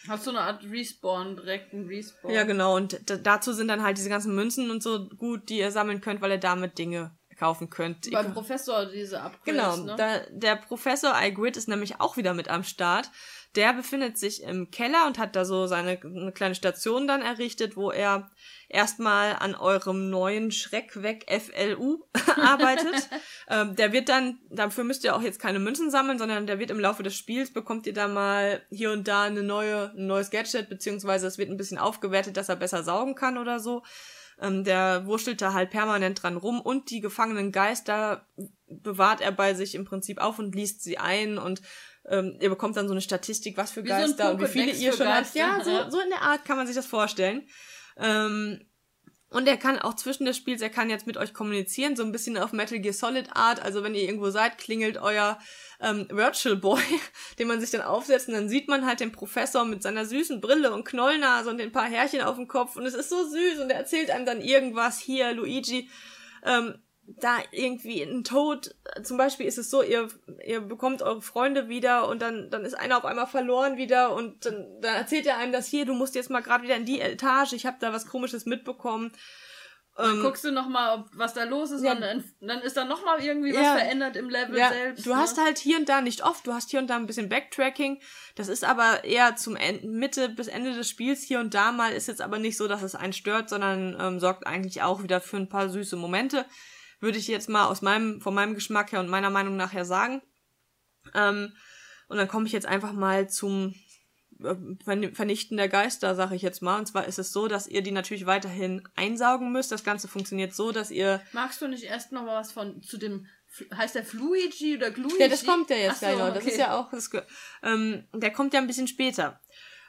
Hast du eine Art Respawn, direkten Respawn? Ja, genau. Und dazu sind dann halt diese ganzen Münzen und so gut, die ihr sammeln könnt, weil ihr damit Dinge kaufen könnt. Beim Professor diese Upgrades, Genau, ne? da, der Professor Igrid ist nämlich auch wieder mit am Start. Der befindet sich im Keller und hat da so seine eine kleine Station dann errichtet, wo er erstmal an eurem neuen Schreckweg FLU arbeitet. ähm, der wird dann, dafür müsst ihr auch jetzt keine Münzen sammeln, sondern der wird im Laufe des Spiels, bekommt ihr da mal hier und da eine neue, ein neues Gadget, beziehungsweise es wird ein bisschen aufgewertet, dass er besser saugen kann oder so. Ähm, der wurschtelt da halt permanent dran rum und die gefangenen Geister bewahrt er bei sich im Prinzip auf und liest sie ein und ähm, ihr bekommt dann so eine Statistik, was für Wie so ein Geister und wie viele ihr schon habt. Geister. Ja, so, so in der Art kann man sich das vorstellen. Ähm, und er kann auch zwischen des Spiels, er kann jetzt mit euch kommunizieren, so ein bisschen auf Metal Gear Solid Art. Also wenn ihr irgendwo seid, klingelt euer ähm, Virtual Boy, den man sich dann aufsetzt und dann sieht man halt den Professor mit seiner süßen Brille und Knollnase und den paar Härchen auf dem Kopf und es ist so süß und er erzählt einem dann irgendwas hier, Luigi. Ähm, da irgendwie ein Tod, zum Beispiel ist es so, ihr, ihr bekommt eure Freunde wieder und dann, dann ist einer auf einmal verloren wieder und dann, dann erzählt er einem das hier, du musst jetzt mal gerade wieder in die Etage, ich habe da was komisches mitbekommen. Dann Ähm, guckst du nochmal, was da los ist, Ja. und dann, dann ist da nochmal irgendwie was Ja. verändert im Level ja, selbst. du ne? hast halt hier und da nicht oft, du hast hier und da ein bisschen Backtracking. Das ist aber eher zum Ende, Mitte bis Ende des Spiels hier und da mal. Ist jetzt aber nicht so, dass es einen stört, sondern ähm, sorgt eigentlich auch wieder für ein paar süße Momente. Würde ich jetzt mal aus meinem, von meinem Geschmack her und meiner Meinung nach her sagen. Ähm, und dann komme ich jetzt einfach mal zum äh, Vern- Vernichten der Geister, sage ich jetzt mal. Und zwar ist es so, dass ihr die natürlich weiterhin einsaugen müsst. Das Ganze funktioniert so, dass ihr Magst du nicht erst noch mal was von zu dem heißt der Fluigi oder Gluigi? Ja, das kommt ja jetzt so, gleich noch. Das okay. ist ja auch, das, ähm, der kommt ja ein bisschen später.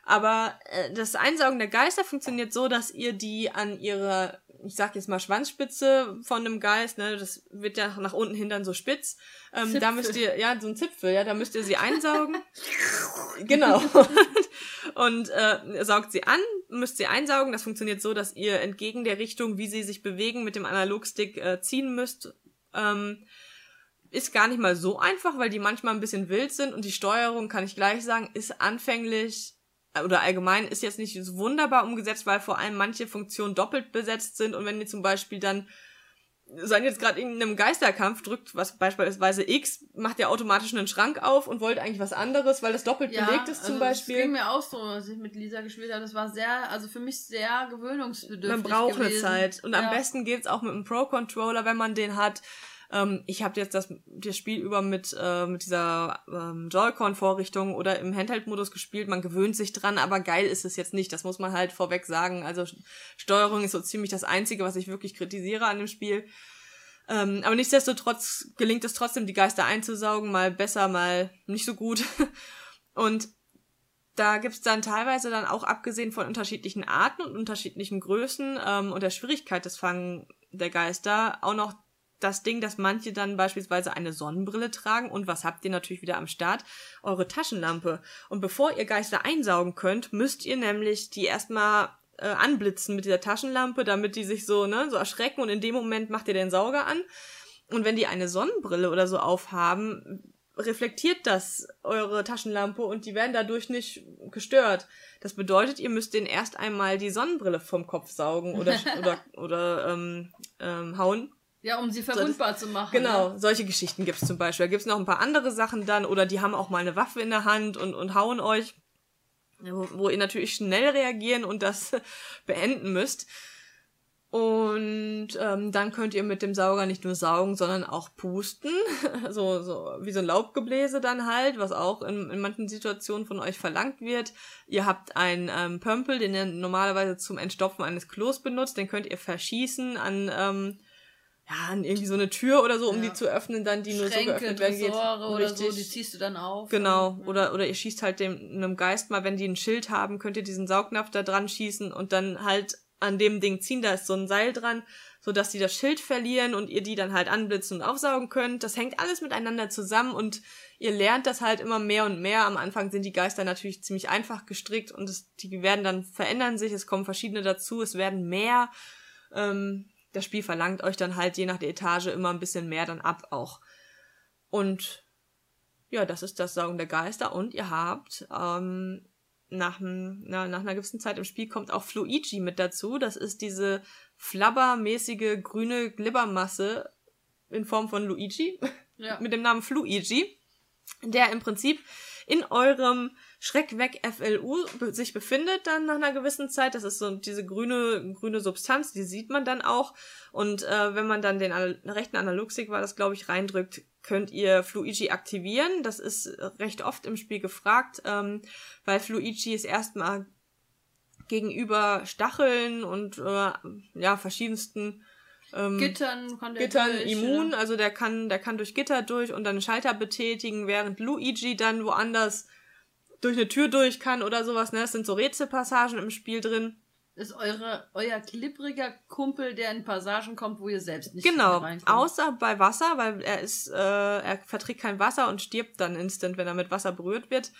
Aber äh, das Einsaugen der Geister funktioniert so, dass ihr die an ihre, ich sag jetzt mal Schwanzspitze von einem Geist, ne, das wird ja nach unten hin dann so spitz. Ähm, da müsst ihr, ja, so ein Zipfel, ja, da müsst ihr sie einsaugen. genau. Und äh, saugt sie an, müsst sie einsaugen. Das funktioniert so, dass ihr entgegen der Richtung, wie sie sich bewegen, mit dem Analogstick äh, ziehen müsst. Ähm, ist gar nicht mal so einfach, weil die manchmal ein bisschen wild sind und die Steuerung, kann ich gleich sagen, ist anfänglich oder allgemein ist jetzt nicht so wunderbar umgesetzt, weil vor allem manche Funktionen doppelt besetzt sind und wenn ihr zum Beispiel dann seid jetzt gerade in einem Geisterkampf drückt, was beispielsweise X, macht ihr automatisch einen Schrank auf und wollt eigentlich was anderes, weil das doppelt belegt ist zum also Das Beispiel. ging mir auch so, als ich mit Lisa gespielt habe. Das war sehr, also für mich sehr gewöhnungsbedürftig. Man braucht eine gewesen. Zeit. Und ja. am besten geht's auch mit einem Pro-Controller, wenn man den hat. Ähm, ich habe jetzt das, das Spiel über mit, äh, mit dieser ähm, Joy-Con-Vorrichtung oder im Handheld-Modus gespielt. Man gewöhnt sich dran, aber geil ist es jetzt nicht. Das muss man halt vorweg sagen. Also Steuerung ist so ziemlich das Einzige, was ich wirklich kritisiere an dem Spiel. Ähm, aber nichtsdestotrotz gelingt es trotzdem, die Geister einzusaugen. Mal besser, mal nicht so gut. Und da gibt's dann teilweise dann auch abgesehen von unterschiedlichen Arten und unterschiedlichen Größen ähm, und der Schwierigkeit des Fangen der Geister auch noch das Ding, dass manche dann beispielsweise eine Sonnenbrille tragen und was habt ihr natürlich wieder am Start? Eure Taschenlampe. Und bevor ihr Geister einsaugen könnt, müsst ihr nämlich die erstmal äh, anblitzen mit dieser Taschenlampe, damit die sich so, ne, so erschrecken und in dem Moment macht ihr den Sauger an. Und wenn die eine Sonnenbrille oder so aufhaben, reflektiert das eure Taschenlampe und die werden dadurch nicht gestört. Das bedeutet, ihr müsst denen erst einmal die Sonnenbrille vom Kopf saugen oder oder oder ähm, ähm, hauen. Ja, um sie verwundbar zu machen. Genau, Ne? solche Geschichten gibt's zum Beispiel. Da gibt's noch ein paar andere Sachen dann oder die haben auch mal eine Waffe in der Hand und und hauen euch, wo, wo ihr natürlich schnell reagieren und das beenden müsst. Und ähm, dann könnt ihr mit dem Sauger nicht nur saugen, sondern auch pusten. so, so wie so ein Laubgebläse dann halt, was auch in, in manchen Situationen von euch verlangt wird. Ihr habt einen ähm, Pömpel, den ihr normalerweise zum Entstopfen eines Klos benutzt. Den könnt ihr verschießen an, ähm, ja, an irgendwie so eine Tür oder so, um Ja. die zu öffnen, dann die nur so Schränke, geöffnet werden geht. Oder so, Richtig. die ziehst du dann auf. Genau, Ja. oder, oder ihr schießt halt dem, einem Geist mal, wenn die ein Schild haben, könnt ihr diesen Saugnapf da dran schießen und dann halt an dem Ding ziehen, da ist so ein Seil dran, so dass die das Schild verlieren und ihr die dann halt anblitzen und aufsaugen könnt. Das hängt alles miteinander zusammen und ihr lernt das halt immer mehr und mehr. Am Anfang sind die Geister natürlich ziemlich einfach gestrickt und es, die werden dann verändern sich, es kommen verschiedene dazu, es werden mehr. Ähm, das Spiel verlangt euch dann halt je nach der Etage immer ein bisschen mehr dann ab auch. Und ja, das ist das Saugen der Geister und ihr habt ähm, nach, na, nach einer gewissen Zeit im Spiel kommt auch Fluigi mit dazu. Das ist diese flabbermäßige grüne Glibbermasse in Form von Luigi Ja. mit dem Namen Fluigi, der im Prinzip in eurem Schreckweg FLU be sich befindet dann nach einer gewissen Zeit. Das ist so diese grüne grüne Substanz, die sieht man dann auch. Und äh, wenn man dann den Anal rechten Analogstick war das glaube ich reindrückt, könnt ihr Fluigi aktivieren. Das ist recht oft im Spiel gefragt, ähm, weil Fluigi ist erstmal gegenüber Stacheln und äh, ja verschiedensten ähm, Gittern kann der Gittern durch, immun, ja. also der kann, der kann durch Gitter durch und dann Schalter betätigen, während Luigi dann woanders durch eine Tür durch kann oder sowas, ne? Es sind so Rätselpassagen im Spiel drin. Ist eure, euer klippriger Kumpel, der in Passagen kommt, wo ihr selbst nicht Genau, reinkommt. außer bei Wasser, weil er ist, äh, er verträgt kein Wasser und stirbt dann instant, wenn er mit Wasser berührt wird.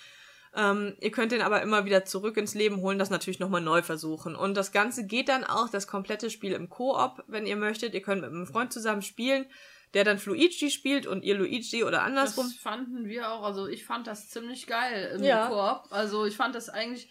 Ähm, ihr könnt ihn aber immer wieder zurück ins Leben holen, das natürlich nochmal neu versuchen. Und das Ganze geht dann auch, das komplette Spiel im Koop, wenn ihr möchtet. Ihr könnt mit einem Freund zusammen spielen, der dann Fluigi spielt und ihr Luigi oder andersrum. Das fanden wir auch. Also ich fand das ziemlich geil im Ja. Koop. Also ich fand das eigentlich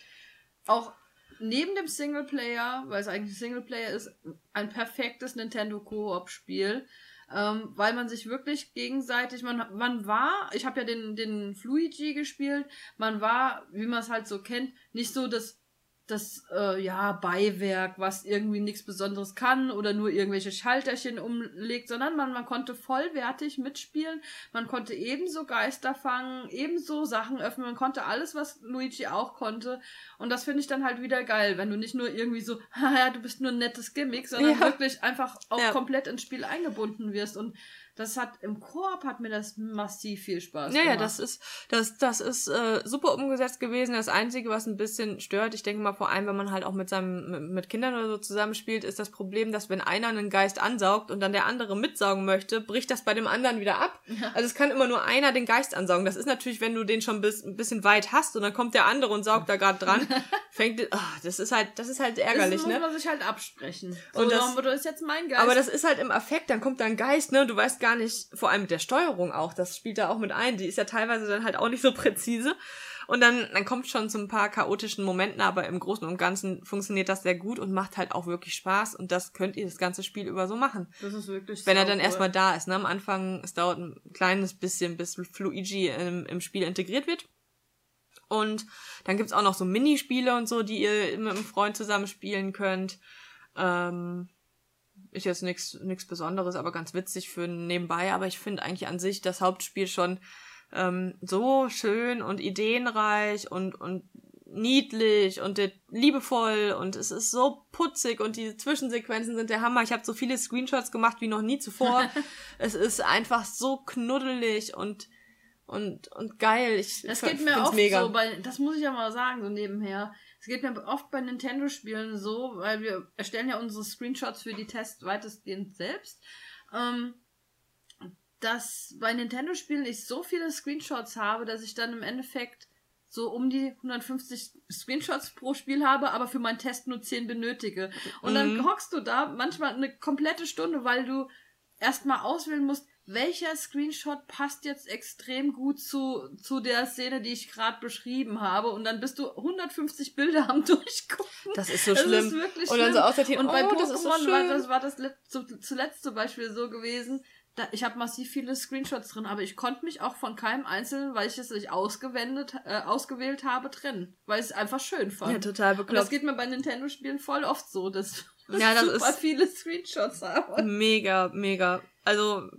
auch neben dem Singleplayer, weil es eigentlich Singleplayer ist, ein perfektes Nintendo Koop-Spiel. Ähm, weil man sich wirklich gegenseitig, man, man war, ich habe ja den, den Fluigi gespielt, man war, wie man es halt so kennt, nicht so das das äh, ja Beiwerk, was irgendwie nichts Besonderes kann oder nur irgendwelche Schalterchen umlegt, sondern man, man konnte vollwertig mitspielen, man konnte ebenso Geister fangen, ebenso Sachen öffnen, man konnte alles, was Luigi auch konnte. Und das finde ich dann halt wieder geil, wenn du nicht nur irgendwie so, haha, du bist nur ein nettes Gimmick, sondern Ja. wirklich einfach auch Ja. komplett ins Spiel eingebunden wirst. Und das hat im Koop hat mir das massiv viel Spaß Ja, gemacht. ja, das ist, das, das ist äh, super umgesetzt gewesen. Das Einzige, was ein bisschen stört, ich denke mal vor allem, wenn man halt auch mit seinem, mit, Kindern oder so zusammenspielt, ist das Problem, dass wenn einer einen Geist ansaugt und dann der andere mitsaugen möchte, bricht das bei dem anderen wieder ab. Also es kann immer nur einer den Geist ansaugen. Das ist natürlich, wenn du den schon bis, ein bisschen weit hast und dann kommt der andere und saugt da gerade dran, fängt, ah, das ist halt, das ist halt ärgerlich, das muss ne? man sich halt absprechen. Und so, das- nach dem Motto, ist jetzt mein Geist. Aber das ist halt im Affekt, dann kommt da ein Geist, ne? Du weißt gar nicht, vor allem mit der Steuerung auch, das spielt da auch mit ein. Die ist ja teilweise dann halt auch nicht so präzise. Und dann, dann kommt schon zu ein paar chaotischen Momenten, aber im Großen und Ganzen funktioniert das sehr gut und macht halt auch wirklich Spaß. Und das könnt ihr das ganze Spiel über so machen. Das ist wirklich Wenn er dann saucool. erstmal da ist. Ne? Am Anfang, es dauert ein kleines bisschen, bis Fluigi im, im Spiel integriert wird. Und dann gibt's auch noch so Minispiele und so, die ihr mit einem Freund zusammen spielen könnt. Ähm, ist jetzt nichts nichts Besonderes, aber ganz witzig für nebenbei. Aber ich finde eigentlich an sich das Hauptspiel schon ähm, so schön und ideenreich und, und niedlich und liebevoll und es ist so putzig und die Zwischensequenzen sind der Hammer. Ich habe so viele Screenshots gemacht wie noch nie zuvor. es ist einfach so knuddelig und und und geil. Ich Das geht mir oft mega. so bei, das muss ich ja mal sagen, so nebenher. Es geht mir oft bei Nintendo-Spielen so, weil wir erstellen ja unsere Screenshots für die Tests weitestgehend selbst, ähm, dass bei Nintendo-Spielen ich so viele Screenshots habe, dass ich dann im Endeffekt so um die 150 Screenshots pro Spiel habe, aber für meinen Test nur 10 benötige. Und dann Mhm. hockst du da manchmal eine komplette Stunde, weil du erstmal auswählen musst, welcher Screenshot passt jetzt extrem gut zu, zu der Szene, die ich gerade beschrieben habe. Und dann bist du 150 Bilder am Durchgucken. Das ist so Das schlimm. ist wirklich und dann so schlimm. aussortieren, Und bei oh, das ist so Pokémon war schön. das, war das zu, zuletzt zum Beispiel so gewesen. Da, ich habe massiv viele Screenshots drin, aber ich konnte mich auch von keinem einzelnen, weil ich es nicht ausgewendet, äh, ausgewählt habe, trennen. Weil ich es einfach schön fand. ja, total Und das bekloppt. geht mir bei Nintendo-Spielen voll oft so, dass Ja, ich das super ist- viele Screenshots habe. Mega, mega. Also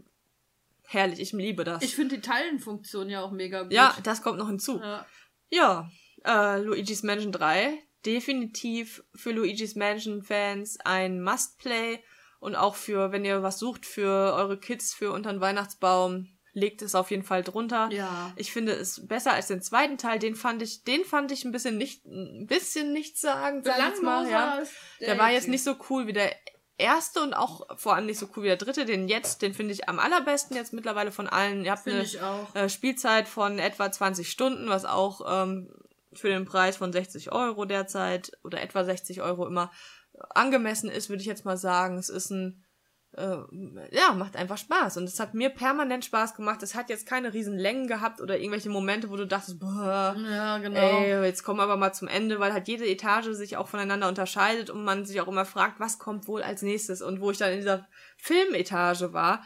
herrlich, ich liebe das. Ich finde die Teilenfunktion ja auch mega gut. ja, das kommt noch hinzu. ja. Ja, äh, Luigi's Mansion 3. Definitiv für Luigi's Mansion Fans ein Must-Play. Und auch für, wenn ihr was sucht für eure Kids für unter den Weihnachtsbaum, legt es auf jeden Fall drunter. Ja. Ich finde es besser als den zweiten Teil. Den fand ich, den fand ich ein bisschen nicht, ein bisschen nichtssagend, sag ich mal. Ja. Der war jetzt nicht so cool wie der erste und auch vor allem nicht so cool wie der dritte. Den jetzt, den finde ich am allerbesten jetzt mittlerweile von allen. Ihr habt Finde eine ich auch. äh, Spielzeit von etwa 20 Stunden, was auch ähm, für den Preis von 60 Euro derzeit oder etwa 60 Euro immer angemessen ist, würde ich jetzt mal sagen. Es ist ein äh, ja, macht einfach Spaß. Und es hat mir permanent Spaß gemacht. Es hat jetzt keine riesen Längen gehabt oder irgendwelche Momente, wo du dachtest, boah, Ja, genau. ey, jetzt kommen wir aber mal zum Ende, weil halt jede Etage sich auch voneinander unterscheidet und man sich auch immer fragt, was kommt wohl als nächstes. Und wo ich dann in dieser Filmetage war,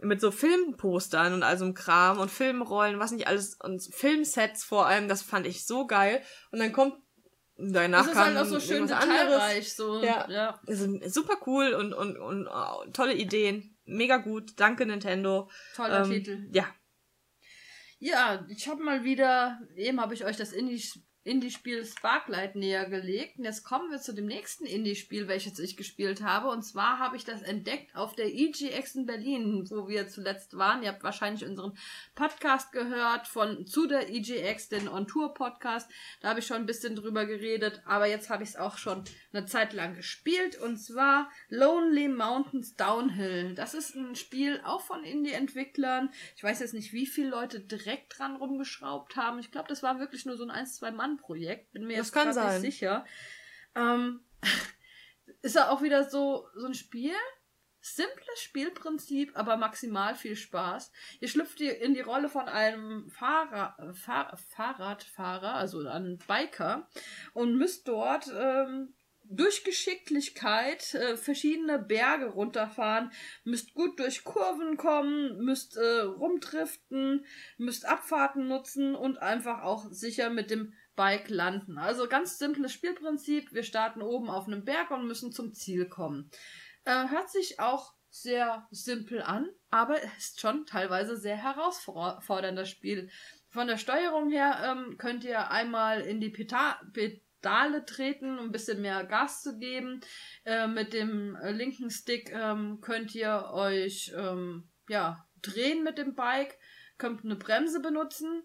mit so Filmpostern und all so einem Kram und Filmrollen, was nicht alles, und Filmsets vor allem, das fand ich so geil. Und dann kommt danach das ist halt auch so schön detailreich. So. Ja. ja. Also, super cool und, und, und oh, tolle Ideen. Mega gut. Danke, Nintendo. Toller Ähm, Titel. Ja. Ja, ich habe mal wieder, eben habe ich euch das Indie- Indie-Spiel Sparklight näher gelegt. Und jetzt kommen wir zu dem nächsten Indie-Spiel, welches ich gespielt habe. Und zwar habe ich das entdeckt auf der EGX in Berlin, wo wir zuletzt waren. Ihr habt wahrscheinlich unseren Podcast gehört von zu der EGX, den On-Tour-Podcast. Da habe ich schon ein bisschen drüber geredet, aber jetzt habe ich es auch schon eine Zeit lang gespielt. Und zwar Lonely Mountains Downhill. Das ist ein Spiel auch von Indie-Entwicklern. Ich weiß jetzt nicht, wie viele Leute direkt dran rumgeschraubt haben. Ich glaube, das war wirklich nur so ein 1-2-Mann-Projekt. Bin mir Das jetzt kann sein. nicht sicher. Ähm, ist ja auch wieder so, so ein Spiel. Simples Spielprinzip, aber maximal viel Spaß. Ihr schlüpft in die Rolle von einem Fahrer, Fahr Fahrradfahrer, also einem Biker, und müsst dort ähm, durch Geschicklichkeit äh, verschiedene Berge runterfahren, müsst gut durch Kurven kommen, müsst äh, rumdriften, müsst Abfahrten nutzen und einfach auch sicher mit dem Bike landen. Also ganz simples Spielprinzip. Wir starten oben auf einem Berg und müssen zum Ziel kommen. Äh, hört sich auch sehr simpel an, aber ist schon teilweise sehr herausfordernd, das Spiel. Von der Steuerung her ähm, könnt ihr einmal in die Peta Pedale treten, um ein bisschen mehr Gas zu geben. Äh, mit dem äh, linken Stick ähm, könnt ihr euch ähm, ja, drehen mit dem Bike, könnt eine Bremse benutzen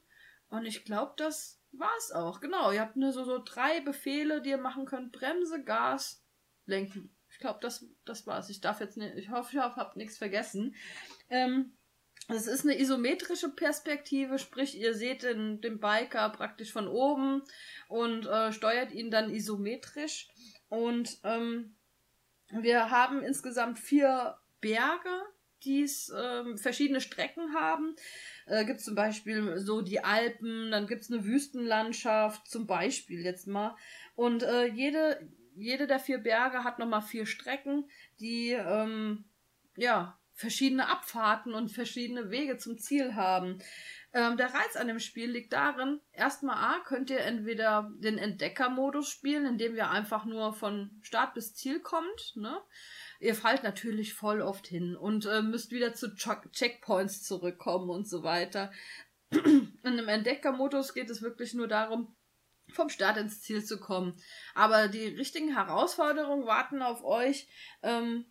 und ich glaube, das war's auch. Genau, ihr habt nur so, so drei Befehle, die ihr machen könnt. Bremse, Gas, lenken. Ich glaube, das, das war's. Ich darf jetzt nicht, ich hoffe, ich habe nichts vergessen. Ähm, es ist eine isometrische Perspektive, sprich, ihr seht den, den Biker praktisch von oben und äh, steuert ihn dann isometrisch. Und ähm, wir haben insgesamt vier Berge, die ähm, verschiedene Strecken haben. Äh, gibt zum Beispiel so die Alpen, dann gibt's eine Wüstenlandschaft, zum Beispiel jetzt mal. Und äh, jede, jede der vier Berge hat nochmal vier Strecken, die ähm, ja verschiedene Abfahrten und verschiedene Wege zum Ziel haben. Ähm, der Reiz an dem Spiel liegt darin, erstmal A, könnt ihr entweder den Entdeckermodus spielen, indem ihr einfach nur von Start bis Ziel kommt, ne? Ihr fallt natürlich voll oft hin und äh, müsst wieder zu Check Checkpoints zurückkommen und so weiter. In dem Entdeckermodus geht es wirklich nur darum, vom Start ins Ziel zu kommen. Aber die richtigen Herausforderungen warten auf euch. Ähm,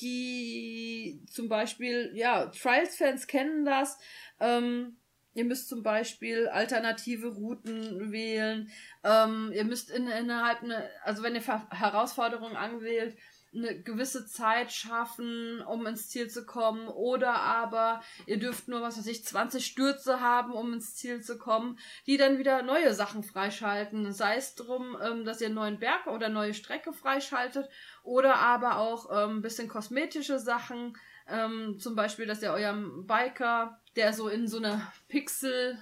die zum Beispiel, ja, Trials-Fans kennen das. Ähm, ihr müsst zum Beispiel alternative Routen wählen. Ähm, ihr müsst in, innerhalb eine, also wenn ihr Herausforderungen anwählt, eine gewisse Zeit schaffen, um ins Ziel zu kommen. Oder aber ihr dürft nur, was weiß ich, 20 Stürze haben, um ins Ziel zu kommen, die dann wieder neue Sachen freischalten. Sei es drum, ähm, dass ihr einen neuen Berg oder neue Strecke freischaltet. Oder aber auch ähm, ein bisschen kosmetische Sachen. Ähm, zum Beispiel, dass ihr eurem Biker, der so in so eine Pixel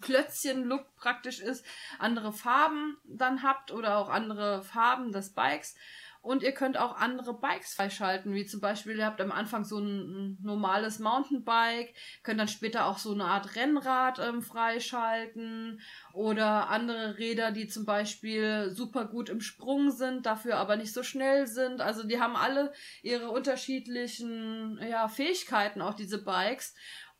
Klötzchen-Look praktisch ist, andere Farben dann habt oder auch andere Farben des Bikes. Und ihr könnt auch andere Bikes freischalten, wie zum Beispiel, ihr habt am Anfang so ein, normales Mountainbike, könnt dann später auch so eine Art Rennrad ähm, freischalten oder andere Räder, die zum Beispiel super gut im Sprung sind, dafür aber nicht so schnell sind. Also die haben alle ihre unterschiedlichen ja, Fähigkeiten, auch diese Bikes.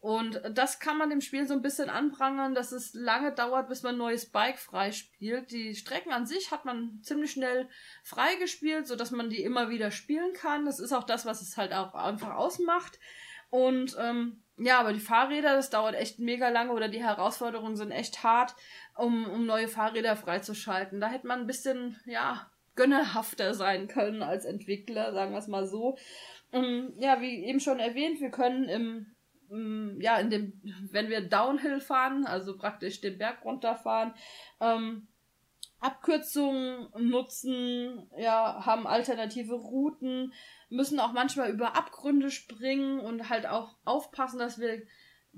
Und das kann man dem Spiel so ein bisschen anprangern, dass es lange dauert, bis man ein neues Bike freispielt. Die Strecken an sich hat man ziemlich schnell freigespielt, sodass man die immer wieder spielen kann. Das ist auch das, was es halt auch einfach ausmacht. Und ähm, ja, aber die Fahrräder, das dauert echt mega lange oder die Herausforderungen sind echt hart, um, um neue Fahrräder freizuschalten. Da hätte man ein bisschen, ja, gönnerhafter sein können als Entwickler, sagen wir es mal so. Ähm, ja, wie eben schon erwähnt, wir können im ja, in dem, wenn wir Downhill fahren, also praktisch den Berg runterfahren, ähm, Abkürzungen nutzen, ja, haben alternative Routen, müssen auch manchmal über Abgründe springen und halt auch aufpassen, dass wir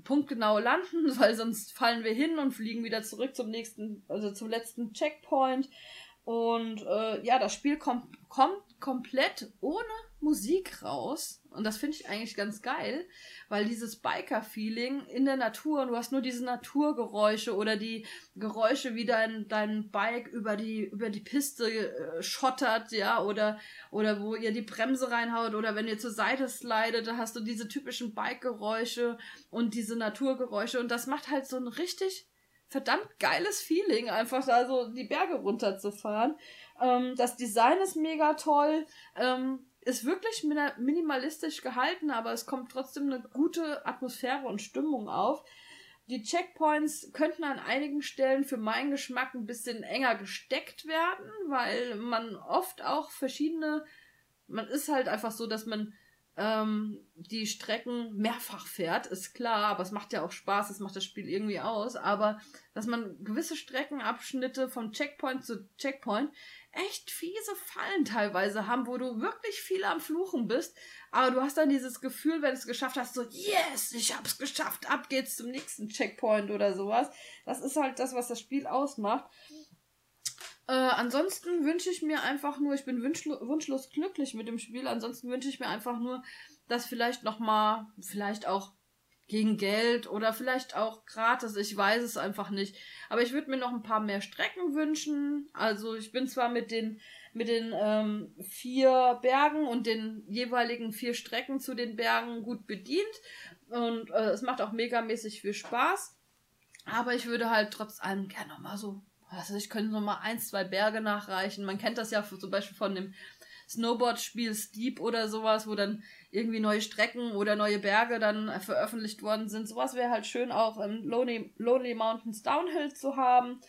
punktgenau landen, weil sonst fallen wir hin und fliegen wieder zurück zum nächsten, also zum letzten Checkpoint. Und äh, ja, das Spiel kommt, kommt komplett ohne Musik raus. Und das finde ich eigentlich ganz geil, weil dieses Biker-Feeling in der Natur, und du hast nur diese Naturgeräusche oder die Geräusche, wie dein, dein Bike über die, über die Piste äh, schottert, ja, oder, oder wo ihr die Bremse reinhaut, oder wenn ihr zur Seite slidet, da hast du diese typischen Bike-Geräusche und diese Naturgeräusche. Und das macht halt so ein richtig verdammt geiles Feeling, einfach da so die Berge runterzufahren. Ähm, das Design ist mega toll. Ähm, ist wirklich minimalistisch gehalten, aber es kommt trotzdem eine gute Atmosphäre und Stimmung auf. Die Checkpoints könnten an einigen Stellen für meinen Geschmack ein bisschen enger gesteckt werden, weil man oft auch verschiedene, man ist halt einfach so, dass man ähm, die Strecken mehrfach fährt, ist klar, aber es macht ja auch Spaß, es macht das Spiel irgendwie aus, aber dass man gewisse Streckenabschnitte von Checkpoint zu Checkpoint echt fiese Fallen teilweise haben, wo du wirklich viel am Fluchen bist, aber du hast dann dieses Gefühl, wenn du es geschafft hast, so, yes, ich hab's geschafft, ab geht's zum nächsten Checkpoint oder sowas. Das ist halt das, was das Spiel ausmacht. Äh, ansonsten wünsche ich mir einfach nur, ich bin wunschlo wunschlos glücklich mit dem Spiel. Ansonsten wünsche ich mir einfach nur, dass vielleicht nochmal, vielleicht auch gegen Geld oder vielleicht auch gratis, ich weiß es einfach nicht. Aber ich würde mir noch ein paar mehr Strecken wünschen. Also ich bin zwar mit den mit den ähm, vier Bergen und den jeweiligen vier Strecken zu den Bergen gut bedient und äh, es macht auch megamäßig viel Spaß. Aber ich würde halt trotz allem gerne nochmal so also ich könnte noch mal ein, zwei Berge nachreichen. Man kennt das ja zum Beispiel von dem Snowboard-Spiel Steep oder sowas, wo dann irgendwie neue Strecken oder neue Berge dann veröffentlicht worden sind. Sowas wäre halt schön auch im Lonely, Lonely Mountains Downhill zu haben.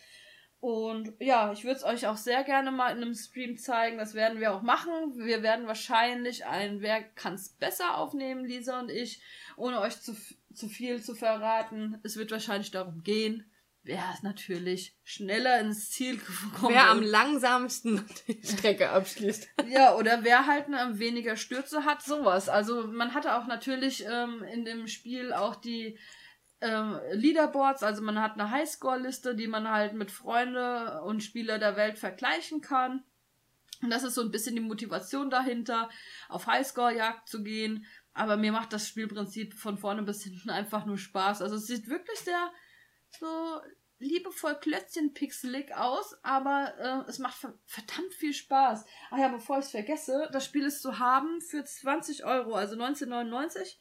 Und ja, ich würde es euch auch sehr gerne mal in einem Stream zeigen. Das werden wir auch machen. Wir werden wahrscheinlich ein Wer kann's besser aufnehmen, Lisa und ich, ohne euch zu, zu viel zu verraten. Es wird wahrscheinlich darum gehen, wer natürlich schneller ins Ziel gekommen Wer am langsamsten die Strecke abschließt. ja, oder wer halt ähm, weniger Stürze hat, sowas. Also man hatte auch natürlich ähm, in dem Spiel auch die ähm, Leaderboards, also man hat eine Highscore-Liste, die man halt mit Freunde und Spieler der Welt vergleichen kann. Und das ist so ein bisschen die Motivation dahinter, auf Highscore-Jagd zu gehen. Aber mir macht das Spielprinzip von vorne bis hinten einfach nur Spaß. Also es sieht wirklich sehr so liebevoll klötzchenpixelig aus, aber äh, es macht verdammt viel Spaß. Ach ja, bevor ich es vergesse, das Spiel ist zu haben für 20 Euro, also 19,99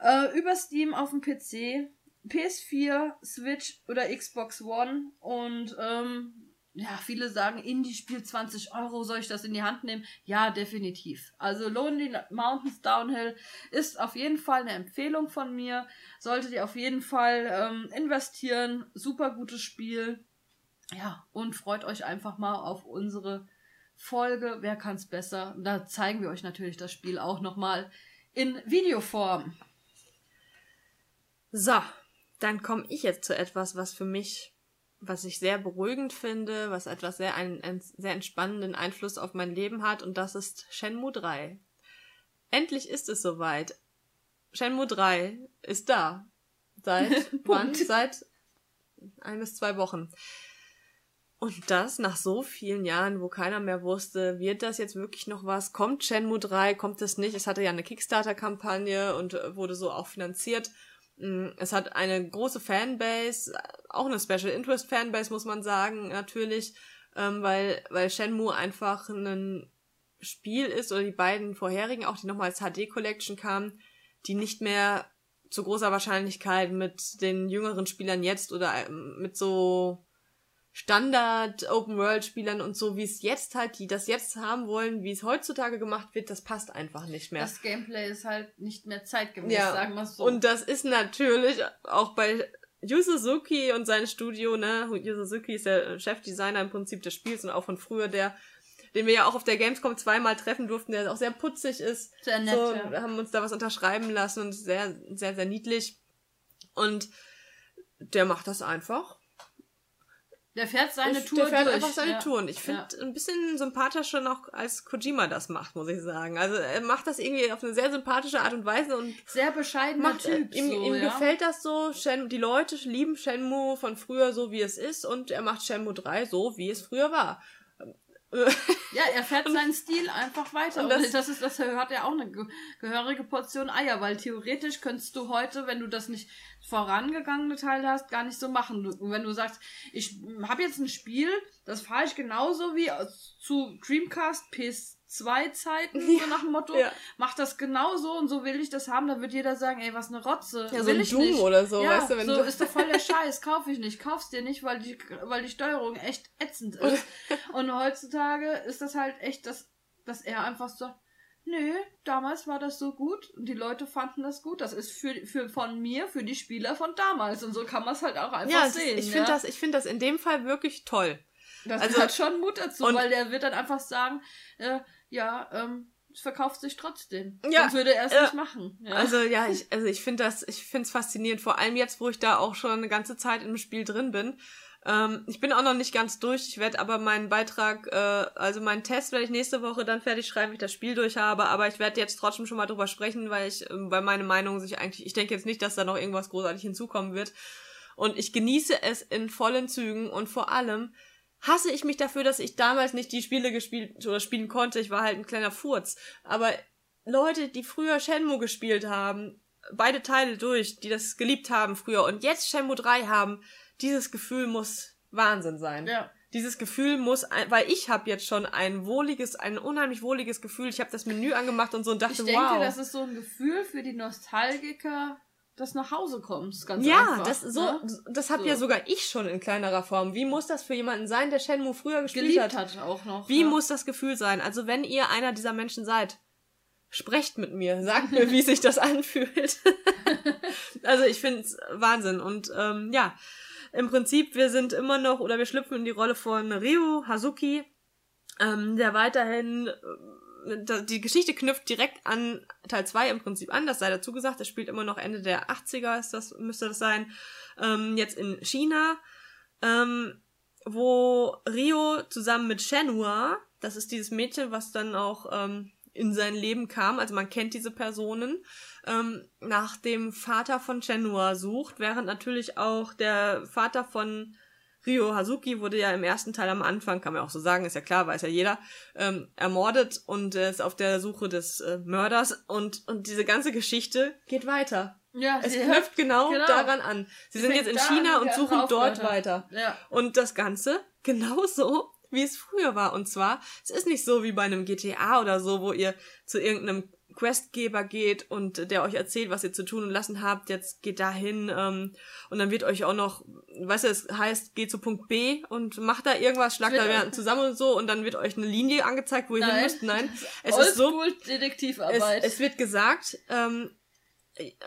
äh, über Steam auf dem PC, PS4, Switch oder Xbox One und ähm, ja, viele sagen, Indie-Spiel 20 Euro, soll ich das in die Hand nehmen? Ja, definitiv. Also Lonely Mountains Downhill ist auf jeden Fall eine Empfehlung von mir. Solltet ihr auf jeden Fall ähm, investieren. Super gutes Spiel. Ja, und freut euch einfach mal auf unsere Folge. Wer kann's besser? Da zeigen wir euch natürlich das Spiel auch nochmal in Videoform. So, dann komme ich jetzt zu etwas, was für mich was ich sehr beruhigend finde, was etwas sehr einen, einen sehr entspannenden Einfluss auf mein Leben hat, und das ist Shenmue 3. Endlich ist es soweit. Shenmue 3 ist da. Seit wann? Seit ein bis zwei Wochen. Und das nach so vielen Jahren, wo keiner mehr wusste, wird das jetzt wirklich noch was? Kommt Shenmue 3? Kommt es nicht? Es hatte ja eine Kickstarter-Kampagne und wurde so auch finanziert. Mm, es hat eine große Fanbase, auch eine Special Interest Fanbase, muss man sagen, natürlich, ähm, weil, weil Shenmue einfach ein Spiel ist, oder die beiden vorherigen, auch die nochmal als HD Collection kamen, die nicht mehr zu großer Wahrscheinlichkeit mit den jüngeren Spielern jetzt oder ähm, mit so Standard Open World Spielern und so, wie es jetzt halt, die das jetzt haben wollen, wie es heutzutage gemacht wird, das passt einfach nicht mehr. Das Gameplay ist halt nicht mehr zeitgemäß, ja. sagen wir so. Und das ist natürlich auch bei Yu Suzuki und sein Studio, ne? Yu Suzuki ist der Chefdesigner im Prinzip des Spiels und auch von früher der, den wir ja auch auf der Gamescom zweimal treffen durften, der auch sehr putzig ist. Sehr nett, so, ja. Wir haben uns da was unterschreiben lassen und sehr, sehr, sehr niedlich. Und der macht das einfach Der fährt seine ich, Tour der fährt durch. einfach seine ja. Tour. Und ich finde Ja. ein bisschen sympathischer noch, als Kojima das macht, muss ich sagen. Also er macht das irgendwie auf eine sehr sympathische Art und Weise und Sehr bescheidener macht, Typ. ihm, so, ihm ja. gefällt das so. Shen, die Leute lieben Shenmue von früher so, wie es ist. Und er macht Shenmue 3 so, wie es früher war. Ja, er fährt seinen Stil einfach weiter. und Und das- das, ist, das hat ja auch eine ge- gehörige Portion Eier, weil theoretisch könntest du heute, wenn du das nicht vorangegangene Teil hast, gar nicht so machen. Du- Wenn du sagst, ich habe jetzt ein Spiel, das fahre ich genauso wie aus- zu Dreamcast PS2-Zeiten, so nach dem Motto, Ja. mach das genauso und so will ich das haben, dann wird jeder sagen, ey, was eine Rotze. Ja, so will ein ich Doom nicht. oder so, ja, weißt du, wenn so du- ist doch voll der Scheiß, kauf ich nicht, kauf's dir nicht, weil die, weil die Steuerung echt ätzend ist. Und heutzutage ist das halt echt, dass, dass er einfach sagt, nö, damals war das so gut und die Leute fanden das gut. Das ist für, für von mir, für die Spieler von damals. Und so kann man es halt auch einfach ja, sehen. ich finde ja? das, ich finde das in dem Fall wirklich toll. Das also- hat schon Mut dazu, weil der wird dann einfach sagen, äh, ja, ähm, es verkauft sich trotzdem. Ja, Sonst würde er es ja. nicht machen. Ja. Also ja, ich, also ich finde das, ich finde es faszinierend, vor allem jetzt, wo ich da auch schon eine ganze Zeit im Spiel drin bin. Ähm, ich bin auch noch nicht ganz durch. Ich werde aber meinen Beitrag, äh, also meinen Test werde ich nächste Woche dann fertig schreiben, wenn ich das Spiel durch habe. Aber ich werde jetzt trotzdem schon mal drüber sprechen, weil ich, ähm, weil meine Meinung sich eigentlich, ich denke jetzt nicht, dass da noch irgendwas großartig hinzukommen wird. Und ich genieße es in vollen Zügen und vor allem hasse ich mich dafür, dass ich damals nicht die Spiele gespielt oder spielen konnte. Ich war halt ein kleiner Furz. Aber Leute, die früher Shenmue gespielt haben, beide Teile durch, die das geliebt haben früher und jetzt Shenmue 3 haben, dieses Gefühl muss Wahnsinn sein. ja. Dieses Gefühl muss, weil ich habe jetzt schon ein wohliges, ein unheimlich wohliges Gefühl. Ich habe das Menü angemacht und so und dachte, Ich denke, wow. das ist so ein Gefühl für die Nostalgiker, dass nach Hause kommst, ganz ja, einfach. das so, ne? das habe So. ja sogar ich schon in kleinerer Form. Wie muss das für jemanden sein, der Shenmue früher gespielt geliebt hat? hat auch noch. Wie ja. muss das Gefühl sein? Also wenn ihr einer dieser Menschen seid, sprecht mit mir, sagt mir, wie sich das anfühlt. also ich finde es Wahnsinn. Und ähm, ja, im Prinzip, wir sind immer noch, oder wir schlüpfen in die Rolle von Ryo Hazuki, ähm, der weiterhin, äh, die Geschichte knüpft direkt an Teil 2 im Prinzip an, das sei dazu gesagt, es spielt immer noch Ende der 80er, ist das, müsste das sein, ähm, jetzt in China, ähm, wo Rio zusammen mit Shenhua, das ist dieses Mädchen, was dann auch ähm, in sein Leben kam, also man kennt diese Personen, ähm, nach dem Vater von Shenhua sucht, während natürlich auch der Vater von Ryo Hazuki wurde ja im ersten Teil am Anfang, kann man auch so sagen, ist ja klar, weiß ja jeder, ähm, ermordet und äh, ist auf der Suche des äh, Mörders und, und diese ganze Geschichte geht weiter. Ja, Es sie- knüpft genau, genau. daran an. Sie sind fängt jetzt in China und suchen dort weiter. Ja. Und das Ganze genauso, wie es früher war. Und zwar, es ist nicht so wie bei einem GTA oder so, wo ihr zu irgendeinem Questgeber geht und der euch erzählt, was ihr zu tun und lassen habt, jetzt geht dahin ähm, und dann wird euch auch noch, weißt du, es heißt, geht zu Punkt B und macht da irgendwas, schlagt da jemanden zusammen und so und dann wird euch eine Linie angezeigt, wo ihr hin Nein. müsst. Nein, es ist so, es, Oldschool-Detektivarbeit. es wird gesagt, ähm,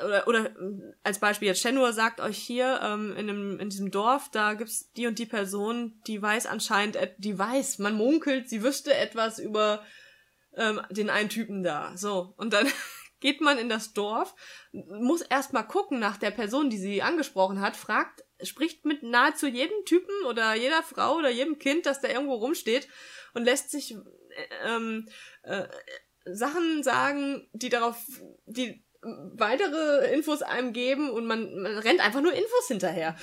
oder, oder als Beispiel jetzt Shenhua sagt euch hier ähm, in, einem, in diesem Dorf, da gibt's die und die Person, die weiß anscheinend, die weiß, man munkelt, sie wüsste etwas über ähm, den einen Typen da. So, und dann geht man in das Dorf, muss erstmal gucken nach der Person, die sie angesprochen hat, fragt, spricht mit nahezu jedem Typen oder jeder Frau oder jedem Kind, das da irgendwo rumsteht und lässt sich äh, ähm, äh, Sachen sagen, die darauf, die weitere Infos einem geben und man, man rennt einfach nur Infos hinterher.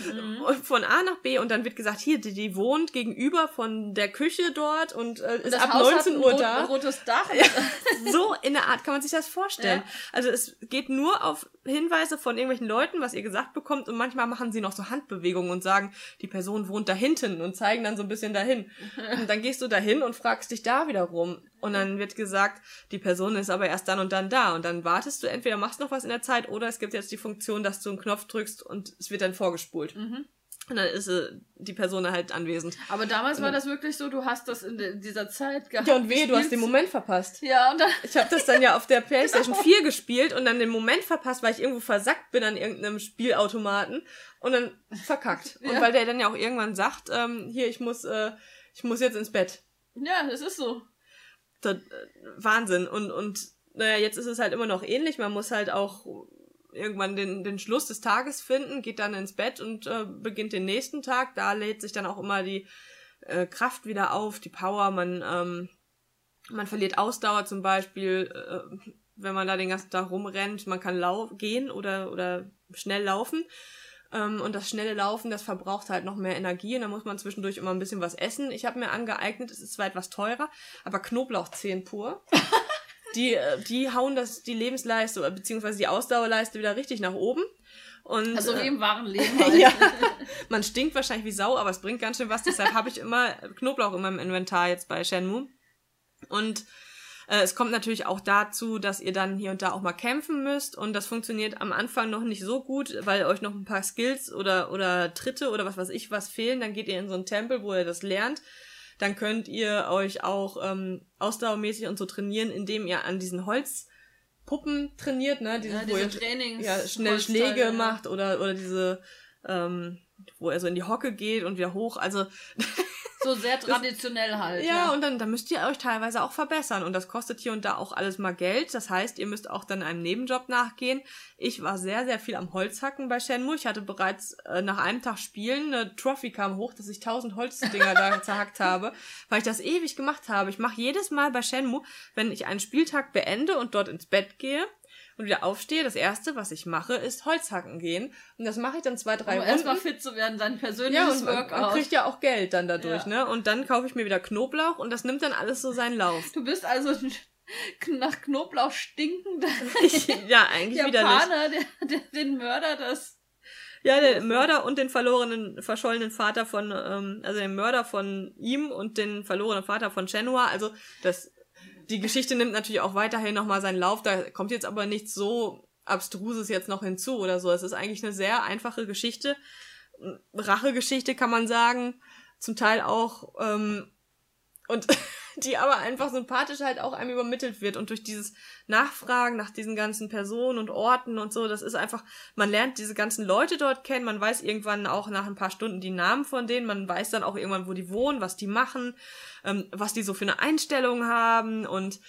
Und Von A nach B und dann wird gesagt, hier, die, die wohnt gegenüber von der Küche dort und äh, ist ab 19 Uhr rot, da. rotes Dach. So in der Art kann man sich das vorstellen. Ja. Also es geht nur auf Hinweise von irgendwelchen Leuten, was ihr gesagt bekommt und manchmal machen sie noch so Handbewegungen und sagen, die Person wohnt da hinten und zeigen dann so ein bisschen dahin. Und dann gehst du dahin und fragst dich da wieder rum. Und dann wird gesagt, die Person ist aber erst dann und dann da. Und dann wartest du, entweder machst noch was in der Zeit oder es gibt jetzt die Funktion, dass du einen Knopf drückst und es wird dann vorgespult. Mhm. Und dann ist äh, die Person halt anwesend. Aber damals war das wirklich so, du hast das in dieser Zeit gehabt. Ja, und wehe, du hast den Moment verpasst. Ja, und dann, Ich habe das dann ja auf der PlayStation 4 gespielt und dann den Moment verpasst, weil ich irgendwo versackt bin an irgendeinem Spielautomaten und dann verkackt. Und Ja. weil der dann ja auch irgendwann sagt, ähm, hier, ich muss, äh, ich muss jetzt ins Bett. ja, das ist so. Das, äh, Wahnsinn. Und, und naja, jetzt ist es halt immer noch ähnlich. Man muss halt auch irgendwann den, den Schluss des Tages finden, geht dann ins Bett und äh, beginnt den nächsten Tag. Da lädt sich dann auch immer die äh, Kraft wieder auf, die Power. Man, ähm, man verliert Ausdauer zum Beispiel, äh, wenn man da den ganzen Tag rumrennt. Man kann lau gehen oder, oder schnell laufen. Ähm, und das schnelle Laufen, das verbraucht halt noch mehr Energie. Und da muss man zwischendurch immer ein bisschen was essen. Ich habe mir angeeignet, es ist zwar etwas teurer, aber Knoblauchzehen pur. die, äh, die hauen das, die Lebensleiste beziehungsweise die Ausdauerleiste wieder richtig nach oben. Und, also wie äh, im wahren Leben. Halt. ja, man stinkt wahrscheinlich wie Sau, aber es bringt ganz schön was. Deshalb habe ich immer Knoblauch in meinem Inventar jetzt bei Shenmue. Und äh, es kommt natürlich auch dazu, dass ihr dann hier und da auch mal kämpfen müsst. Und das funktioniert am Anfang noch nicht so gut, weil euch noch ein paar Skills oder, oder Tritte oder was weiß ich was fehlen. Dann geht ihr in so einen Tempel, wo ihr das lernt dann könnt ihr euch auch ähm, ausdauermäßig und so trainieren, indem ihr an diesen Holzpuppen trainiert, ne? Diese, ja, diese wo ihr Trainings ja, schnell Schläge ja. macht oder, oder diese, ähm, wo er so in die Hocke geht und wieder hoch. Also So sehr traditionell halt. Ja, ja, und dann, dann müsst ihr euch teilweise auch verbessern. Und das kostet hier und da auch alles mal Geld. Das heißt, ihr müsst auch dann einem Nebenjob nachgehen. Ich war sehr, sehr viel am Holzhacken bei Shenmue. Ich hatte bereits äh, nach einem Tag Spielen eine Trophy kam hoch, dass ich tausend Holzdinger da zerhackt habe, weil ich das ewig gemacht habe. Ich mache jedes Mal bei Shenmue, wenn ich einen Spieltag beende und dort ins Bett gehe, und wieder aufstehe, das erste, was ich mache, ist Holzhacken gehen. Und das mache ich dann zwei, drei um Runden. erstmal fit zu werden, sein persönliches ja, und Workout. Man kriegt ja auch Geld dann dadurch, ja. ne? Und dann kaufe ich mir wieder Knoblauch und das nimmt dann alles so seinen Lauf. Du bist also nach Knoblauch stinkender ja, eigentlich Japaner, der, der den Mörder das ja, der Mörder und den verlorenen, verschollenen Vater von, ähm, also den Mörder von ihm und den verlorenen Vater von Shenhua. Also das die Geschichte nimmt natürlich auch weiterhin nochmal seinen Lauf. Da kommt jetzt aber nichts so Abstruses jetzt noch hinzu oder so. Es ist eigentlich eine sehr einfache Geschichte. Rachegeschichte kann man sagen. Zum Teil auch. Ähm, und die aber einfach sympathisch halt auch einem übermittelt wird. Und durch dieses Nachfragen nach diesen ganzen Personen und Orten und so, das ist einfach, man lernt diese ganzen Leute dort kennen, man weiß irgendwann auch nach ein paar Stunden die Namen von denen, man weiß dann auch irgendwann, wo die wohnen, was die machen, ähm, was die so für eine Einstellung haben. Und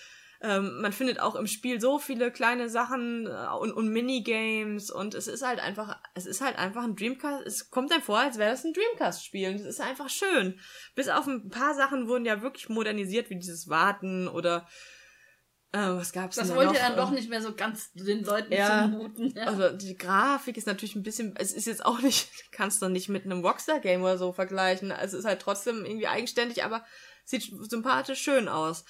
ähm, man findet auch im Spiel so viele kleine Sachen äh, und, und Minigames und es ist halt einfach, es ist halt einfach ein Dreamcast, es kommt einem vor, als wäre das ein Dreamcast-Spiel und es ist einfach schön. Bis auf ein paar Sachen wurden ja wirklich modernisiert, wie dieses Warten oder äh, was gab's Das wollte ja dann doch nicht mehr so ganz den Leuten ja, zumuten. Ja. Also die Grafik ist natürlich ein bisschen, es ist jetzt auch nicht, kannst du nicht mit einem Rockstar-Game oder so vergleichen. Also es ist halt trotzdem irgendwie eigenständig, aber sieht sympathisch schön aus.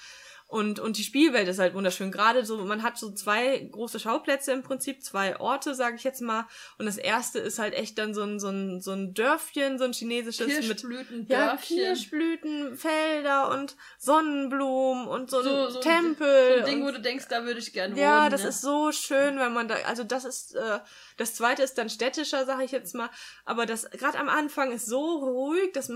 Und, und die Spielwelt ist halt wunderschön. Gerade so, man hat so zwei große Schauplätze im Prinzip, zwei Orte, sage ich jetzt mal. Und das erste ist halt echt dann so ein, so ein, so ein Dörfchen, so ein chinesisches Kirschblüten, mit ja, Kirschblüten, Felder und Sonnenblumen und so, so, so Tempel. So ein Ding, wo du denkst, da würde ich gerne wohnen. Ja, das ne? ist so schön, wenn man da, also das ist, äh, das zweite ist dann städtischer, sage ich jetzt mal. Aber das gerade am Anfang ist so ruhig, das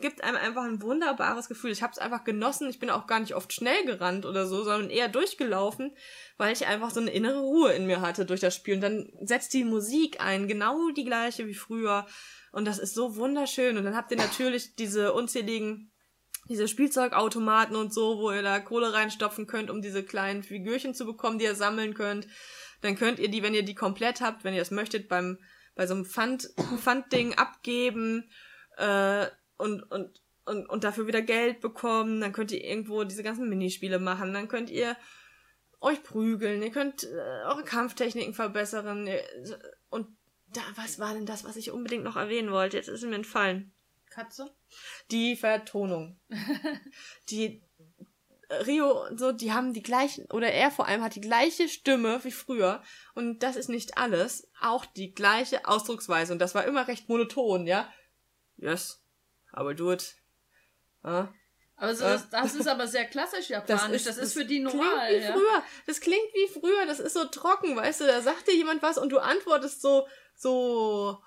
gibt einem einfach ein wunderbares Gefühl. Ich habe es einfach genossen. Ich bin auch gar nicht oft schnell gerannt oder so, sondern eher durchgelaufen, weil ich einfach so eine innere Ruhe in mir hatte durch das Spiel. Und dann setzt die Musik ein, genau die gleiche wie früher. Und das ist so wunderschön. Und dann habt ihr natürlich diese unzähligen diese Spielzeugautomaten und so, wo ihr da Kohle reinstopfen könnt, um diese kleinen Figürchen zu bekommen, die ihr sammeln könnt dann könnt ihr die, wenn ihr die komplett habt, wenn ihr das möchtet, beim bei so einem Pfand, Pfandding abgeben äh, und, und, und, und dafür wieder Geld bekommen. Dann könnt ihr irgendwo diese ganzen Minispiele machen. Dann könnt ihr euch prügeln. Ihr könnt äh, eure Kampftechniken verbessern. Und da, was war denn das, was ich unbedingt noch erwähnen wollte? Jetzt ist es mir entfallen. Katze? Die Vertonung. die, Rio so, die haben die gleichen, oder er vor allem hat die gleiche Stimme wie früher. Und das ist nicht alles. Auch die gleiche Ausdrucksweise. Und das war immer recht monoton, ja. Yes, will do it. Ja. Aber so, das, das, ist aber sehr klassisch japanisch. Das ist, das ist für die normal. Klingt wie ja? früher. Das klingt wie früher. Das ist so trocken, weißt du. Da sagt dir jemand was und du antwortest so, so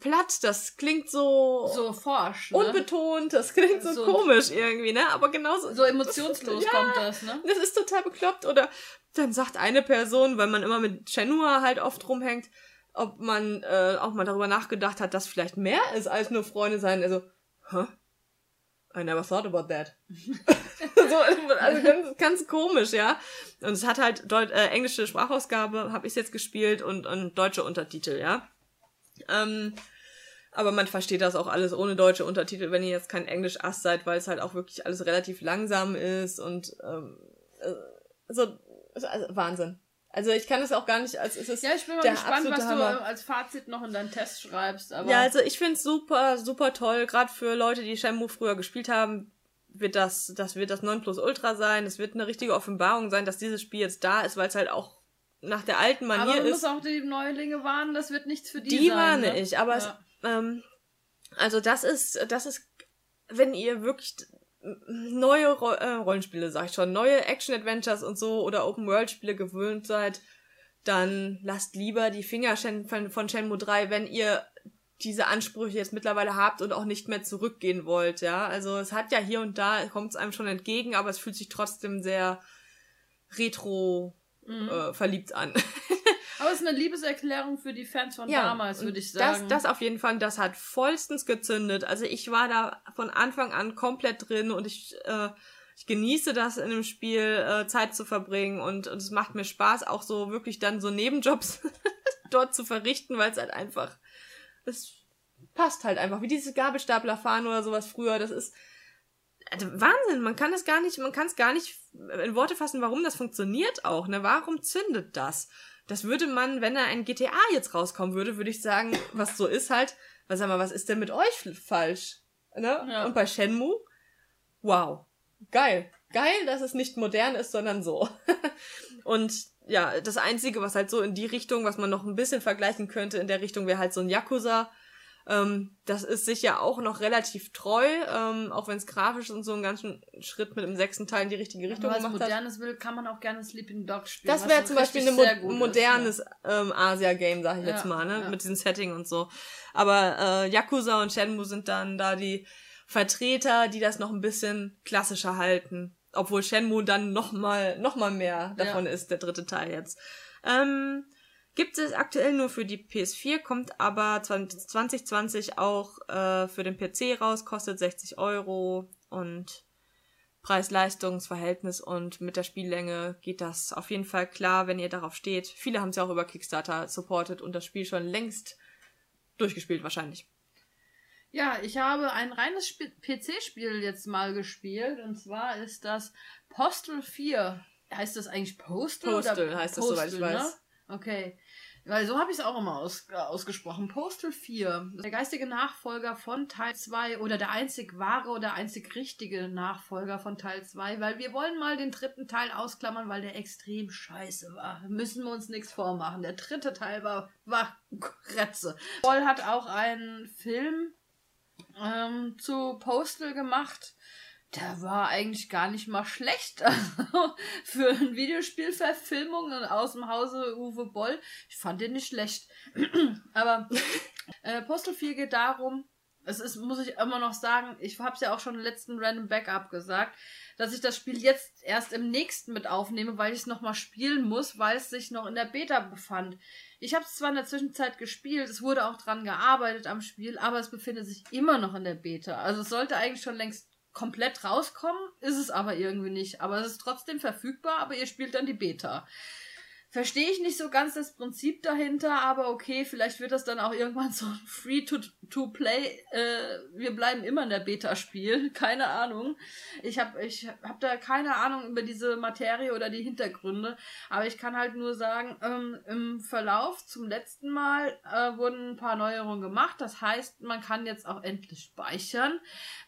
platt, das klingt so so forsch, ne? unbetont, das klingt so, so, komisch irgendwie, ne? Aber genauso so emotionslos ja, kommt das, ne? Das ist total bekloppt oder dann sagt eine Person, weil man immer mit Chenua halt oft rumhängt, ob man äh, auch mal darüber nachgedacht hat, dass vielleicht mehr ist als nur Freunde sein. Also, huh? I never thought about that. so, also ganz, ganz komisch, ja. Und es hat halt Deut äh, englische Sprachausgabe, habe ich jetzt gespielt und, und deutsche Untertitel, ja. Ähm, aber man versteht das auch alles ohne deutsche Untertitel, wenn ihr jetzt kein Englisch-Ass seid, weil es halt auch wirklich alles relativ langsam ist und ähm, äh, so also Wahnsinn. Also ich kann es auch gar nicht als es ist Ja, ich bin mal gespannt, was Hammer. du als Fazit noch in deinen Test schreibst. Aber ja, also ich finde es super, super toll. Gerade für Leute, die Shenmue früher gespielt haben, wird das, das wird das 9 Plus Ultra sein. Es wird eine richtige Offenbarung sein, dass dieses Spiel jetzt da ist, weil es halt auch nach der alten Manier aber man ist. muss auch die Neulinge warnen, das wird nichts für die, die sein. warne ne? ich, aber ja. es, ähm, also das ist, das ist, wenn ihr wirklich neue Ro äh, Rollenspiele, sag ich schon, neue Action-Adventures und so oder Open-World-Spiele gewöhnt seid, dann lasst lieber die Finger von, von Shenmue 3, wenn ihr diese Ansprüche jetzt mittlerweile habt und auch nicht mehr zurückgehen wollt, ja. Also es hat ja hier und da, kommt es einem schon entgegen, aber es fühlt sich trotzdem sehr retro Mhm. äh, verliebt an. Aber es ist eine Liebeserklärung für die Fans von Ja, damals, würde ich sagen. Das, das auf jeden Fall, das hat vollstens gezündet. Also ich war da von Anfang an komplett drin und ich, äh, ich genieße das in dem Spiel, äh, Zeit zu verbringen und, und es macht mir Spaß, auch so wirklich dann so Nebenjobs dort zu verrichten, weil es halt einfach, es passt halt einfach, wie dieses Gabelstapler fahren oder sowas früher, das ist, also Wahnsinn, man kann es gar nicht, man kann es gar nicht in Worte fassen, warum das funktioniert auch, ne? Warum zündet das? Das würde man, wenn da ein GTA jetzt rauskommen würde, würde ich sagen, was so ist halt, was sag mal, was ist denn mit euch falsch? Ne? Ja. Und bei Shenmue, wow, geil. Geil, dass es nicht modern ist, sondern so. Und ja, das Einzige, was halt so in die Richtung, was man noch ein bisschen vergleichen könnte, in der Richtung wäre halt so ein Yakuza. Ähm, das ist sicher auch noch relativ treu, ähm, auch wenn es grafisch und so einen ganzen Schritt mit dem sechsten Teil in die richtige Richtung Wenn man was gemacht hat. Modernes will, kann man auch gerne Sleeping Dog spielen. Das wäre zum Beispiel ein mo modernes ähm, Asia-Game, sag ich Ja, jetzt mal, ne? ja. Mit diesem Setting und so. Aber äh, Yakuza und Shenmue sind dann da die Vertreter, die das noch ein bisschen klassischer halten. Obwohl Shenmue dann noch mal, noch mal mehr davon ist, der dritte Teil jetzt. Ähm, gibt es aktuell nur für die PS4, kommt aber 20- 2020 auch äh, für den PC raus, kostet 60 Euro und Preis-Leistungs-Verhältnis und mit der Spiellänge geht das auf jeden Fall klar, wenn ihr darauf steht. Viele haben es ja auch über Kickstarter supportet und das Spiel schon längst durchgespielt wahrscheinlich. Ja, ich habe ein reines Sp- PC-Spiel jetzt mal gespielt und zwar ist das Postal 4. Heißt das eigentlich Postal? Postal oder heißt das, soweit ich weiß. Ne? Okay. Weil so habe ich es auch immer aus, äh, ausgesprochen. Postal 4. Der geistige Nachfolger von Teil 2 oder der einzig wahre oder einzig richtige Nachfolger von Teil 2, weil wir wollen mal den dritten Teil ausklammern, weil der extrem scheiße war. Müssen wir uns nichts vormachen. Der dritte Teil war, war Kretze. Paul hat auch einen Film ähm, zu Postal gemacht. Der war eigentlich gar nicht mal schlecht. Also, für eine Videospielverfilmung aus dem Hause Uwe Boll. Ich fand den nicht schlecht. Aber äh, Postal 4 geht darum, es ist, muss ich immer noch sagen, ich habe es ja auch schon im letzten Random Backup gesagt, dass ich das Spiel jetzt erst im nächsten mit aufnehme, weil ich es nochmal spielen muss, weil es sich noch in der Beta befand. Ich habe es zwar in der Zwischenzeit gespielt, es wurde auch dran gearbeitet am Spiel, aber es befindet sich immer noch in der Beta. Also es sollte eigentlich schon längst komplett rauskommen, ist es aber irgendwie nicht. Aber es ist trotzdem verfügbar, aber ihr spielt dann die Beta. Verstehe ich nicht so ganz das Prinzip dahinter, aber okay, vielleicht wird das dann auch irgendwann so ein Free-to-Play. Äh, wir bleiben immer in der Beta-Spiel, keine Ahnung. Ich habe ich hab da keine Ahnung über diese Materie oder die Hintergründe, aber ich kann halt nur sagen, ähm, im Verlauf zum letzten Mal äh, wurden ein paar Neuerungen gemacht. Das heißt, man kann jetzt auch endlich speichern,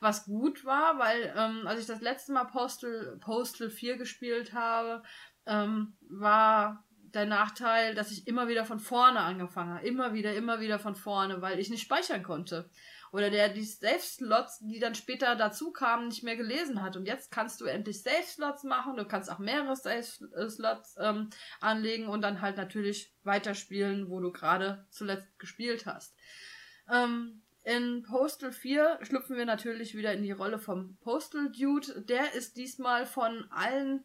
was gut war, weil ähm, als ich das letzte Mal Postal, Postal 4 gespielt habe, ähm, war der Nachteil, dass ich immer wieder von vorne angefangen habe. Immer wieder, immer wieder von vorne, weil ich nicht speichern konnte. Oder der die Save-Slots, die dann später dazu kamen, nicht mehr gelesen hat. Und jetzt kannst du endlich Save-Slots machen. Du kannst auch mehrere Save-Slots ähm, anlegen und dann halt natürlich weiterspielen, wo du gerade zuletzt gespielt hast. Ähm, in Postal 4 schlüpfen wir natürlich wieder in die Rolle vom Postal Dude. Der ist diesmal von allen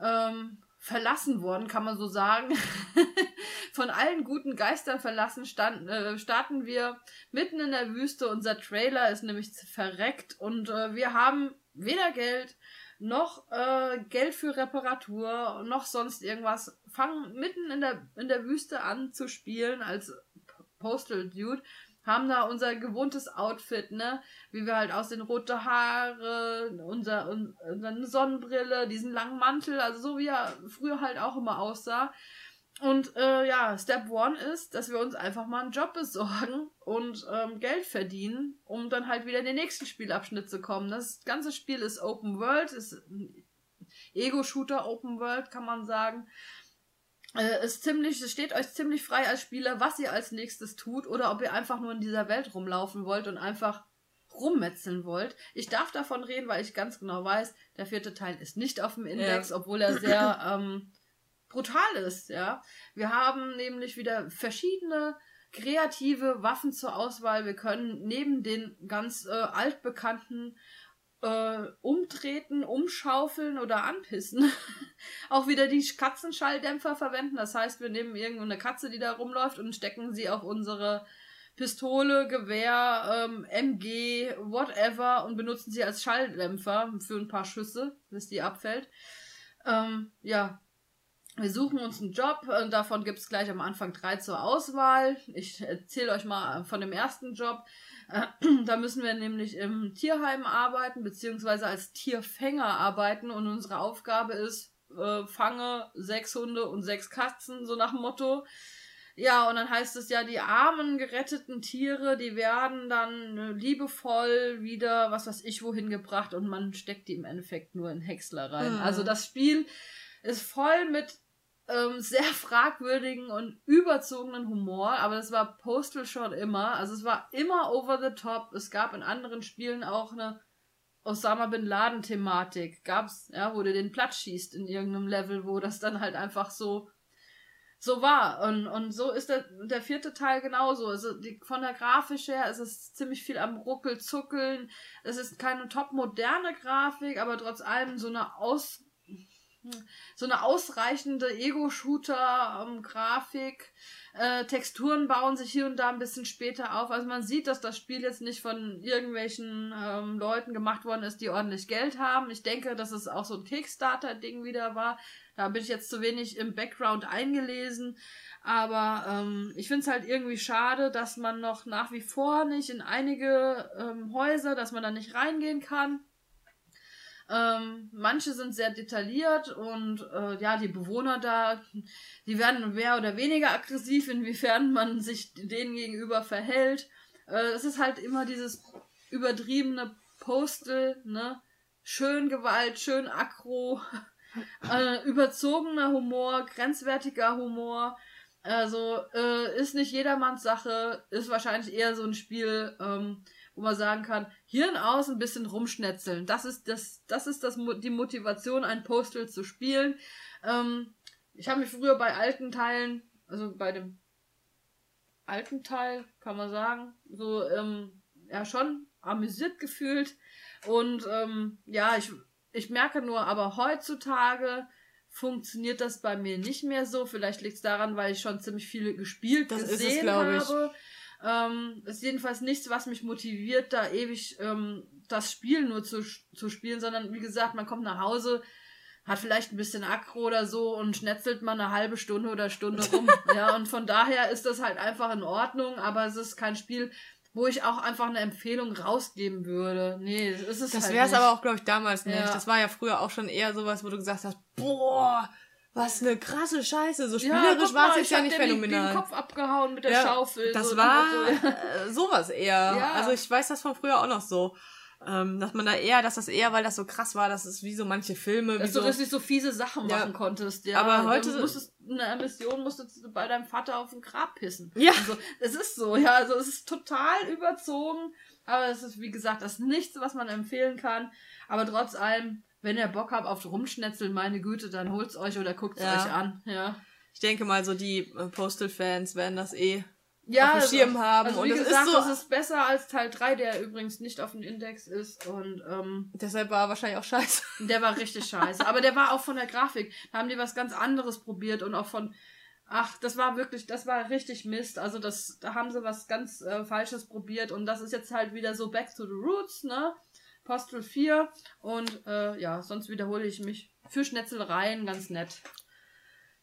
ähm, verlassen worden, kann man so sagen. Von allen guten Geistern verlassen stand, äh, starten wir mitten in der Wüste. Unser Trailer ist nämlich verreckt und äh, wir haben weder Geld noch äh, Geld für Reparatur, noch sonst irgendwas. Fangen mitten in der, in der Wüste an zu spielen als Postal Dude. Haben da unser gewohntes Outfit, ne? Wie wir halt aussehen, rote Haare, unser, unsere Sonnenbrille, diesen langen Mantel, also so wie er früher halt auch immer aussah. Und äh, ja, Step One ist, dass wir uns einfach mal einen Job besorgen und ähm, Geld verdienen, um dann halt wieder in den nächsten Spielabschnitt zu kommen. Das ganze Spiel ist Open World, ist Ego-Shooter Open World, kann man sagen. Äh, ist ziemlich, es steht euch ziemlich frei als Spieler, was ihr als nächstes tut oder ob ihr einfach nur in dieser Welt rumlaufen wollt und einfach rummetzeln wollt. Ich darf davon reden, weil ich ganz genau weiß, der vierte Teil ist nicht auf dem Index, ja. obwohl er sehr ähm, brutal ist, ja. Wir haben nämlich wieder verschiedene kreative Waffen zur Auswahl. Wir können neben den ganz äh, altbekannten äh, umtreten, umschaufeln oder anpissen, auch wieder die Katzenschalldämpfer verwenden. Das heißt, wir nehmen irgendeine Katze, die da rumläuft und stecken sie auf unsere Pistole, Gewehr, ähm, MG, whatever und benutzen sie als Schalldämpfer für ein paar Schüsse, bis die abfällt. Ähm, ja, wir suchen uns einen Job, und davon gibt es gleich am Anfang drei zur Auswahl. Ich erzähle euch mal von dem ersten Job. Da müssen wir nämlich im Tierheim arbeiten, beziehungsweise als Tierfänger arbeiten und unsere Aufgabe ist, äh, fange sechs Hunde und sechs Katzen, so nach dem Motto. Ja, und dann heißt es ja, die armen geretteten Tiere, die werden dann äh, liebevoll wieder, was weiß ich, wohin gebracht und man steckt die im Endeffekt nur in Häcksler rein. Mhm. Also das Spiel ist voll mit ähm, sehr fragwürdigen und überzogenen Humor, aber das war Postal schon immer. Also es war immer over the top. Es gab in anderen Spielen auch eine Osama Bin Laden Thematik. Gab's, ja, wo du den Platz schießt in irgendeinem Level, wo das dann halt einfach so so war. Und, und so ist der, der vierte Teil genauso. Also die, von der Grafik her ist es ziemlich viel am Ruckel, Zuckeln. Es ist keine top moderne Grafik, aber trotz allem so eine aus so eine ausreichende Ego-Shooter-Grafik. Äh, Texturen bauen sich hier und da ein bisschen später auf. Also man sieht, dass das Spiel jetzt nicht von irgendwelchen ähm, Leuten gemacht worden ist, die ordentlich Geld haben. Ich denke, dass es auch so ein Kickstarter-Ding wieder war. Da bin ich jetzt zu wenig im Background eingelesen. Aber ähm, ich finde es halt irgendwie schade, dass man noch nach wie vor nicht in einige ähm, Häuser, dass man da nicht reingehen kann ähm, manche sind sehr detailliert und äh, ja, die Bewohner da, die werden mehr oder weniger aggressiv, inwiefern man sich denen gegenüber verhält. Äh, es ist halt immer dieses übertriebene Postel, ne? Schön Gewalt, schön aggro, äh, überzogener Humor, grenzwertiger Humor. Also äh, ist nicht jedermanns Sache, ist wahrscheinlich eher so ein Spiel, ähm, wo man sagen kann, Hirn aus, ein bisschen rumschnetzeln. Das ist das, das ist das, die Motivation, ein Postal zu spielen. Ähm, ich habe mich früher bei alten Teilen, also bei dem alten Teil, kann man sagen, so, ähm, ja, schon amüsiert gefühlt. Und ähm, ja, ich, ich merke nur, aber heutzutage funktioniert das bei mir nicht mehr so. Vielleicht liegt es daran, weil ich schon ziemlich viele gespielt das gesehen es, habe. Ähm, ist jedenfalls nichts, was mich motiviert, da ewig ähm, das Spiel nur zu, zu spielen, sondern wie gesagt, man kommt nach Hause, hat vielleicht ein bisschen Akro oder so und schnetzelt mal eine halbe Stunde oder Stunde rum. ja, und von daher ist das halt einfach in Ordnung, aber es ist kein Spiel, wo ich auch einfach eine Empfehlung rausgeben würde. Nee, das ist es Das halt wäre es aber auch, glaube ich, damals nicht. Ja. Das war ja früher auch schon eher sowas, wo du gesagt hast, boah, was eine krasse Scheiße. So spielerisch ja, war es jetzt ja nicht phänomenal. Den Kopf abgehauen mit der ja, Schaufel. Das so war so. Äh, sowas eher. Ja. Also ich weiß das von früher auch noch so. Ähm, dass man da eher, dass das eher, weil das so krass war, dass es wie so manche Filme. Dass wie du richtig so fiese Sachen ja. machen konntest, ja. Aber heute. Du musstest, eine Mission musstest du bei deinem Vater auf dem Grab pissen. Ja. Also, es ist so, ja. Also es ist total überzogen. Aber es ist, wie gesagt, das ist nichts, was man empfehlen kann. Aber trotz allem, wenn ihr Bock habt auf Rumschnetzeln, meine Güte, dann holt's euch oder guckt's ja. euch an. Ja. Ich denke mal, so die äh, Postal-Fans werden das eh ja, auf dem Schirm haben. Also, und wie gesagt, ist so, das ist besser als Teil 3, der übrigens nicht auf dem Index ist. Und ähm, deshalb war er wahrscheinlich auch scheiße. Der war richtig scheiße. Aber der war auch von der Grafik. Da haben die was ganz anderes probiert und auch von. Ach, das war wirklich, das war richtig Mist. Also das, da haben sie was ganz äh, Falsches probiert und das ist jetzt halt wieder so Back to the Roots, ne? Postal 4 und äh, ja, sonst wiederhole ich mich. Für Schnetzelereien ganz nett.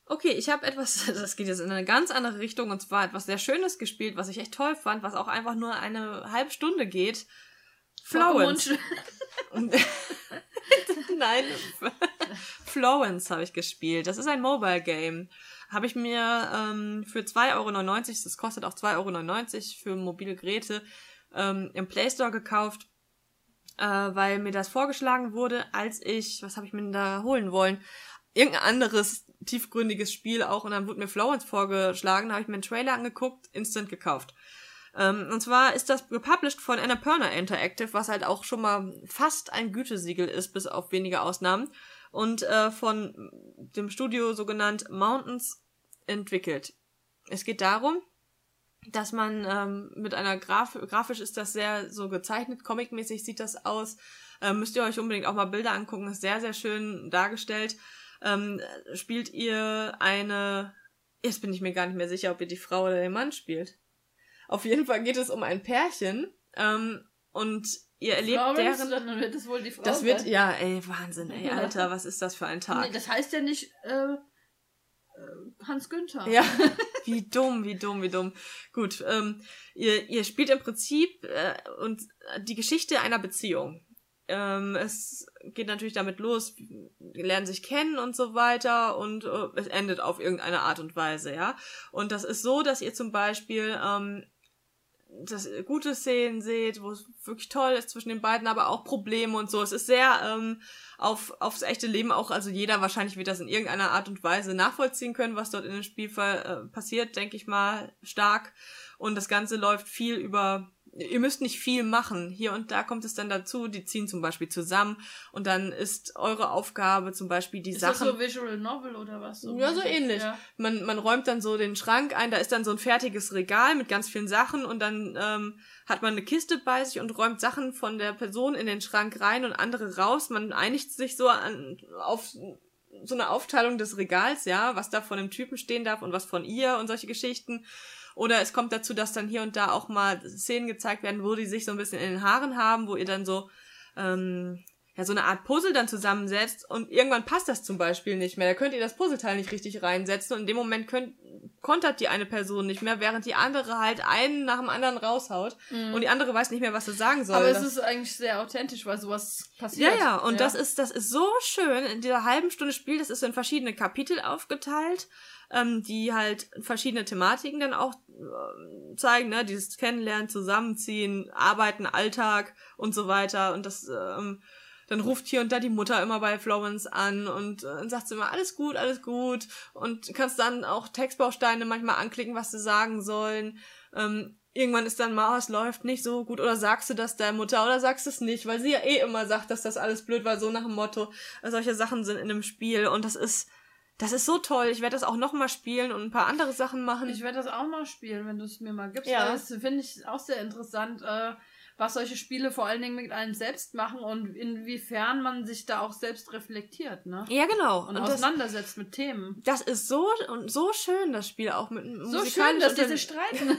Okay, ich habe etwas, das geht jetzt in eine ganz andere Richtung, und zwar etwas sehr Schönes gespielt, was ich echt toll fand, was auch einfach nur eine halbe Stunde geht. Florence. Nein, Florence habe ich gespielt. Das ist ein Mobile Game. Habe ich mir ähm, für 2,99 Euro, das kostet auch 2,99 Euro für mobile Geräte, ähm, im Play Store gekauft, äh, weil mir das vorgeschlagen wurde, als ich, was habe ich mir denn da holen wollen? Irgendein anderes tiefgründiges Spiel auch und dann wurde mir Florence vorgeschlagen, habe ich mir einen Trailer angeguckt, instant gekauft. Ähm, und zwar ist das gepublished von Annapurna Interactive, was halt auch schon mal fast ein Gütesiegel ist, bis auf wenige Ausnahmen. Und äh, von dem Studio sogenannt Mountains entwickelt. Es geht darum, dass man ähm, mit einer Graf grafisch ist das sehr so gezeichnet, comicmäßig sieht das aus. Ähm, müsst ihr euch unbedingt auch mal Bilder angucken, ist sehr, sehr schön dargestellt. Ähm, spielt ihr eine, jetzt bin ich mir gar nicht mehr sicher, ob ihr die Frau oder den Mann spielt. Auf jeden Fall geht es um ein Pärchen ähm, und ihr erlebt Florence, deren. Dann wird es wohl die Frau. Das wird ja, ey, Wahnsinn, ey, Alter, was ist das für ein Tag? Nee, das heißt ja nicht äh Hans Günther. Ja, wie dumm, wie dumm, wie dumm. Gut, ähm, ihr, ihr spielt im Prinzip äh, und die Geschichte einer Beziehung. Ähm, es geht natürlich damit los, lernen sich kennen und so weiter und äh, es endet auf irgendeine Art und Weise, ja. Und das ist so, dass ihr zum Beispiel ähm, das gute Szenen seht, wo es wirklich toll ist zwischen den beiden, aber auch Probleme und so. Es ist sehr ähm, auf aufs echte Leben auch, also jeder wahrscheinlich wird das in irgendeiner Art und Weise nachvollziehen können, was dort in dem Spiel äh, passiert, denke ich mal, stark. Und das Ganze läuft viel über ihr müsst nicht viel machen. Hier und da kommt es dann dazu, die ziehen zum Beispiel zusammen und dann ist eure Aufgabe zum Beispiel die ist Sachen. Ist das so Visual Novel oder was? So ja, so ähnlich. Ja. Man, man räumt dann so den Schrank ein, da ist dann so ein fertiges Regal mit ganz vielen Sachen und dann ähm, hat man eine Kiste bei sich und räumt Sachen von der Person in den Schrank rein und andere raus. Man einigt sich so an, auf so eine Aufteilung des Regals, ja, was da von dem Typen stehen darf und was von ihr und solche Geschichten. Oder es kommt dazu, dass dann hier und da auch mal Szenen gezeigt werden, wo die sich so ein bisschen in den Haaren haben, wo ihr dann so, ähm, ja, so eine Art Puzzle dann zusammensetzt und irgendwann passt das zum Beispiel nicht mehr. Da könnt ihr das Puzzleteil nicht richtig reinsetzen und in dem Moment könnt, kontert die eine Person nicht mehr, während die andere halt einen nach dem anderen raushaut mhm. und die andere weiß nicht mehr, was sie sagen soll. Aber es ist eigentlich sehr authentisch, weil sowas passiert. Ja, ja, und ja. das ist, das ist so schön. In dieser halben Stunde Spiel, das ist in verschiedene Kapitel aufgeteilt ähm, die halt verschiedene Thematiken dann auch äh, zeigen, ne, dieses Kennenlernen, Zusammenziehen, Arbeiten, Alltag und so weiter. Und das, ähm, dann ruft hier und da die Mutter immer bei Florence an und äh, sagt sie immer, alles gut, alles gut. Und kannst dann auch Textbausteine manchmal anklicken, was sie sagen sollen. Ähm, irgendwann ist dann mal, oh, es läuft nicht so gut oder sagst du das der Mutter oder sagst du es nicht, weil sie ja eh immer sagt, dass das alles blöd war, so nach dem Motto. Solche Sachen sind in dem Spiel und das ist, das ist so toll. Ich werde das auch noch mal spielen und ein paar andere Sachen machen. Ich werde das auch mal spielen, wenn du es mir mal gibst. Ja. Das finde ich auch sehr interessant, äh, was solche Spiele vor allen Dingen mit einem selbst machen und inwiefern man sich da auch selbst reflektiert, ne? Ja, genau. Und, und auseinandersetzt das, mit Themen. Das ist so und so schön, das Spiel auch mit So schön, dass diese streiten.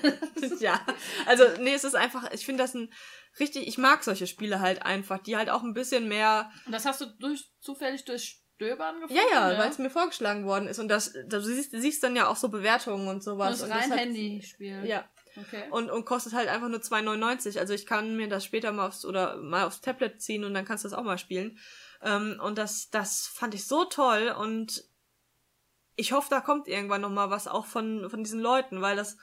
ja. Also, nee, es ist einfach, ich finde das ein richtig, ich mag solche Spiele halt einfach, die halt auch ein bisschen mehr. Und das hast du durch, zufällig durch Stöbern gefunden? Ja, ja, ja. weil es mir vorgeschlagen worden ist. Und das, du siehst, siehst dann ja auch so Bewertungen und sowas. Das ist rein Handyspiel. Ja. Okay. Und, und kostet halt einfach nur 2,99. Also ich kann mir das später mal aufs oder mal aufs Tablet ziehen und dann kannst du das auch mal spielen. Ähm, und das, das fand ich so toll und ich hoffe, da kommt irgendwann noch mal was auch von, von diesen Leuten, weil das,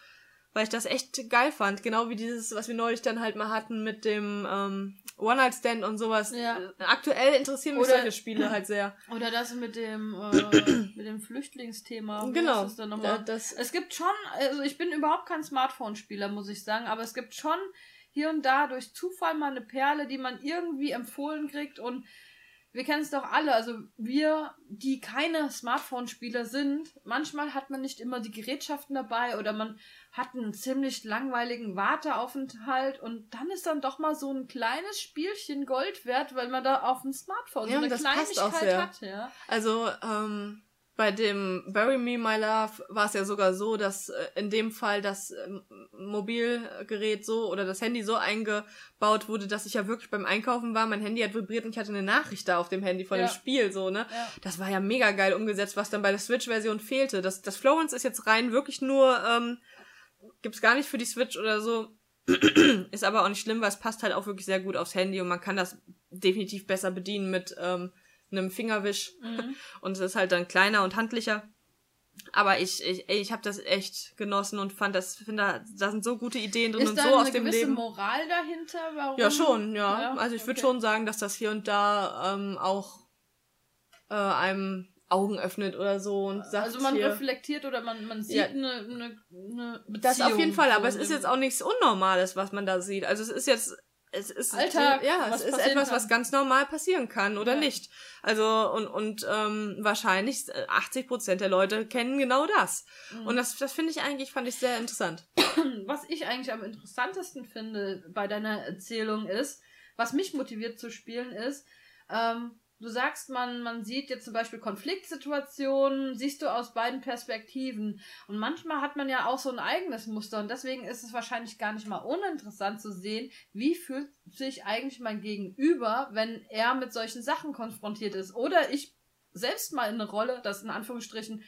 weil ich das echt geil fand. Genau wie dieses, was wir neulich dann halt mal hatten mit dem ähm, One-Night-Stand und sowas. Ja. Aktuell interessieren mich oder, solche Spiele halt sehr. Oder das mit dem, äh, mit dem Flüchtlingsthema. Genau. Das nochmal? Das, es gibt schon, also ich bin überhaupt kein Smartphone-Spieler, muss ich sagen, aber es gibt schon hier und da durch Zufall mal eine Perle, die man irgendwie empfohlen kriegt und wir kennen es doch alle, also wir, die keine Smartphone-Spieler sind, manchmal hat man nicht immer die Gerätschaften dabei oder man hat einen ziemlich langweiligen Warteaufenthalt und dann ist dann doch mal so ein kleines Spielchen Gold wert, weil man da auf dem Smartphone ja, so eine Kleinigkeit hat. Ja. Also, ähm, bei dem Bury Me My Love war es ja sogar so, dass äh, in dem Fall das ähm, Mobilgerät so oder das Handy so eingebaut wurde, dass ich ja wirklich beim Einkaufen war, mein Handy hat vibriert und ich hatte eine Nachricht da auf dem Handy von Ja. dem Spiel so, ne? Ja. Das war ja mega geil umgesetzt, was dann bei der Switch-Version fehlte. Das, das Florence ist jetzt rein wirklich nur, ähm, gibt's gar nicht für die Switch oder so. ist aber auch nicht schlimm, weil es passt halt auch wirklich sehr gut aufs Handy und man kann das definitiv besser bedienen mit ähm, einem Fingerwisch. Mhm. Und es ist halt dann kleiner und handlicher. Aber ich, ich, ey, ich habe das echt genossen und fand das, finde, da, da sind so gute Ideen drin Ist und da so eine aus dem Leben. Moral dahinter? Warum? Ja, schon, ja. Ja, also ich würde okay. schon sagen, dass das hier und da ähm, auch äh, einem Augen öffnet oder so und sagt Also man hier, reflektiert oder man, man sieht Ja. eine, eine, eine Beziehung. das auf jeden Fall, aber es ist jetzt auch nichts Unnormales, was man da sieht. Also es ist jetzt es ist Alltag, ja, es ist etwas, kann. was ganz normal passieren kann oder Ja. nicht. Also und und ähm, wahrscheinlich äh, 80 Prozent der Leute kennen genau das. Mhm. Und das das finde ich eigentlich fand ich sehr interessant. Was ich eigentlich am interessantesten finde bei deiner Erzählung ist, was mich motiviert zu spielen ist, ähm, du sagst, man, man sieht jetzt zum Beispiel Konfliktsituationen, siehst du aus beiden Perspektiven. Und manchmal hat man ja auch so ein eigenes Muster und deswegen ist es wahrscheinlich gar nicht mal uninteressant zu sehen, wie fühlt sich eigentlich mein Gegenüber, wenn er mit solchen Sachen konfrontiert ist. Oder ich selbst mal in eine Rolle, das in Anführungsstrichen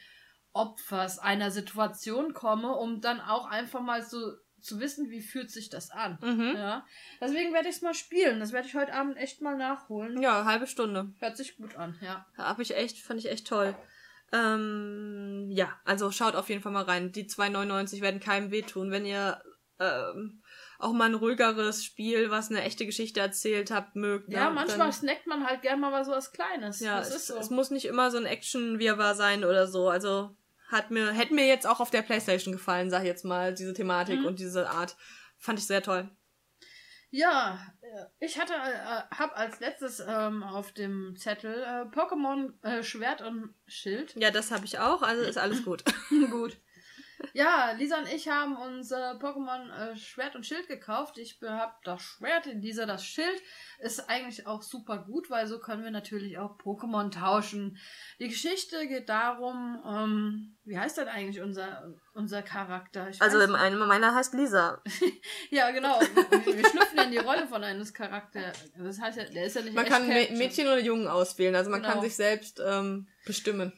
Opfers einer Situation komme, um dann auch einfach mal so zu wissen, wie fühlt sich das an. Mhm. Ja. Deswegen werde ich es mal spielen. Das werde ich heute Abend echt mal nachholen. Ja, halbe Stunde. Hört sich gut an, ja. Hab ich echt, fand ich echt toll. Ähm, ja, also schaut auf jeden Fall mal rein. Die 2,99 werden keinem wehtun. Wenn ihr ähm, auch mal ein ruhigeres Spiel, was eine echte Geschichte erzählt habt, mögt. Ja, ne, manchmal dann- snackt man halt gern mal was so was Kleines. Ja, das es, ist so. es muss nicht immer so ein Action-Wirrwarr sein oder so. Also hat mir, hätte mir jetzt auch auf der Playstation gefallen, sag ich jetzt mal, diese Thematik Mhm. und diese Art. Fand ich sehr toll. Ja, äh, ich hatte, äh, hab als letztes ähm, auf dem Zettel äh, Pokémon äh, Schwert und Schild. Ja, das habe ich auch, also ist alles gut. Gut. Ja, Lisa und ich haben uns äh, Pokémon äh, Schwert und Schild gekauft. Ich habe das Schwert, Lisa das Schild. Ist eigentlich auch super gut, weil so können wir natürlich auch Pokémon tauschen. Die Geschichte geht darum, ähm, wie heißt denn eigentlich unser, unser Charakter? Ich Also weiß- eine meiner heißt Lisa. ja, genau. Wir, wir schlüpfen in die Rolle von eines Charakters. Das heißt ja, der ist ja nicht Man kann. Mädchen oder Jungen auswählen, also man kann Genau. sich selbst ähm, bestimmen.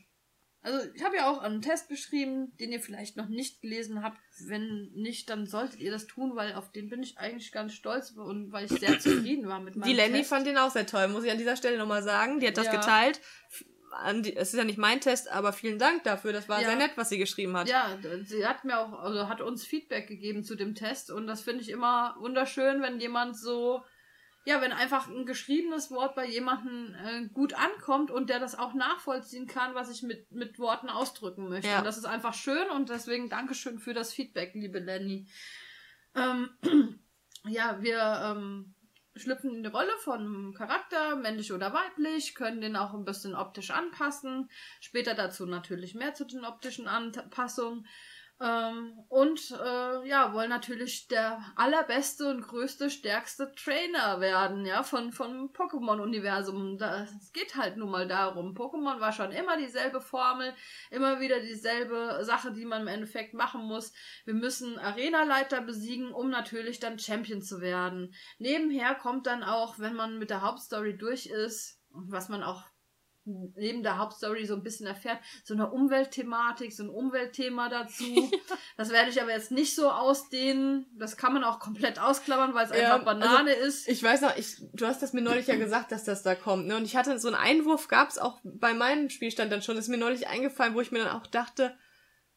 Also ich habe ja auch einen Test beschrieben, den ihr vielleicht noch nicht gelesen habt. Wenn nicht, dann solltet ihr das tun, weil auf den bin ich eigentlich ganz stolz und weil ich sehr zufrieden war mit meinem Die Lenny Test. fand den auch sehr toll, muss ich an dieser Stelle nochmal sagen. Die hat das Ja. geteilt. Die, es ist ja nicht mein Test, aber vielen Dank dafür. Das war Ja. sehr nett, was sie geschrieben hat. Ja, sie hat mir auch, also hat uns Feedback gegeben zu dem Test und das finde ich immer wunderschön, wenn jemand so, ja, wenn einfach ein geschriebenes Wort bei jemandem äh, gut ankommt und der das auch nachvollziehen kann, was ich mit, mit Worten ausdrücken möchte. Ja. Und das ist einfach schön und deswegen Dankeschön für das Feedback, liebe Lenny. Ähm, ja, wir ähm, schlüpfen in die Rolle von einem Charakter, männlich oder weiblich, können den auch ein bisschen optisch anpassen. Später dazu natürlich mehr zu den optischen Anpassungen. Ähm, und äh, ja, wollen natürlich der allerbeste und größte, stärkste Trainer werden, ja, von, vom Pokémon-Universum. Es geht halt nun mal darum. Pokémon war schon immer dieselbe Formel, immer wieder dieselbe Sache, die man im Endeffekt machen muss. Wir müssen Arenaleiter besiegen, um natürlich dann Champion zu werden. Nebenher kommt dann auch, wenn man mit der Hauptstory durch ist, was man auch neben der Hauptstory so ein bisschen erfährt, so eine Umweltthematik, so ein Umweltthema dazu. Das werde ich aber jetzt nicht so ausdehnen. Das kann man auch komplett ausklammern, weil es Ja, einfach Banane ist. Ich weiß noch, ich, du hast das mir neulich ja gesagt, dass das da kommt. Ne? Und ich hatte so einen Einwurf, gab es auch bei meinem Spielstand dann schon. ist mir neulich eingefallen, wo ich mir dann auch dachte,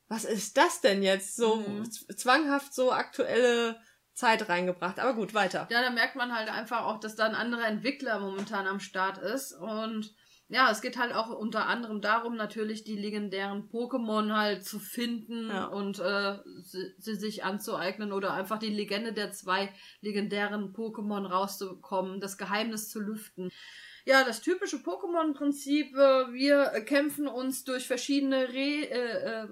was ist das denn jetzt? So Mhm. zwanghaft so aktuelle Zeit reingebracht. Aber gut, weiter. Ja, da merkt man halt einfach auch, dass da ein anderer Entwickler momentan am Start ist. Und ja, es geht halt auch unter anderem darum, natürlich die legendären Pokémon halt zu finden Ja. und äh, sie, sie sich anzueignen oder einfach die Legende der zwei legendären Pokémon rauszubekommen, das Geheimnis zu lüften. Ja, das typische Pokémon-Prinzip, äh, wir kämpfen uns durch verschiedene Re äh, äh,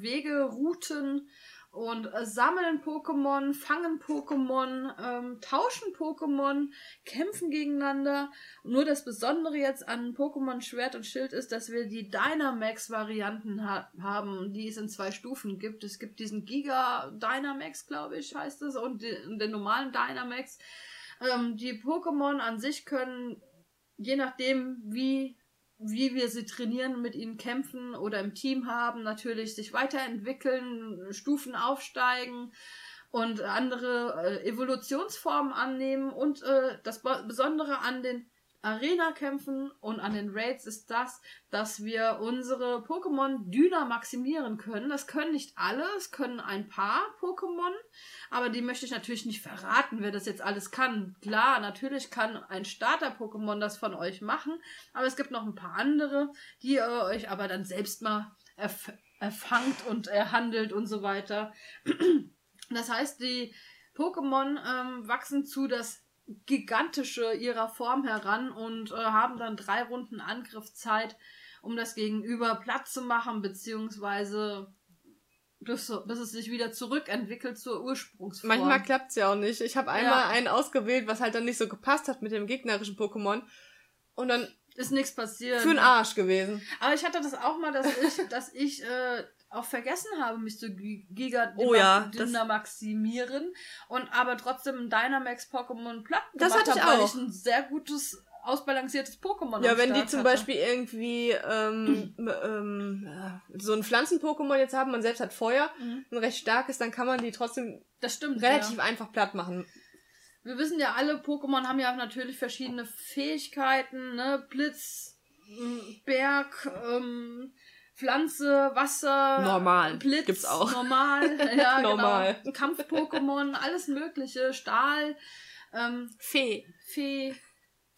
Wege, Routen und äh, sammeln Pokémon, fangen Pokémon, ähm, tauschen Pokémon, kämpfen gegeneinander. Nur das Besondere jetzt an Pokémon Schwert und Schild ist, dass wir die Dynamax-Varianten ha haben, die es in zwei Stufen gibt. Es gibt diesen Giga Dynamax, glaube ich, heißt es, und den, den normalen Dynamax. Ähm, die Pokémon an sich können, je nachdem, wie wie wir sie trainieren, mit ihnen kämpfen oder im Team haben, natürlich sich weiterentwickeln, Stufen aufsteigen und andere äh, Evolutionsformen annehmen. Und äh, das Besondere an den Arena-Kämpfen und an den Raids ist das, dass wir unsere Pokémon Düner maximieren können. Das können nicht alle, es können ein paar Pokémon, aber die möchte ich natürlich nicht verraten, wer das jetzt alles kann. Klar, natürlich kann ein Starter-Pokémon das von euch machen, aber es gibt noch ein paar andere, die ihr euch aber dann selbst mal erf erfangt und erhandelt und so weiter. Das heißt, die Pokémon ähm, wachsen zu das gigantische ihrer Form heran und äh, haben dann drei Runden Angriffszeit, um das Gegenüber platt zu machen, beziehungsweise bis, bis es sich wieder zurückentwickelt zur Ursprungsform. Manchmal klappt's ja auch nicht. Ich habe einmal ja. einen ausgewählt, was halt dann nicht so gepasst hat mit dem gegnerischen Pokémon. Und dann ist nichts passiert. Für den Arsch gewesen. Aber ich hatte das auch mal, dass ich, dass ich äh, auch vergessen habe, mich zu Giga oh, ja, maximieren und aber trotzdem ein Dynamax Pokémon platt das ich habe, weil ich ein sehr gutes ausbalanciertes Pokémon Ja, wenn die zum hatte. Beispiel irgendwie ähm, ähm, äh, so ein Pflanzen-Pokémon jetzt haben, man selbst hat Feuer, mhm. ein recht starkes, dann kann man die trotzdem das stimmt, relativ ja. einfach platt machen. Wir wissen ja alle, Pokémon haben ja natürlich verschiedene Fähigkeiten, ne? Blitz, Berg, ähm, Pflanze, Wasser, normal. Blitz, gibt's auch. Normal, ja, genau. normal. Genau. Kampf-Pokémon, alles Mögliche, Stahl, ähm, Fee, Fee,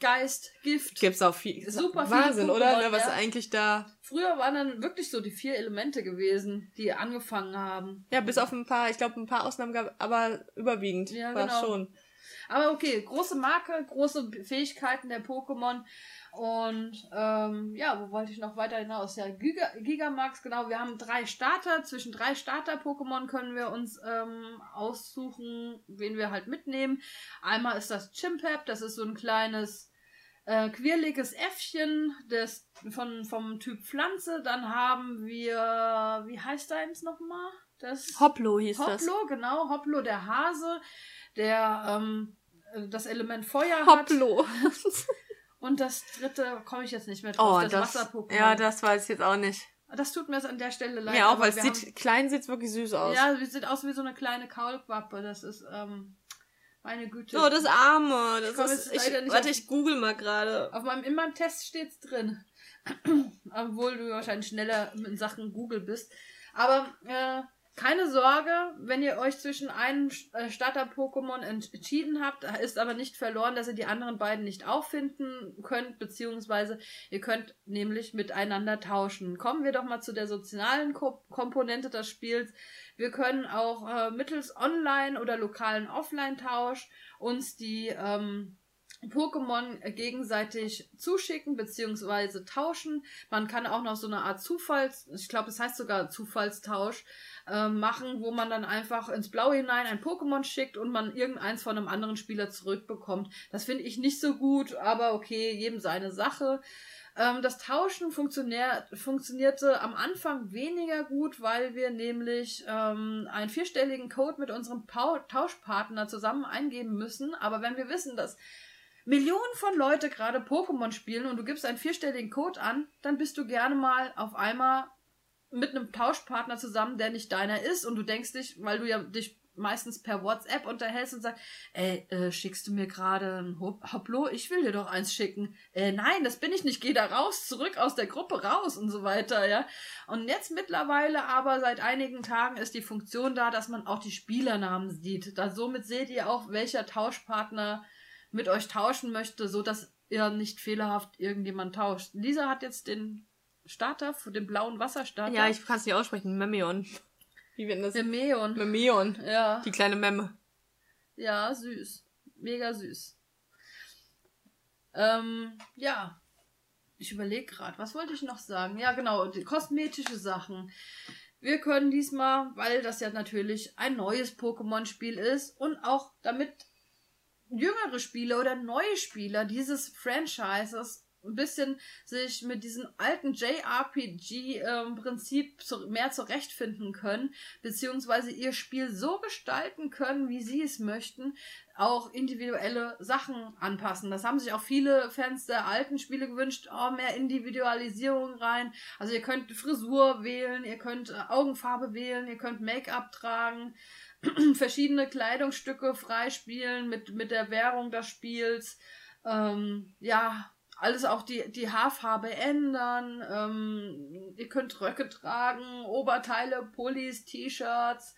Geist, Gift. Gibt's auch viel. Super viel. Wahnsinn, Pokémon, oder? Ja. Was eigentlich da. Früher waren dann wirklich so die vier Elemente gewesen, die angefangen haben. Ja, bis auf ein paar, ich glaube, ein paar Ausnahmen gab, aber überwiegend ja, war genau. schon. Aber okay, große Marke, große Fähigkeiten der Pokémon. Und ähm, ja, wo wollte ich noch weiter hinaus? Ja, Giga, Gigamax, genau. Wir haben drei Starter. Zwischen drei Starter-Pokémon können wir uns ähm, aussuchen, wen wir halt mitnehmen. Einmal ist das Chimpep, das ist so ein kleines äh, quirliges Äffchen des, von, vom Typ Pflanze. Dann haben wir, wie heißt deins nochmal? Das Hoplo hieß Hoplo, das. Hoplo, genau. Hoplo, der Hase, der ähm, das Element Feuer Hoplo. hat. Hoplo. Und das dritte komme ich jetzt nicht mehr drauf, oh, das, das Wasser-Pokémon. Ja, das weiß ich jetzt auch nicht. Das tut mir an der Stelle leid. Ja, auch, weil es sieht, haben, klein sieht wirklich süß aus. Ja, es sieht aus wie so eine kleine Kaulquappe. Das ist, ähm, meine Güte. Oh, das Arme. Das ist, ich, warte, ich google mal gerade. Auf meinem Immer-Test steht's drin. Obwohl du wahrscheinlich schneller in Sachen Google bist. Aber, äh, keine Sorge, wenn ihr euch zwischen einem äh, Starter-Pokémon entschieden habt, ist aber nicht verloren, dass ihr die anderen beiden nicht auffinden könnt, beziehungsweise ihr könnt nämlich miteinander tauschen. Kommen wir doch mal zu der sozialen Ko Komponente des Spiels. Wir können auch äh, mittels Online- oder lokalen Offline-Tausch uns die ähm, Pokémon gegenseitig zuschicken beziehungsweise tauschen. Man kann auch noch so eine Art Zufalls, ich glaube, es das heißt sogar Zufallstausch, äh, machen, wo man dann einfach ins Blaue hinein ein Pokémon schickt und man irgendeins von einem anderen Spieler zurückbekommt. Das finde ich nicht so gut, aber okay, jedem seine Sache. Ähm, das Tauschen funktioniert, funktionierte am Anfang weniger gut, weil wir nämlich ähm, einen vierstelligen Code mit unserem pa Tauschpartner zusammen eingeben müssen. Aber wenn wir wissen, dass Millionen von Leute gerade Pokémon spielen und du gibst einen vierstelligen Code an, dann bist du gerne mal auf einmal mit einem Tauschpartner zusammen, der nicht deiner ist und du denkst dich, weil du ja dich meistens per WhatsApp unterhältst und sagst, ey, äh, schickst du mir gerade ein Hoplo? Ich will dir doch eins schicken. Äh, nein, das bin ich nicht. Geh da raus, zurück aus der Gruppe raus und so weiter, ja. Und jetzt mittlerweile aber seit einigen Tagen ist die Funktion da, dass man auch die Spielernamen sieht. Da somit seht ihr auch, welcher Tauschpartner mit euch tauschen möchte, so dass ihr nicht fehlerhaft irgendjemand tauscht. Lisa hat jetzt den Starter, für den blauen Wasserstarter. Ja, ich kann es nicht aussprechen. Memeon. Wie wird das? Memeon. Memeon. Ja. Die kleine Memme. Ja, süß. Mega süß. Ähm, ja. Ich überlege gerade, was wollte ich noch sagen? Ja, genau, die kosmetische Sachen. wir können diesmal, weil das ja natürlich ein neues Pokémon-Spiel ist und auch damit jüngere Spieler oder neue Spieler dieses Franchises ein bisschen sich mit diesem alten JRPG-Prinzip ähm, mehr zurechtfinden können, beziehungsweise ihr Spiel so gestalten können, wie sie es möchten, auch individuelle Sachen anpassen. Das haben sich auch viele Fans der alten Spiele gewünscht, oh, mehr Individualisierung rein. Also ihr könnt Frisur wählen, ihr könnt äh, Augenfarbe wählen, ihr könnt Make-up tragen, verschiedene Kleidungsstücke freispielen mit, mit der Währung des Spiels. Ähm, ja, alles auch die, die Haarfarbe ändern. Ähm, ihr könnt Röcke tragen, Oberteile, Pullis, T-Shirts,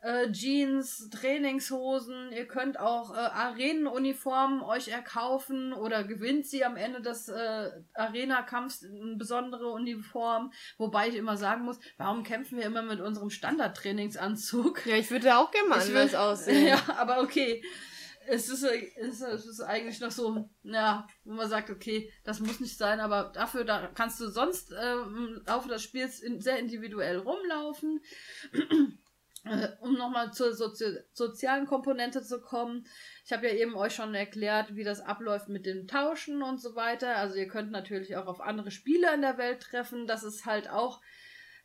äh, Jeans, Trainingshosen. Ihr könnt auch äh, Arenenuniformen euch erkaufen oder gewinnt sie am Ende des äh, Arena-Kampfs eine besondere Uniform. Wobei ich immer sagen muss, warum kämpfen wir immer mit unserem Standard-Trainingsanzug? Ja, ich würde auch gerne mal anders aussehen. Ja, aber okay es ist, es ist eigentlich noch so, ja, wo man sagt, okay, das muss nicht sein, aber dafür da kannst du sonst äh, im Laufe des Spiels in, sehr individuell rumlaufen. Äh, um nochmal zur Sozi sozialen Komponente zu kommen. Ich habe ja eben euch schon erklärt, wie das abläuft mit dem Tauschen und so weiter. Also ihr könnt natürlich auch auf andere Spieler in der Welt treffen. Das ist halt auch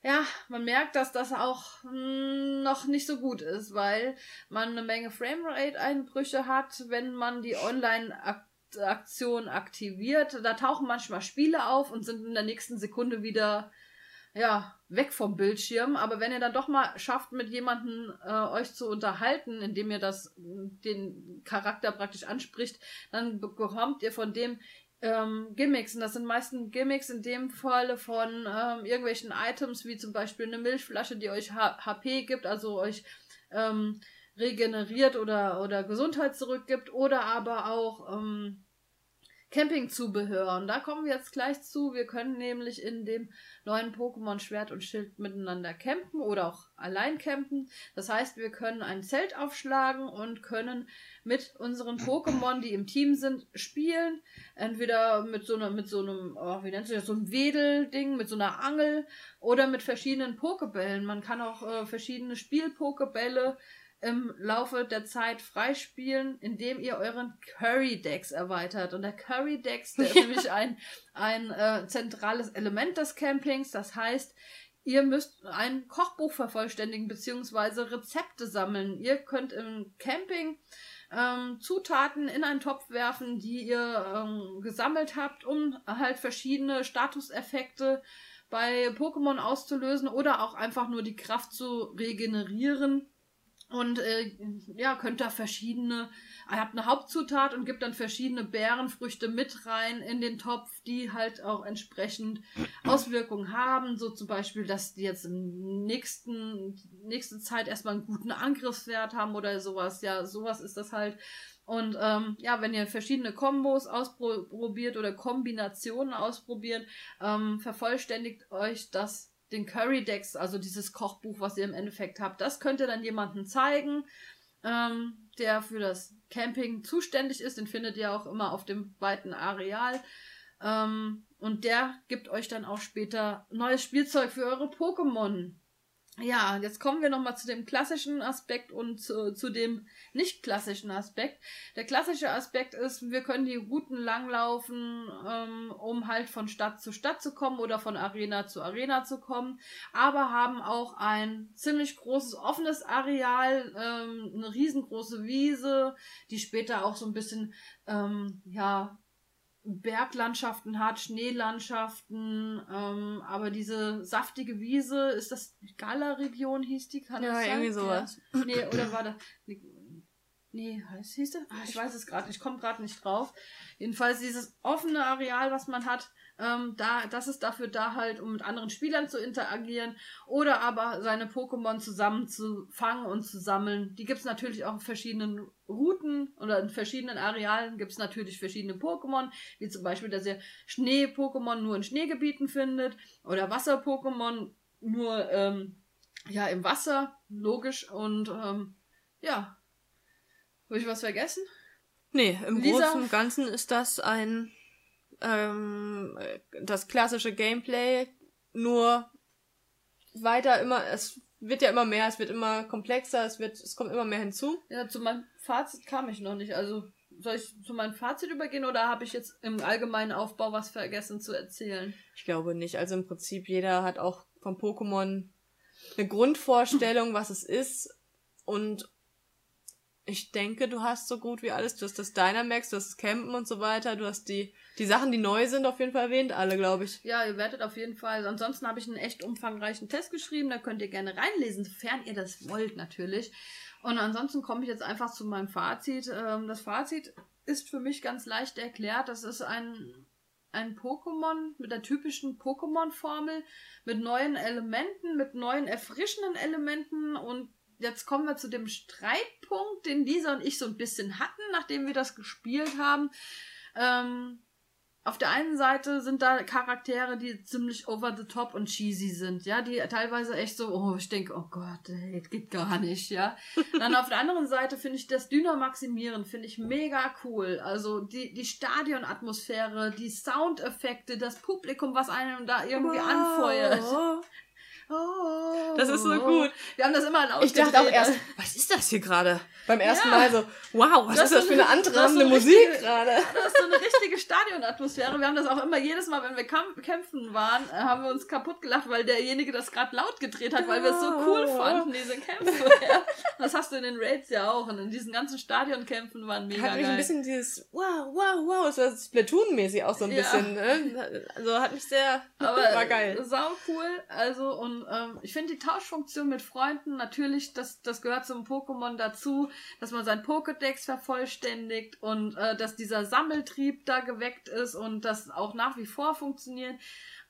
ja, man merkt, dass das auch mh, hm, noch nicht so gut ist, weil man eine Menge Framerate-Einbrüche hat, wenn man die Online-Aktion aktiviert. Da tauchen manchmal Spiele auf und sind in der nächsten Sekunde wieder ja, weg vom Bildschirm. Aber wenn ihr dann doch mal schafft, mit jemandem äh, euch zu unterhalten, indem ihr das, den Charakter praktisch anspricht, dann bekommt ihr von dem ähm, Gimmicks. Und das sind meistens Gimmicks in dem Falle von ähm, irgendwelchen Items, wie zum Beispiel eine Milchflasche, die euch H HP gibt, also euch ähm, regeneriert oder, oder Gesundheit zurückgibt, oder aber auch ähm, Campingzubehör. Und da kommen wir jetzt gleich zu. Wir können nämlich in dem neuen Pokémon Schwert und Schild miteinander campen oder auch allein campen. Das heißt, wir können ein Zelt aufschlagen und können mit unseren Pokémon, die im Team sind, spielen. Entweder mit so, einer, mit so einem, oh, wie nennt sich das, so einem Wedelding, mit so einer Angel oder mit verschiedenen Pokebällen. Man kann auch äh, verschiedene Spiel-Pokebälle im Laufe der Zeit freispielen, indem ihr euren Curry-Decks erweitert. Und der Curry-Decks, der ist nämlich ein, ein äh, zentrales Element des Campings. Das heißt, ihr müsst ein Kochbuch vervollständigen, beziehungsweise Rezepte sammeln. Ihr könnt im Camping ähm, Zutaten in einen Topf werfen, die ihr ähm, gesammelt habt, um halt verschiedene Statuseffekte bei Pokémon auszulösen oder auch einfach nur die Kraft zu regenerieren und äh, ja, könnt da verschiedene, ihr habt eine Hauptzutat und gibt dann verschiedene Beerenfrüchte mit rein in den Topf, die halt auch entsprechend Auswirkungen haben. So zum Beispiel, dass die jetzt im nächsten, nächsten Zeit erstmal einen guten Angriffswert haben oder sowas. Ja, sowas ist das halt. Und ähm, ja, wenn ihr verschiedene Kombos ausprobiert oder Kombinationen ausprobiert, ähm, vervollständigt euch das den Curry Decks, also dieses Kochbuch, was ihr im Endeffekt habt, das könnt ihr dann jemandem zeigen, ähm, der für das Camping zuständig ist. Den findet ihr auch immer auf dem weiten Areal. Ähm, und der gibt euch dann auch später neues Spielzeug für eure Pokémon. Ja, jetzt kommen wir nochmal zu dem klassischen Aspekt und zu, zu dem nicht klassischen Aspekt. Der klassische Aspekt ist, wir können die Routen langlaufen, ähm, um halt von Stadt zu Stadt zu kommen oder von Arena zu Arena zu kommen, aber haben auch ein ziemlich großes offenes Areal, ähm, eine riesengroße Wiese, die später auch so ein bisschen, ähm, ja, Berglandschaften hat, Schneelandschaften, ähm, aber diese saftige Wiese, ist das Gala-Region hieß die? Kann ja, irgendwie sowas. Ja. Nee, oder war das... Nee, nee heißt, hieß das? Ah, ich weiß es gerade, ich komme gerade nicht drauf. Jedenfalls dieses offene Areal, was man hat, ähm, da, das ist dafür da halt, um mit anderen Spielern zu interagieren oder aber seine Pokémon zusammen zu fangen und zu sammeln. Die gibt es natürlich auch in verschiedenen Routen oder in verschiedenen Arealen gibt es natürlich verschiedene Pokémon, wie zum Beispiel, dass ihr Schnee-Pokémon nur in Schneegebieten findet oder Wasser-Pokémon nur ähm, ja, im Wasser, logisch. Und ähm, ja, habe ich was vergessen? Nee, im Lisa? Großen und Ganzen ist das ein ähm, das klassische Gameplay, nur weiter immer, es wird ja immer mehr, es wird immer komplexer, es wird, es kommt immer mehr hinzu. Ja, zu meinem Fazit kam ich noch nicht. Also soll ich zu meinem Fazit übergehen oder habe ich jetzt im allgemeinen Aufbau was vergessen zu erzählen? Ich glaube nicht. Also im Prinzip jeder hat auch vom Pokémon eine Grundvorstellung, was es ist. Und ich denke, du hast so gut wie alles. Du hast das Dynamax, du hast das Campen und so weiter. Du hast die, die Sachen, die neu sind, auf jeden Fall erwähnt, alle, glaube ich. Ja, ihr werdet auf jeden Fall. Ansonsten habe ich einen echt umfangreichen Test geschrieben. Da könnt ihr gerne reinlesen, sofern ihr das wollt, natürlich. Und ansonsten komme ich jetzt einfach zu meinem Fazit. Ähm, das Fazit ist für mich ganz leicht erklärt. Das ist ein, ein Pokémon mit der typischen Pokémon-Formel, mit neuen Elementen, mit neuen erfrischenden Elementen und jetzt kommen wir zu dem Streitpunkt, den Lisa und ich so ein bisschen hatten, nachdem wir das gespielt haben. Ähm, auf der einen Seite sind da Charaktere, die ziemlich over the top und cheesy sind, ja, die teilweise echt so, oh, ich denke, oh Gott, ey, das geht gar nicht, ja. Dann auf der anderen Seite finde ich das Dynamaximieren, finde ich mega cool. Also die, die Stadionatmosphäre, die Soundeffekte, das Publikum, was einem da irgendwie wow. anfeuert. Oh, das ist so gut. Wir haben das immer laut Ich dachte auch erst, was ist das hier gerade? Beim ersten ja. Mal so, wow, was das ist das für eine antragende Musik gerade? Das ist so eine richtige Stadionatmosphäre. Wir haben das auch immer jedes Mal, wenn wir kämpfen waren, äh, haben wir uns kaputt gelacht, weil derjenige das gerade laut gedreht hat, weil wir es so cool fanden, diese Kämpfe. ja. Das hast du in den Raids ja auch. Und in diesen ganzen Stadionkämpfen waren mega Hat mich ein bisschen dieses wow, wow, wow, so Splatoon-mäßig auch so ein ja. bisschen. Ne? Also hat mich sehr, Aber war geil. Sau cool. Also und ähm, ich finde die Tauschfunktion mit Freunden natürlich, das, das gehört zum Pokémon dazu, dass man sein Pokédex vervollständigt und äh, dass dieser Sammeltrieb da geweckt ist und das auch nach wie vor funktioniert.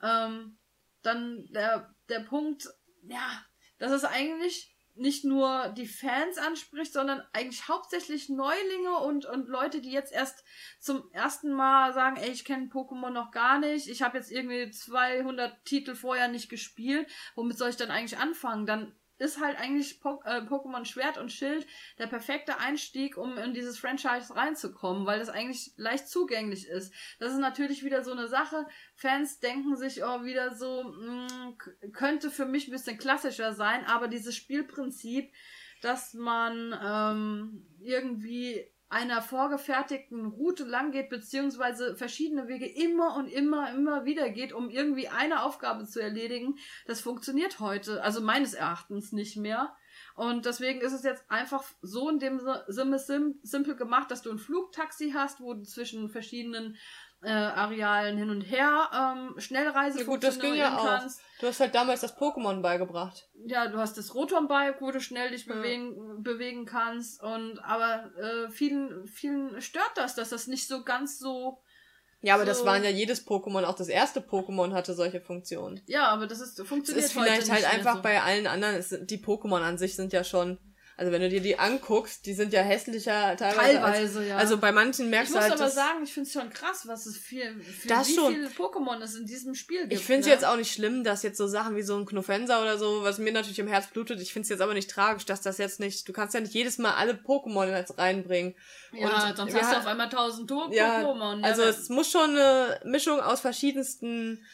Ähm, dann der, der Punkt, ja, das ist eigentlich nicht nur die Fans anspricht, sondern eigentlich hauptsächlich Neulinge und, und Leute, die jetzt erst zum ersten Mal sagen, ey, ich kenne Pokémon noch gar nicht, ich habe jetzt irgendwie 200 Titel vorher nicht gespielt, womit soll ich dann eigentlich anfangen? Dann ist halt eigentlich äh, Pokémon Schwert und Schild der perfekte Einstieg, um in dieses Franchise reinzukommen, weil das eigentlich leicht zugänglich ist. Das ist natürlich wieder so eine Sache. Fans denken sich oh, wieder so, mh, mm, könnte für mich ein bisschen klassischer sein, aber dieses Spielprinzip, dass man ähm, irgendwie einer vorgefertigten Route lang geht, beziehungsweise verschiedene Wege immer und immer, immer wieder geht, um irgendwie eine Aufgabe zu erledigen, das funktioniert heute, also meines Erachtens nicht mehr. Und deswegen ist es jetzt einfach so in dem Sinne simpel gemacht, dass du ein Flugtaxi hast, wo du zwischen verschiedenen äh, Arealen hin und her ähm, Schnellreise ja, gut, das ging ja kannst. Auch. Du hast halt damals das Pokémon beigebracht. Ja, du hast das Rotom bei, wo du schnell dich ja. bewegen, bewegen kannst. Und aber äh, vielen, vielen stört das, dass das nicht so ganz so. Ja, aber so das waren ja jedes Pokémon, auch das erste Pokémon hatte solche Funktionen. Ja, aber das ist funktioniert. Das ist vielleicht halt einfach so. bei allen anderen, es, die Pokémon an sich sind ja schon also wenn du dir die anguckst, die sind ja hässlicher teilweise. Teilweise, als, ja. Also bei manchen merkst du halt. Ich muss aber sagen, ich finde es schon krass, was es viel, für das wie schon. viele Pokémon es in diesem Spiel gibt. Ich finde es ne? jetzt auch nicht schlimm, dass jetzt so Sachen wie so ein Knofenser oder so, was mir natürlich im Herz blutet, ich finde es jetzt aber nicht tragisch, dass das jetzt nicht, du kannst ja nicht jedes Mal alle Pokémon jetzt reinbringen. Ja, und sonst hast du auf einmal tausend ja, Pokémon. Ja, also es muss schon eine Mischung aus verschiedensten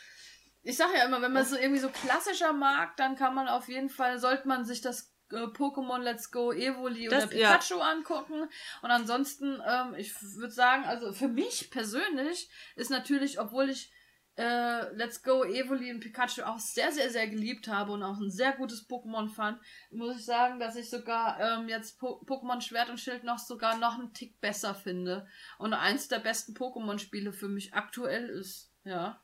ich sag ja immer, wenn man so irgendwie so klassischer mag, dann kann man auf jeden Fall, sollte man sich das äh, Pokémon Let's Go Evoli das, oder Pikachu ja. angucken. Und ansonsten, ähm, ich würde sagen, also für mich persönlich ist natürlich, obwohl ich äh, Let's Go Evoli und Pikachu auch sehr, sehr, sehr geliebt habe und auch ein sehr gutes Pokémon fand, muss ich sagen, dass ich sogar ähm, jetzt po Pokémon Schwert und Schild noch sogar noch einen Tick besser finde. Und eins der besten Pokémon-Spiele für mich aktuell ist. Ja.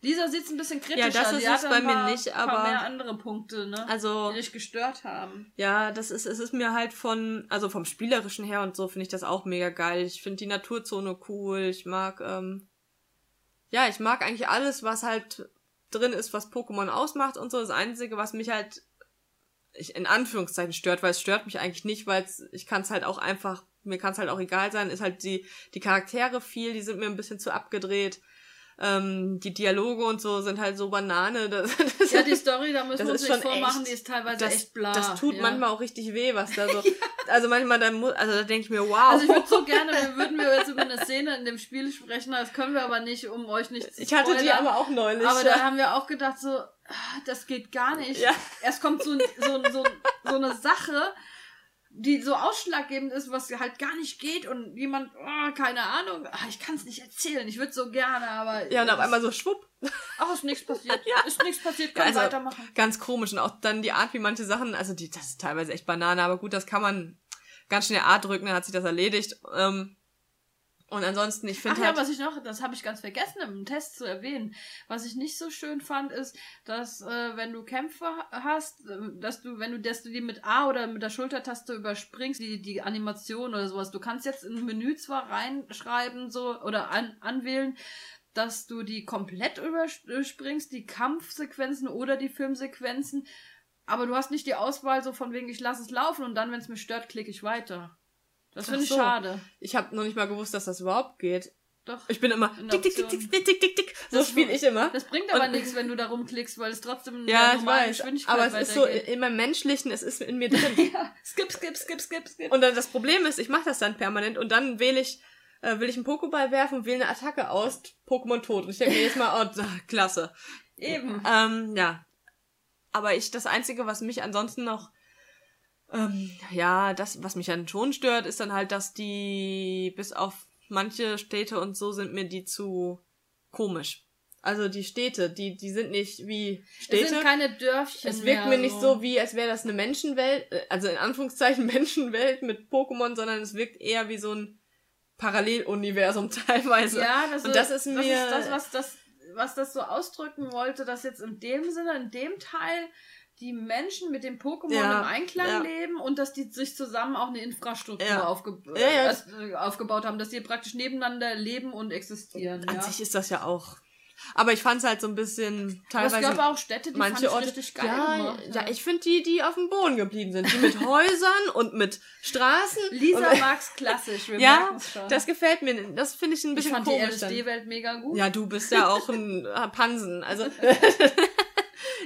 Lisa sieht es ein bisschen kritischer. Ja, das ist es bei mir nicht, aber mehr andere Punkte, ne? Also die dich gestört haben. Ja, das ist es ist mir halt von also vom spielerischen her und so finde ich das auch mega geil. Ich finde die Naturzone cool. Ich mag ähm, ja, ich mag eigentlich alles, was halt drin ist, was Pokémon ausmacht und so. Das einzige, was mich halt ich, in Anführungszeichen stört, weil es stört mich eigentlich nicht, weil ich kann es halt auch einfach mir kann es halt auch egal sein, ist halt die die Charaktere viel, die sind mir ein bisschen zu abgedreht ähm, die Dialoge und so sind halt so Banane. Das, das ja, die Story, da müssen wir uns nicht vormachen, echt, die ist teilweise das, echt bla. Das tut ja. manchmal auch richtig weh, was da so. Also manchmal dann muss, also da denke ich mir, wow. Also ich würde so gerne, wir würden wir jetzt über eine Szene in dem Spiel sprechen, das können wir aber nicht, um euch nicht zu Ich hatte die aber auch neulich. Aber da haben wir auch gedacht so, ah, das geht gar nicht. Ja. Erst kommt so, so, so, so eine Sache, die so ausschlaggebend ist, was halt gar nicht geht und jemand, oh, keine Ahnung, ah, ich kann es nicht erzählen, ich würde so gerne, aber. Ja, und auf einmal so schwupp. Ach, ist nichts passiert. Ja. Ist nichts passiert, kann Also, weitermachen. Ganz komisch. Und auch dann die Art, wie manche Sachen, also die, das ist teilweise echt Banane, aber gut, das kann man ganz schnell A drücken, dann hat sich das erledigt. Ähm, und ansonsten, ich Ach finde ja, halt. was ich noch, das habe ich ganz vergessen im Test zu erwähnen. Was ich nicht so schön fand, ist, dass äh, wenn du Kämpfe hast, äh, dass du, wenn du, dass du die mit A oder mit der Schultertaste überspringst, die, die Animation oder sowas. Du kannst jetzt im Menü zwar reinschreiben so oder an, anwählen, dass du die komplett überspringst, die Kampfsequenzen oder die Filmsequenzen, aber du hast nicht die Auswahl so von wegen, ich lasse es laufen und dann, wenn es mich stört, klicke ich weiter. Das finde ich so. schade. Ich habe noch nicht mal gewusst, dass das überhaupt geht. Doch. Ich bin immer tick, tick, tick, Option. tick, tick, tick, tick. So spiele ich immer. Das bringt aber nichts, wenn du da rumklickst, weil es trotzdem in Ja, normalen weiß. Geschwindigkeit Aber es ist so in meinem Menschlichen, es ist in mir drin. ja, skip, skip, skip, skip, skip. Und dann das Problem ist, ich mache das dann permanent und dann wähle ich, äh, will ich einen Pokéball werfen und wähle eine Attacke aus, Pokémon tot. Und ich denke mir jedes Mal, oh, klasse. Eben. Ähm, ja. Aber ich, das Einzige, was mich ansonsten noch, ähm, ja, das, was mich dann schon stört, ist dann halt, dass die, bis auf manche Städte und so sind mir die zu komisch. Also die Städte, die, die sind nicht wie Städte. Es sind keine Dörfchen Es wirkt mir nicht so, wie, als wäre das eine Menschenwelt, äh, also in Anführungszeichen Menschenwelt mit Pokémon, sondern es wirkt eher wie so ein Paralleluniversum teilweise. Ja, das, Und das ist das mir- ist das, was das, was das so ausdrücken wollte, dass jetzt in dem Sinne, in dem Teil die Menschen mit dem Pokémon Ja, im Einklang ja. leben und dass die sich zusammen auch eine Infrastruktur Ja. aufge ja. äh, aufgebaut haben, dass die praktisch nebeneinander leben und existieren. An sich ist das ja auch. Aber ich fand es halt so ein bisschen Aber es teilweise. gab auch Städte, die manche fand ich Orte, richtig geil ja, ja, ich finde die, die auf dem Boden geblieben sind, die mit Häusern und mit Straßen. Lisa und, mag's klassisch, wir ja, schon. das gefällt mir. Das finde ich ein ich bisschen fand die komisch. dann. LSD-Welt mega gut. Ja, du bist ja auch ein äh, Pansen. Also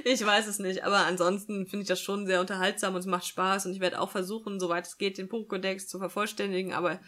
ich weiß es nicht, aber ansonsten finde ich das schon sehr unterhaltsam und es macht Spaß und ich werde auch versuchen, soweit es geht, den Pokédex zu vervollständigen, aber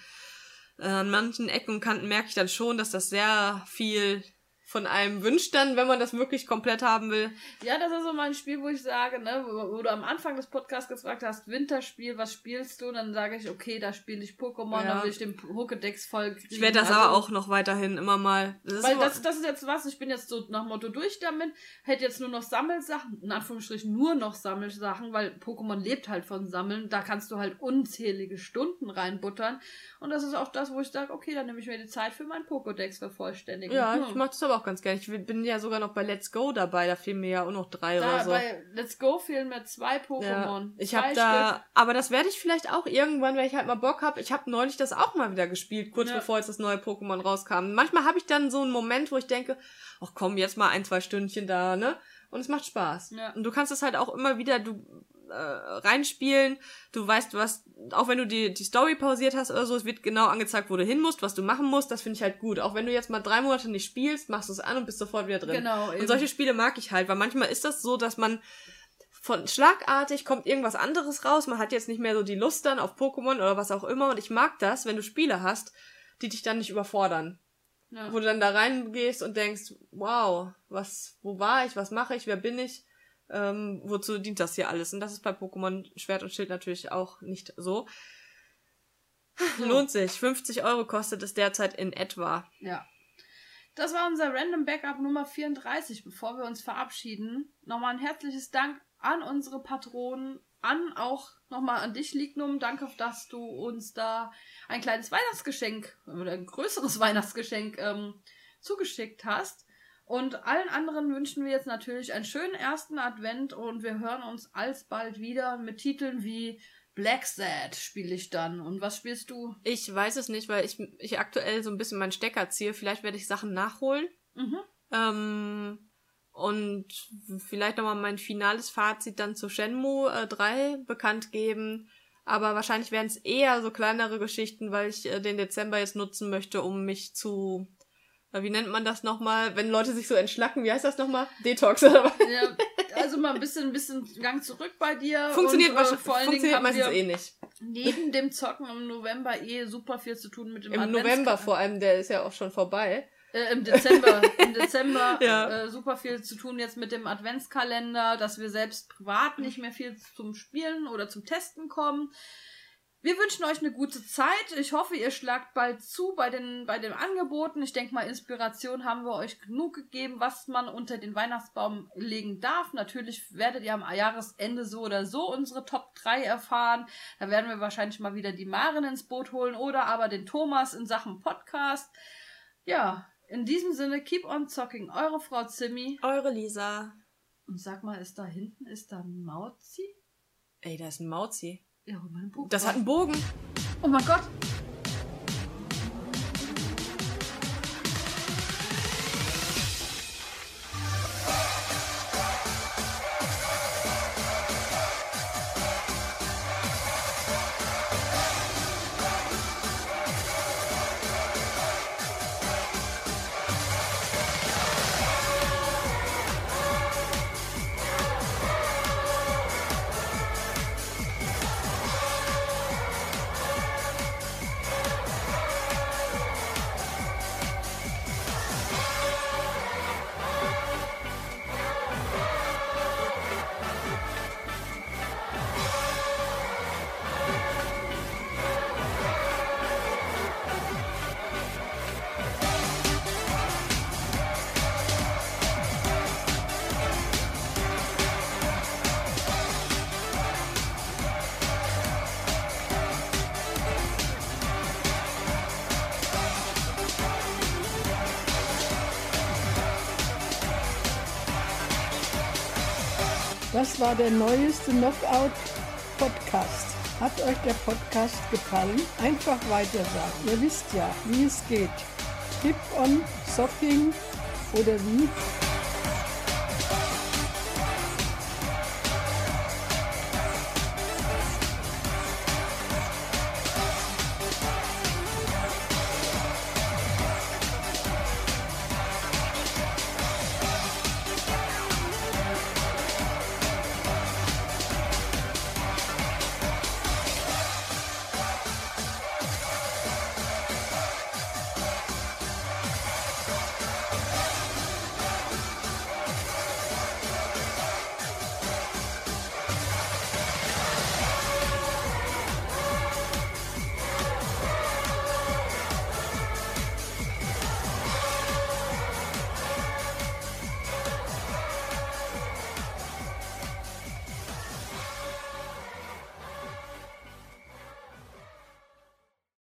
äh, an manchen Ecken und Kanten merke ich dann schon, dass das sehr viel von einem wünscht dann, wenn man das wirklich komplett haben will. Ja, das ist so mein Spiel, wo ich sage, ne, wo, wo du am Anfang des Podcasts gefragt hast, Winterspiel, was spielst du? Dann sage ich, okay, da spiele ich Pokémon, Ja. dann will ich den Pokédex voll kriegen. Ich werde das Also, aber auch noch weiterhin immer mal. Das Weil das, das ist jetzt was, ich bin jetzt so nach Motto durch damit, hätte jetzt nur noch Sammelsachen, in Anführungsstrichen nur noch Sammelsachen, weil Pokémon lebt halt von Sammeln, da kannst du halt unzählige Stunden reinbuttern. Und das ist auch das, wo ich sage, okay, dann nehme ich mir die Zeit für meinen Pokédex vervollständigen. ja, Hm. ich mache das aber auch ganz gerne. Ich bin ja sogar noch bei Let's Go dabei, da fehlen mir ja auch noch drei da, oder so. Bei Let's Go fehlen mir zwei Pokémon. Ja, ich habe Stück. da, aber das werde ich vielleicht auch irgendwann, wenn ich halt mal Bock habe. Ich habe neulich das auch mal wieder gespielt, kurz Ja. bevor jetzt das neue Pokémon rauskam. Manchmal habe ich dann so einen Moment, wo ich denke, ach komm, jetzt mal ein, zwei Stündchen da, ne? Und es macht Spaß. Ja. Und du kannst es halt auch immer wieder, du äh, reinspielen. Du weißt, was, auch wenn du die, die Story pausiert hast oder so, es wird genau angezeigt, wo du hin musst, was du machen musst. Das finde ich halt gut. Auch wenn du jetzt mal drei Monate nicht spielst, machst du es an und bist sofort wieder drin. Genau, eben. Und solche Spiele mag ich halt, weil manchmal ist das so, dass man von schlagartig kommt irgendwas anderes raus. Man hat jetzt nicht mehr so die Lust dann auf Pokémon oder was auch immer. Und ich mag das, wenn du Spiele hast, die dich dann nicht überfordern. Ja. Wo du dann da reingehst und denkst, wow, was, wo war ich, was mache ich, wer bin ich? Ähm, wozu dient das hier alles? Und das ist bei Pokémon Schwert und Schild natürlich auch nicht so. Lohnt sich. 50 Euro kostet es derzeit in etwa. Ja. Das war unser Random Backup Nummer 34. Bevor wir uns verabschieden, nochmal ein herzliches Dank an unsere Patronen, an auch nochmal an dich, Lignum. Danke, dass du uns da ein kleines Weihnachtsgeschenk oder ein größeres Weihnachtsgeschenk ähm, zugeschickt hast. Und allen anderen wünschen wir jetzt natürlich einen schönen ersten Advent und wir hören uns alsbald wieder mit Titeln wie Black Sad spiele ich dann. Und was spielst du? Ich weiß es nicht, weil ich, ich aktuell so ein bisschen meinen Stecker ziehe. Vielleicht werde ich Sachen nachholen. Mhm. Ähm, und vielleicht nochmal mein finales Fazit dann zu Shenmue äh, 3 bekannt geben. Aber wahrscheinlich werden es eher so kleinere Geschichten, weil ich äh, den Dezember jetzt nutzen möchte, um mich zu. Äh, wie nennt man das nochmal? Wenn Leute sich so entschlacken, wie heißt das nochmal? Detox oder was? Ja, also mal ein bisschen, ein bisschen Gang zurück bei dir. Funktioniert, und, äh, wahrscheinlich- vor allen Dingen funktioniert haben meistens eh nicht. neben dem Zocken im November eh super viel zu tun mit dem Im. November vor allem, der ist ja auch schon vorbei. Äh, Im Dezember. Im Dezember Ja. äh, super viel zu tun jetzt mit dem Adventskalender, dass wir selbst privat nicht mehr viel zum Spielen oder zum Testen kommen. Wir wünschen euch eine gute Zeit. Ich hoffe, ihr schlagt bald zu bei den, bei den Angeboten. Ich denke mal, Inspiration haben wir euch genug gegeben, was man unter den Weihnachtsbaum legen darf. Natürlich werdet ihr am Jahresende so oder so unsere Top 3 erfahren. Da werden wir wahrscheinlich mal wieder die Maren ins Boot holen oder aber den Thomas in Sachen Podcast. Ja, in diesem Sinne, keep on zocking. Eure Frau Zimmi. Eure Lisa. Und sag mal, ist da hinten, ist da ein Mauzi? Ey, da ist ein Mauzi. Ja, hol mal ein Buch. Das hat einen Bogen. Oh mein Gott. Das war der neueste Knockout Podcast. Hat euch der Podcast gefallen? Einfach weitersagen. Ihr wisst ja, wie es geht. Keep on Socking oder wie?